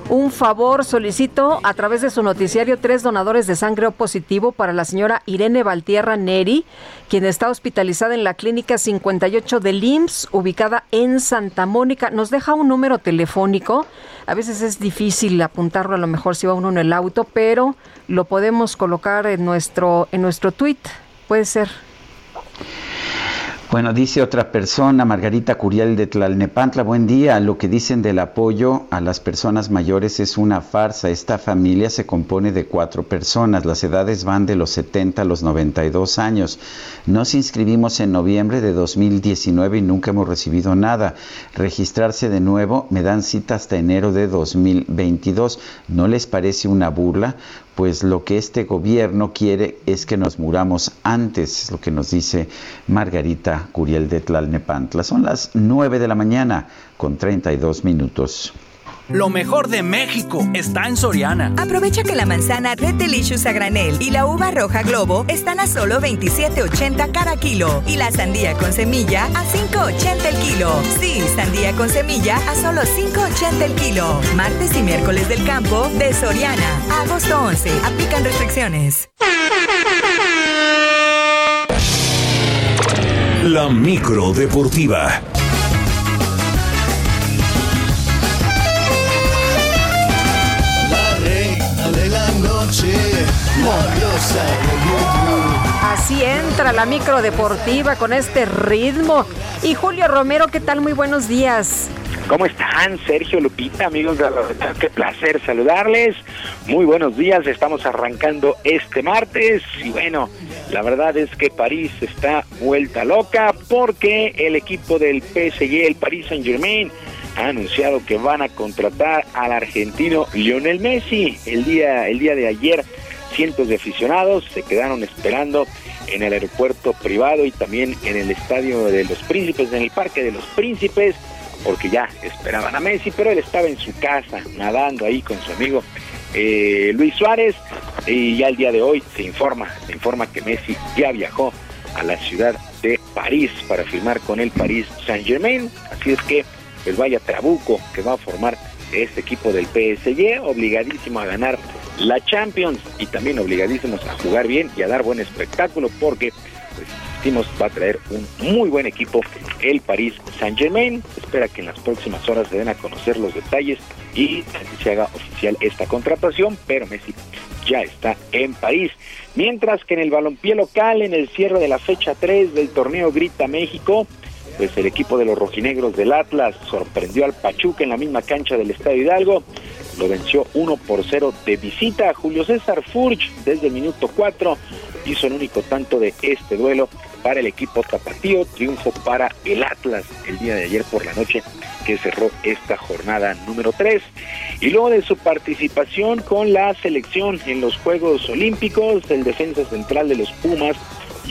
un favor, solicito a través de su noticiario tres donadores de sangre O positivo para la señora Irene Valtierra Neri, quien está hospitalizada en la clínica 58 del IMSS, ubicada en Santa Mónica. Nos deja un número telefónico. A veces es difícil apuntarlo, a lo mejor si va uno en el auto, pero lo podemos colocar en nuestro, en nuestro tweet. Puede ser. Bueno, dice otra persona, Margarita Curiel de Tlalnepantla, buen día. Lo que dicen del apoyo a las personas mayores es una farsa. Esta familia se compone de cuatro personas. Las edades van de los 70 a los 92 años. Nos inscribimos en noviembre de 2019 y nunca hemos recibido nada. Registrarse de nuevo me dan cita hasta enero de 2022. ¿No les parece una burla? Pues lo que este gobierno quiere es que nos muramos antes, es lo que nos dice Margarita Curiel de Tlalnepantla. Son las 9 de la mañana con 32 minutos. Lo mejor de México está en Soriana. Aprovecha que la manzana Red Delicious a granel y la uva roja Globo están a solo 27.80 cada kilo y la sandía con semilla a 5.80 el kilo. Sí, sandía con semilla a solo 5.80 el kilo. Martes y miércoles del campo de Soriana. Agosto 11. Aplican restricciones. La micro deportiva. Noche, Así entra la micro deportiva con este ritmo. Y Julio Romero, ¿qué tal? Muy buenos días. ¿Cómo están, Sergio Lupita, amigos de la Qué placer saludarles. Muy buenos días, estamos arrancando este martes y bueno, la verdad es que París está vuelta loca porque el equipo del PSG, el Paris Saint-Germain, ha anunciado que van a contratar al argentino Lionel Messi. El día el día de ayer cientos de aficionados se quedaron esperando en el aeropuerto privado y también en el estadio de los Príncipes, en el Parque de los Príncipes porque ya esperaban a Messi, pero él estaba en su casa nadando ahí con su amigo eh, Luis Suárez y ya el día de hoy se informa, se informa que Messi ya viajó a la ciudad de París para firmar con el París Saint Germain, así es que el vaya Trabuco que va a formar este equipo del PSG, obligadísimo a ganar la Champions y también obligadísimos a jugar bien y a dar buen espectáculo porque pues, va a traer un muy buen equipo el París Saint Germain. Espera que en las próximas horas se den a conocer los detalles y se haga oficial esta contratación, pero Messi ya está en París. Mientras que en el balompié local, en el cierre de la fecha 3 del torneo Grita México, pues el equipo de los rojinegros del Atlas sorprendió al Pachuca en la misma cancha del Estadio Hidalgo. Lo venció 1 por 0 de visita. Julio César Furch desde el minuto 4 hizo el único tanto de este duelo para el equipo tapatío. Triunfo para el Atlas el día de ayer por la noche que cerró esta jornada número 3. Y luego de su participación con la selección en los Juegos Olímpicos, el defensa central de los Pumas,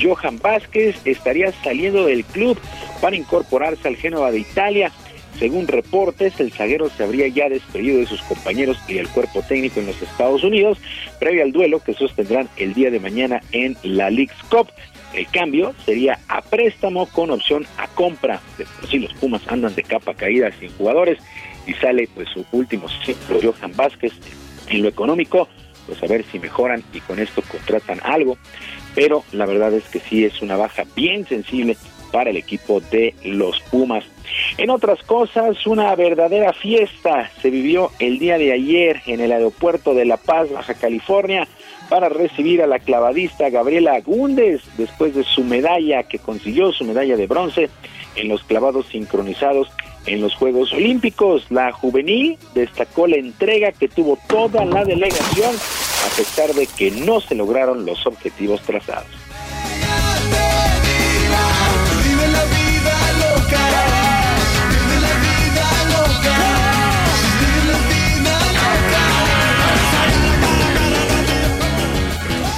Johan Vázquez, estaría saliendo del club para incorporarse al Génova de Italia. Según reportes, el zaguero se habría ya despedido de sus compañeros y del cuerpo técnico en los Estados Unidos, previo al duelo que sostendrán el día de mañana en la League's Cup. El cambio sería a préstamo con opción a compra. De por sí los Pumas andan de capa caída sin jugadores y sale pues su último ciclo Johan Vázquez en lo económico, pues a ver si mejoran y con esto contratan algo. Pero la verdad es que sí es una baja bien sensible para el equipo de los Pumas. En otras cosas, una verdadera fiesta se vivió el día de ayer en el aeropuerto de La Paz, Baja California, para recibir a la clavadista Gabriela Agúndez después de su medalla que consiguió, su medalla de bronce en los clavados sincronizados en los Juegos Olímpicos. La juvenil destacó la entrega que tuvo toda la delegación a pesar de que no se lograron los objetivos trazados.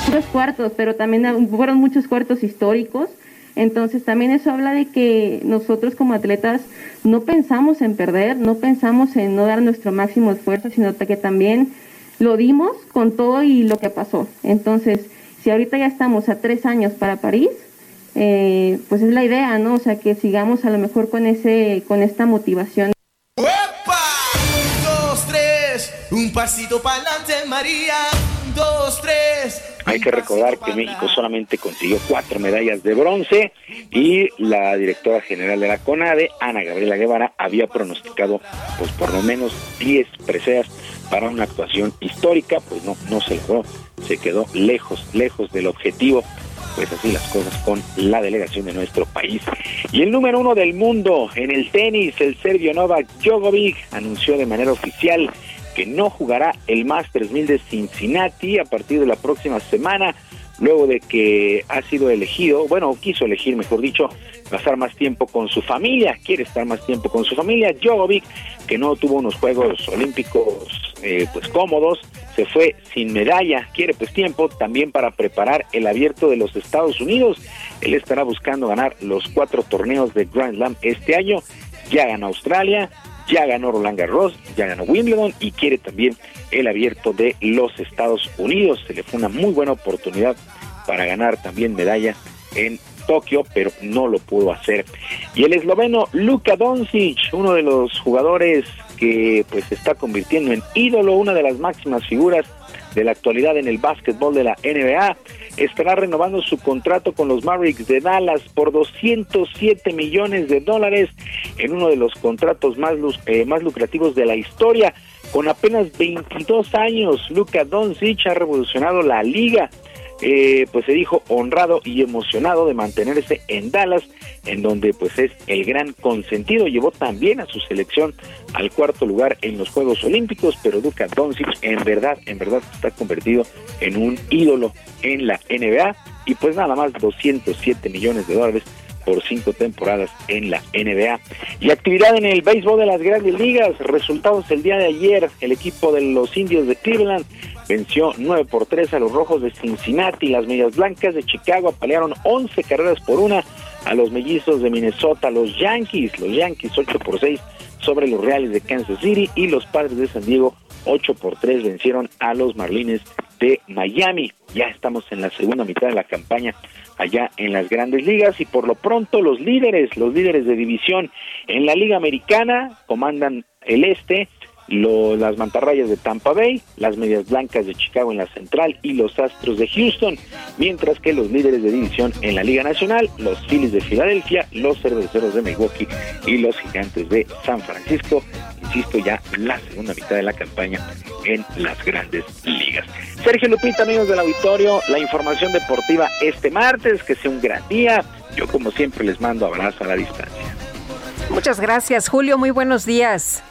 Muchos cuartos, pero también fueron muchos cuartos históricos. Entonces también eso habla de que nosotros como atletas no pensamos en perder, no pensamos en no dar nuestro máximo esfuerzo, sino que también lo dimos con todo y lo que pasó. Entonces, si ahorita ya estamos a tres años para París, eh, pues es la idea, ¿no? O sea, que sigamos a lo mejor con ese, con esta motivación. Dos, tres, un pasito para adelante, María. Dos, tres. Hay que recordar que México solamente consiguió cuatro medallas de bronce y la directora general de la CONADE, Ana Gabriela Guevara, había pronosticado pues por lo menos 10 preseas para una actuación histórica, pues no, no se logró, se quedó lejos, lejos del objetivo. Pues así las cosas con la delegación de nuestro país. Y el número uno del mundo en el tenis, el serbio Novak Djokovic, anunció de manera oficial que no jugará el Masters 1000 de Cincinnati a partir de la próxima semana, luego de que ha sido elegido, bueno, quiso elegir, mejor dicho, pasar más tiempo con su familia, quiere estar más tiempo con su familia. Djokovic, que no tuvo unos Juegos Olímpicos eh, pues cómodos, se fue sin medalla, quiere pues tiempo también para preparar el abierto de los Estados Unidos. Él estará buscando ganar los cuatro torneos de Grand Slam este año. Ya ganó Australia, ya ganó Roland Garros, ya ganó Wimbledon y quiere también el abierto de los Estados Unidos. Se le fue una muy buena oportunidad para ganar también medalla en Tokio, pero no lo pudo hacer. Y el esloveno Luka Doncic, uno de los jugadores que pues se está convirtiendo en ídolo, una de las máximas figuras de la actualidad en el básquetbol de la NBA, estará renovando su contrato con los Mavericks de Dallas por 207 millones de dólares en uno de los contratos más, eh, más lucrativos de la historia. Con apenas 22 años, Luka Doncic ha revolucionado la liga. Eh, pues se dijo honrado y emocionado de mantenerse en Dallas, en donde pues es el gran consentido. Llevó también a su selección al cuarto lugar en los Juegos Olímpicos, pero Luka Doncic en verdad, en verdad está convertido en un ídolo en la NBA y pues nada más 207 millones de dólares por cinco temporadas en la NBA. Y actividad en el béisbol de las grandes ligas. Resultados el día de ayer. El equipo de los indios de Cleveland venció 9 por 3 a los rojos de Cincinnati. Las medias blancas de Chicago apalearon 11 carreras por una a los mellizos de Minnesota. Los Yankees, los Yankees 8 por 6 sobre los Reales de Kansas City y los Padres de San Diego 8 por 3 vencieron a los Marlines de Miami. Ya estamos en la segunda mitad de la campaña allá en las grandes ligas y por lo pronto los líderes, los líderes de división en la Liga Americana comandan el este, las mantarrayas de Tampa Bay, las medias blancas de Chicago en la central y los Astros de Houston, mientras que los líderes de división en la Liga Nacional, los Phillies de Filadelfia, los Cerveceros de Milwaukee y los Gigantes de San Francisco, insisto ya la segunda mitad de la campaña en las grandes ligas. Sergio Lupita, amigos del auditorio, la información deportiva este martes, que sea un gran día. Yo como siempre les mando abrazo a la distancia. Muchas gracias, Julio. Muy buenos días.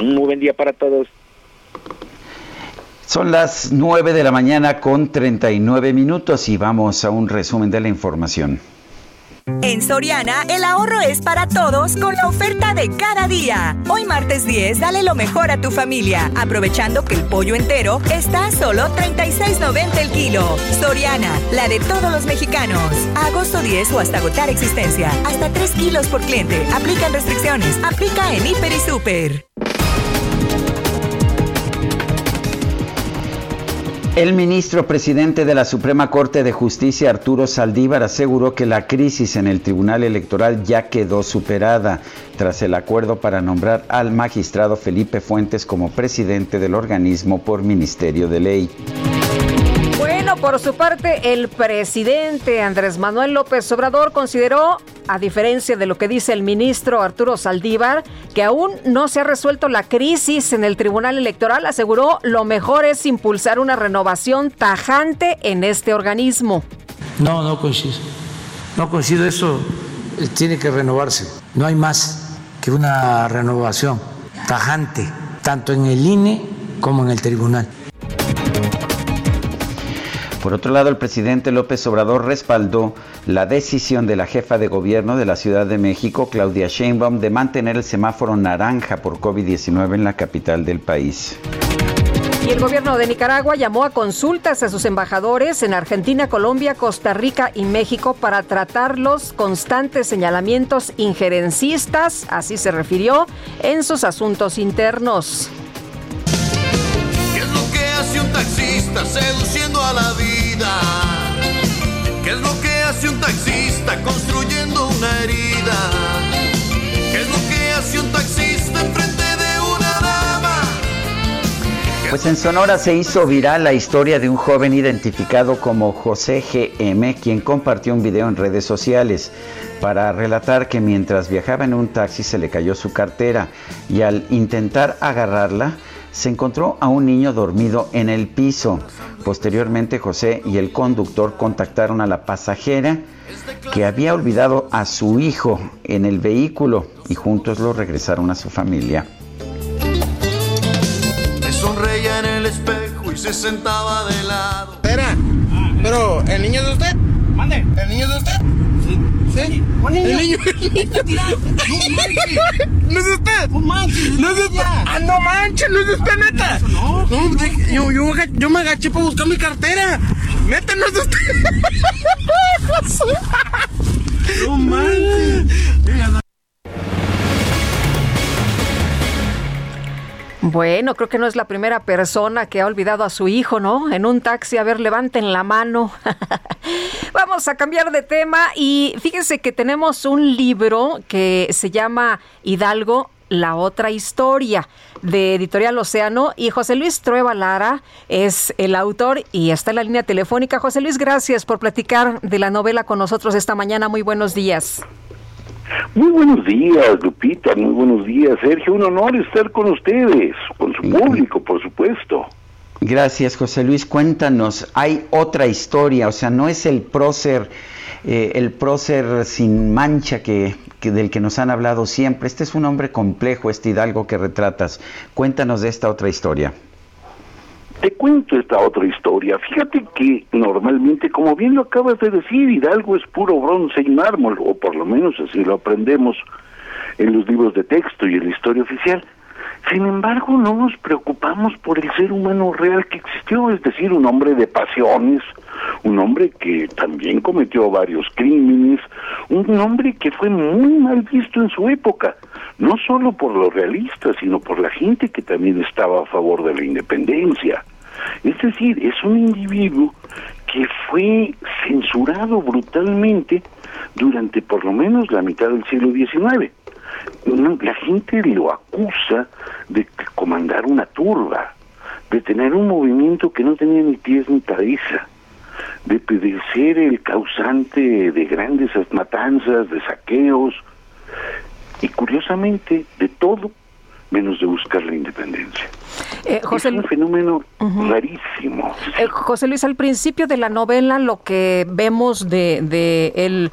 Un muy buen día para todos. Son las 9 de la mañana con 39 minutos y vamos a un resumen de la información. En Soriana, el ahorro es para todos con la oferta de cada día. Hoy martes 10, dale lo mejor a tu familia, aprovechando que el pollo entero está a solo 36.90 el kilo. Soriana, la de todos los mexicanos. A agosto 10 o hasta agotar existencia. Hasta 3 kilos por cliente. Aplican restricciones. Aplica en Hiper y Super. El ministro presidente de la Suprema Corte de Justicia, Arturo Saldívar, aseguró que la crisis en el Tribunal Electoral ya quedó superada tras el acuerdo para nombrar al magistrado Felipe Fuentes como presidente del organismo por Ministerio de Ley. Por su parte, el presidente Andrés Manuel López Obrador consideró, a diferencia de lo que dice el ministro Arturo Saldívar, que aún no se ha resuelto la crisis en el Tribunal Electoral. Aseguró, lo mejor es impulsar una renovación tajante en este organismo. No, no coincido. No coincido, eso eh, tiene que renovarse. No hay más que una renovación tajante, tanto en el INE como en el tribunal. Por otro lado, el presidente López Obrador respaldó la decisión de la jefa de gobierno de la Ciudad de México, Claudia Sheinbaum, de mantener el semáforo naranja por COVID-19 en la capital del país. Y el gobierno de Nicaragua llamó a consultas a sus embajadores en Argentina, Colombia, Costa Rica y México para tratar los constantes señalamientos injerencistas, así se refirió, en sus asuntos internos. ¿Qué es lo que hace taxista seduciendo taxista construyendo una herida? ¿Qué es lo que hace un taxista de una dama? Pues en Sonora se hizo viral la historia de un joven identificado como José GM, quien compartió un video en redes sociales para relatar que mientras viajaba en un taxi se le cayó su cartera y al intentar agarrarla se encontró a un niño dormido en el piso. Posteriormente José y el conductor contactaron a la pasajera que había olvidado a su hijo en el vehículo y juntos lo regresaron a su familia. Me sonreía en el espejo y se sentaba de lado. Espera, pero ¿el niño es de usted? Mande. ¿El niño es de usted? Sí. ¿Sí? El niño ¿No es de usted? No manches. No es usted. Ah, no manches, no es usted, neta. No, de- yo, yo, yo me agaché para buscar mi cartera. Neta, no es usted. No manches. Bueno, creo que no es la primera persona que ha olvidado a su hijo, ¿no? En un taxi, a ver, levanten la mano. Vamos a cambiar de tema y fíjense que tenemos un libro que se llama Hidalgo, la otra historia de Editorial Océano y José Luis Trueba Lara es el autor y está en la línea telefónica. José Luis, gracias por platicar de la novela con nosotros esta mañana. Muy buenos días. Muy buenos días, Lupita, muy buenos días, Sergio. Un honor estar con ustedes, con su público, por supuesto. Gracias, José Luis. Cuéntanos, hay otra historia, o sea, no es el prócer, eh, el prócer sin mancha que, que del que nos han hablado siempre. Este es un hombre complejo, este Hidalgo que retratas. Cuéntanos de esta otra historia. Te cuento esta otra historia. Fíjate que normalmente, como bien lo acabas de decir, Hidalgo es puro bronce y mármol, o por lo menos así lo aprendemos en los libros de texto y en la historia oficial. Sin embargo, no nos preocupamos por el ser humano real que existió, es decir, un hombre de pasiones, un hombre que también cometió varios crímenes, un hombre que fue muy mal visto en su época, no solo por los realistas, sino por la gente que también estaba a favor de la independencia. Es decir, es un individuo que fue censurado brutalmente durante por lo menos la mitad del siglo XIX. La gente lo acusa de comandar una turba, de tener un movimiento que no tenía ni pies ni cabeza, de, de ser el causante de grandes matanzas, de saqueos, y curiosamente de todo menos de buscar la independencia. Eh, José, es un fenómeno rarísimo. eh, José Luis, al principio de la novela lo que vemos de, de el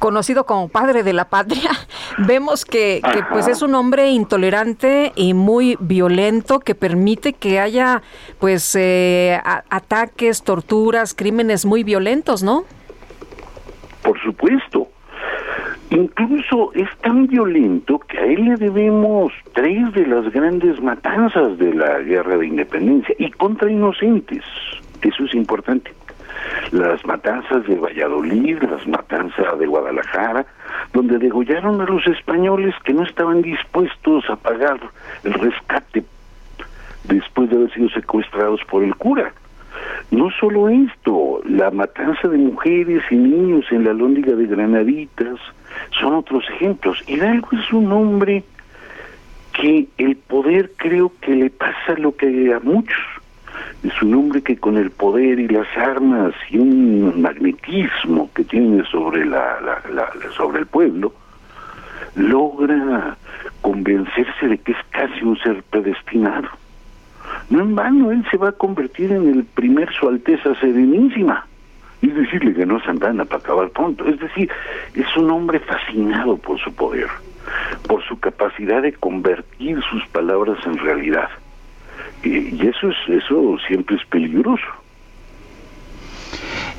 conocido como padre de la patria, vemos que, pues es un hombre intolerante y muy violento que permite que haya pues eh, a- ataques, torturas, crímenes muy violentos, ¿no? Por supuesto. Incluso es tan violento que a él le debemos tres de las grandes matanzas de la guerra de independencia y contra inocentes. Eso es importante. Las matanzas de Valladolid, las matanzas de Guadalajara, donde degollaron a los españoles que no estaban dispuestos a pagar el rescate después de haber sido secuestrados por el cura. No solo esto, la matanza de mujeres y niños en la lóndiga de Granaditas son otros ejemplos. Hidalgo es un hombre que el poder creo que le pasa lo que a muchos. Es un hombre que con el poder y las armas y un magnetismo que tiene sobre la, la- la- sobre el pueblo logra convencerse de que es casi un ser predestinado. No en vano, él se va a convertir en el primer Su Alteza Serenísima. Y decirle que no Santana para acabar pronto. Es decir, es un hombre fascinado por su poder, por su capacidad de convertir sus palabras en realidad. Y, y eso es eso siempre es peligroso.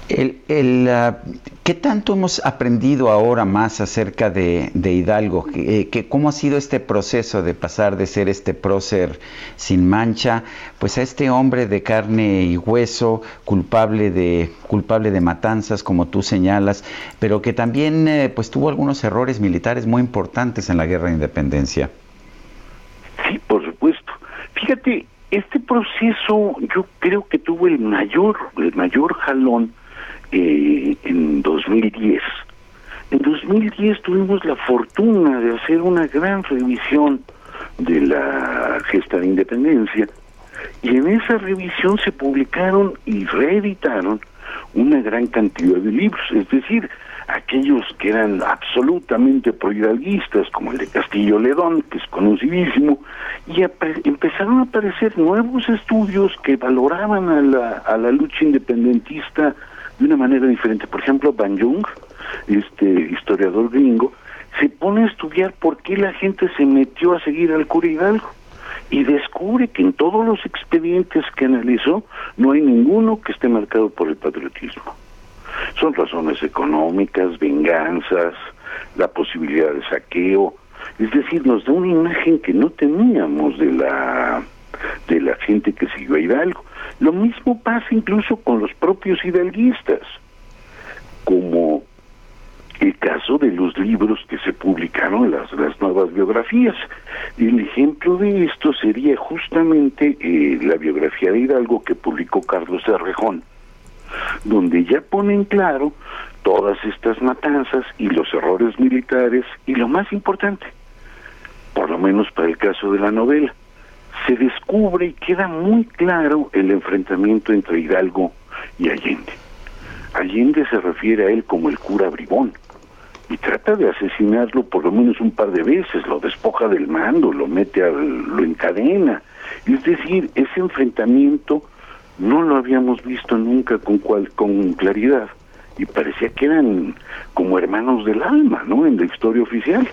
El, el, ah, ¿Qué tanto hemos aprendido ahora más acerca de, Hidalgo? ¿Qué- qué- ¿Cómo ha sido este proceso de pasar de ser este prócer sin mancha, pues a este hombre de carne y hueso, culpable de, culpable de matanzas, como tú señalas, pero que también eh, pues tuvo algunos errores militares muy importantes en la guerra de independencia? Sí, por supuesto. Fíjate, este proceso yo creo que tuvo el mayor, el mayor jalón eh, en 2010. En 2010 tuvimos la fortuna de hacer una gran revisión de la gesta de independencia y en esa revisión se publicaron y reeditaron una gran cantidad de libros, es decir, aquellos que eran absolutamente prohidalguistas, como el de Castillo Ledón, que es conocidísimo, y empezaron a aparecer nuevos estudios que valoraban a la, a la lucha independentista de una manera diferente. Por ejemplo, Van Jung, este historiador gringo, se pone a estudiar por qué la gente se metió a seguir al cura Hidalgo y descubre que en todos los expedientes que analizó no hay ninguno que esté marcado por el patriotismo. Son razones económicas, venganzas, la posibilidad de saqueo, es decir, nos da una imagen que no teníamos de la de la gente que siguió a Hidalgo. Lo mismo pasa incluso con los propios hidalguistas, como el caso de los libros que se publicaron, las, las nuevas biografías. El ejemplo de esto sería justamente eh, la biografía de Hidalgo que publicó Carlos Arrejón, donde ya ponen claro todas estas matanzas y los errores militares y lo más importante, por lo menos para el caso de la novela, se descubre y queda muy claro el enfrentamiento entre Hidalgo y Allende. Allende se refiere a él como el cura bribón y trata de asesinarlo por lo menos un par de veces, lo despoja del mando, lo mete, lo encadena. Es decir, ese enfrentamiento no lo habíamos visto nunca con, cual, con claridad y parecía que eran como hermanos del alma, ¿no? En la historia oficial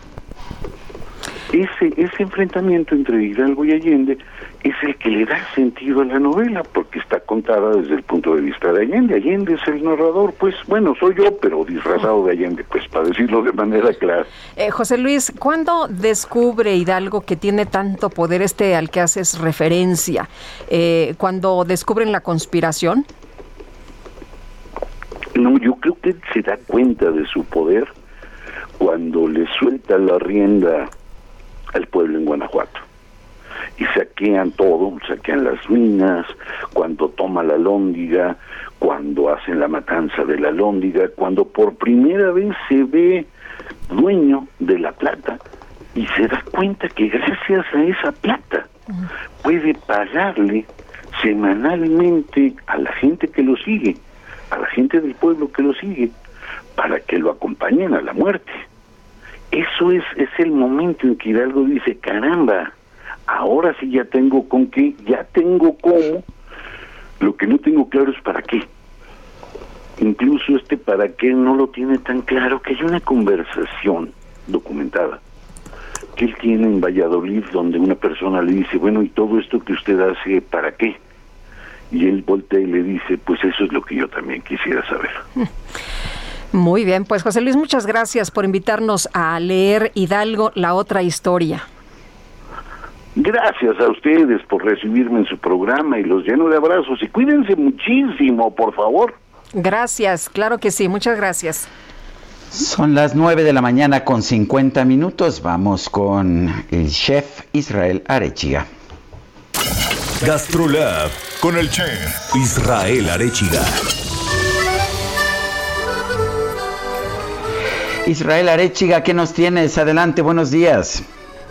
ese, ese enfrentamiento entre Hidalgo y Allende es el que le da sentido a la novela, porque está contada desde el punto de vista de Allende. Allende es el narrador, pues bueno, soy yo, pero disfrazado de Allende, pues para decirlo de manera clara. Eh, José Luis, ¿cuándo descubre Hidalgo que tiene tanto poder este al que haces referencia? Eh, ¿Cuando descubren la conspiración? No, yo creo que se da cuenta de su poder cuando le suelta la rienda al pueblo en Guanajuato. Y saquean todo, saquean las minas, cuando toma la lóndiga, cuando hacen la matanza de la lóndiga, cuando por primera vez se ve dueño de la plata y se da cuenta que gracias a esa plata puede pagarle semanalmente a la gente que lo sigue, a la gente del pueblo que lo sigue, para que lo acompañen a la muerte. Eso es, es el momento en que Hidalgo dice, caramba, ahora sí ya tengo con qué, ya tengo cómo, lo que no tengo claro es para qué. Incluso este para qué no lo tiene tan claro, que hay una conversación documentada que él tiene en Valladolid donde una persona le dice, bueno, ¿y todo esto que usted hace para qué? Y él voltea y le dice, pues eso es lo que yo también quisiera saber. Muy bien, pues José Luis, muchas gracias por invitarnos a leer Hidalgo, la otra historia. Gracias a ustedes por recibirme en su programa y los lleno de abrazos y cuídense muchísimo, por favor. Gracias, claro que sí, muchas gracias. Son las 9 de la mañana con 50 minutos. Vamos con el chef Israel Arechiga. Gastrolab con el chef Israel Arechiga. Israel Arechiga, ¿qué nos tienes? Adelante, buenos días.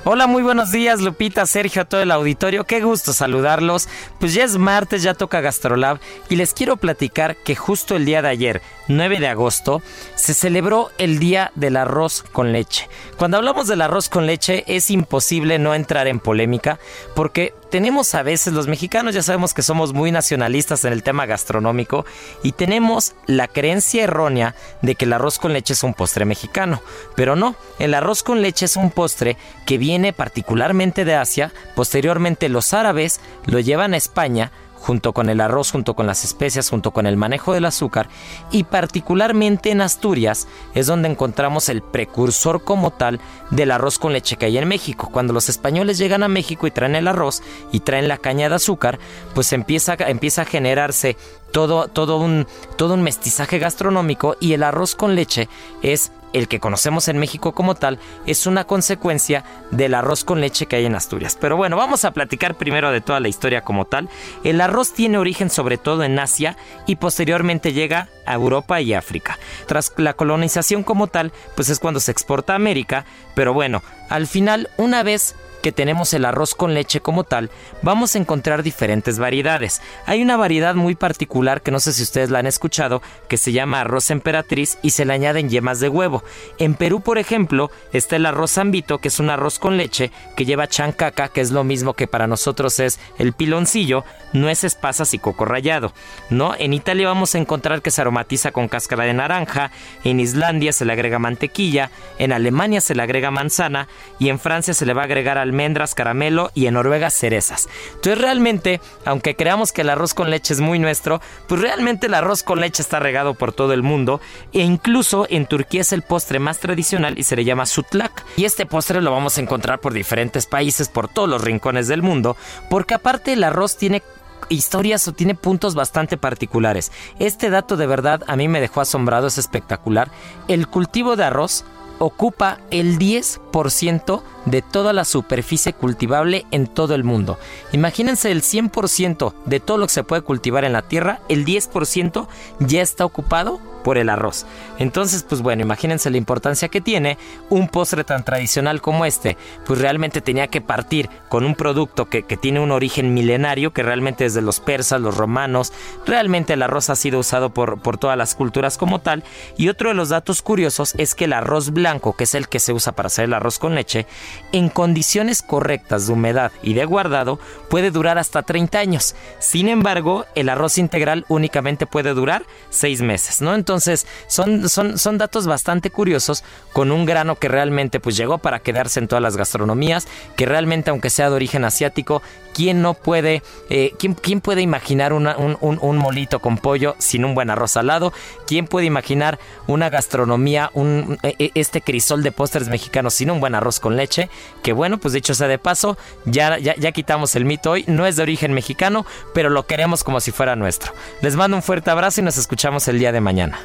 Hola, muy buenos días, Lupita, Sergio, a todo el auditorio. Qué gusto saludarlos. Pues ya es martes, ya toca Gastrolab y les quiero platicar que justo el día de ayer, 9 de agosto, se celebró el Día del Arroz con Leche. Cuando hablamos del arroz con leche es imposible no entrar en polémica porque tenemos a veces, los mexicanos ya sabemos que somos muy nacionalistas en el tema gastronómico y tenemos la creencia errónea de que el arroz con leche es un postre mexicano. Pero no, el arroz con leche es un postre que viene particularmente de Asia, posteriormente los árabes lo llevan a España, junto con el arroz, junto con las especias, junto con el manejo del azúcar y particularmente en Asturias es donde encontramos el precursor como tal del arroz con leche que hay en México. Cuando los españoles llegan a México y traen el arroz y traen la caña de azúcar, pues empieza, empieza a generarse todo, todo, un, todo un mestizaje gastronómico y el arroz con leche es el que conocemos en México como tal, es una consecuencia del arroz con leche que hay en Asturias. Pero bueno, vamos a platicar primero de toda la historia como tal. El arroz tiene origen sobre todo en Asia y posteriormente llega a Europa y África. Tras la colonización como tal, pues es cuando se exporta a América, pero bueno, al final, una vez que tenemos el arroz con leche como tal, vamos a encontrar diferentes variedades. Hay una variedad muy particular que no sé si ustedes la han escuchado, que se llama arroz emperatriz y se le añaden yemas de huevo. En Perú, por ejemplo, está el arroz zambito, que es un arroz con leche, que lleva chancaca, que es lo mismo que para nosotros es el piloncillo, nueces pasas y coco rallado. ¿no? En Italia vamos a encontrar que se aromatiza con cáscara de naranja, en Islandia se le agrega mantequilla, en Alemania se le agrega manzana y en Francia se le va a agregar almendras, caramelo y en Noruega cerezas. Entonces realmente, aunque creamos que el arroz con leche es muy nuestro, pues realmente el arroz con leche está regado por todo el mundo e incluso en Turquía es el postre más tradicional y se le llama sutlak. Y este postre lo vamos a encontrar por diferentes países, por todos los rincones del mundo, porque aparte el arroz tiene historias o tiene puntos bastante particulares. Este dato de verdad a mí me dejó asombrado, es espectacular. El cultivo de arroz ocupa el 10% de toda la superficie cultivable en todo el mundo. Imagínense el 100% de todo lo que se puede cultivar en la tierra, el 10% ya está ocupado por el arroz. Entonces, pues bueno, imagínense la importancia que tiene un postre tan tradicional como este. Pues realmente tenía que partir con un producto que, que tiene un origen milenario, que realmente desde los persas, los romanos, realmente el arroz ha sido usado por, por todas las culturas como tal. Y otro de los datos curiosos es que el arroz blanco, que es el que se usa para hacer el arroz con leche, en condiciones correctas de humedad y de guardado, puede durar hasta 30 años. Sin embargo, el arroz integral únicamente puede durar 6 meses, ¿no? Son, son, son datos bastante curiosos con un grano que realmente pues llegó para quedarse en todas las gastronomías, que realmente aunque sea de origen asiático, ¿quién no puede, eh, ¿quién, quién, puede imaginar un, un, un, molito con pollo sin un buen arroz salado? ¿Quién puede imaginar una gastronomía, un, e, e, este crisol de postres mexicanos sin un buen arroz con leche? Que bueno, pues dicho sea de paso, ya, ya, ya quitamos el mito hoy, no es de origen mexicano, pero lo queremos como si fuera nuestro. Les mando un fuerte abrazo y nos escuchamos el día de mañana.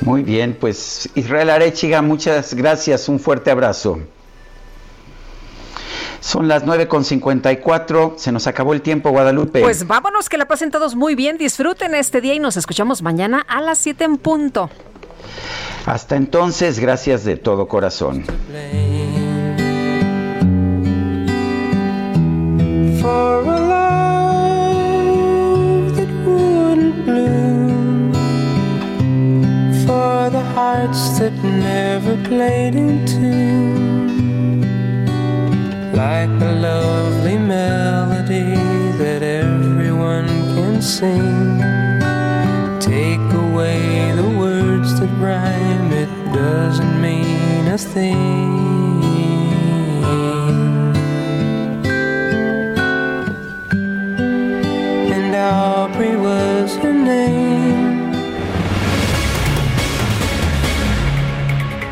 Muy bien, pues Israel Arechiga, muchas gracias, un fuerte abrazo. Son las 9.54, se nos acabó el tiempo, Guadalupe. Pues vámonos, que la pasen todos muy bien, disfruten este día y nos escuchamos mañana a las 7 en punto. Hasta entonces, gracias de todo corazón. For a The hearts that never played in tune. Like a lovely melody that everyone can sing. Take away the words that rhyme It doesn't mean a thing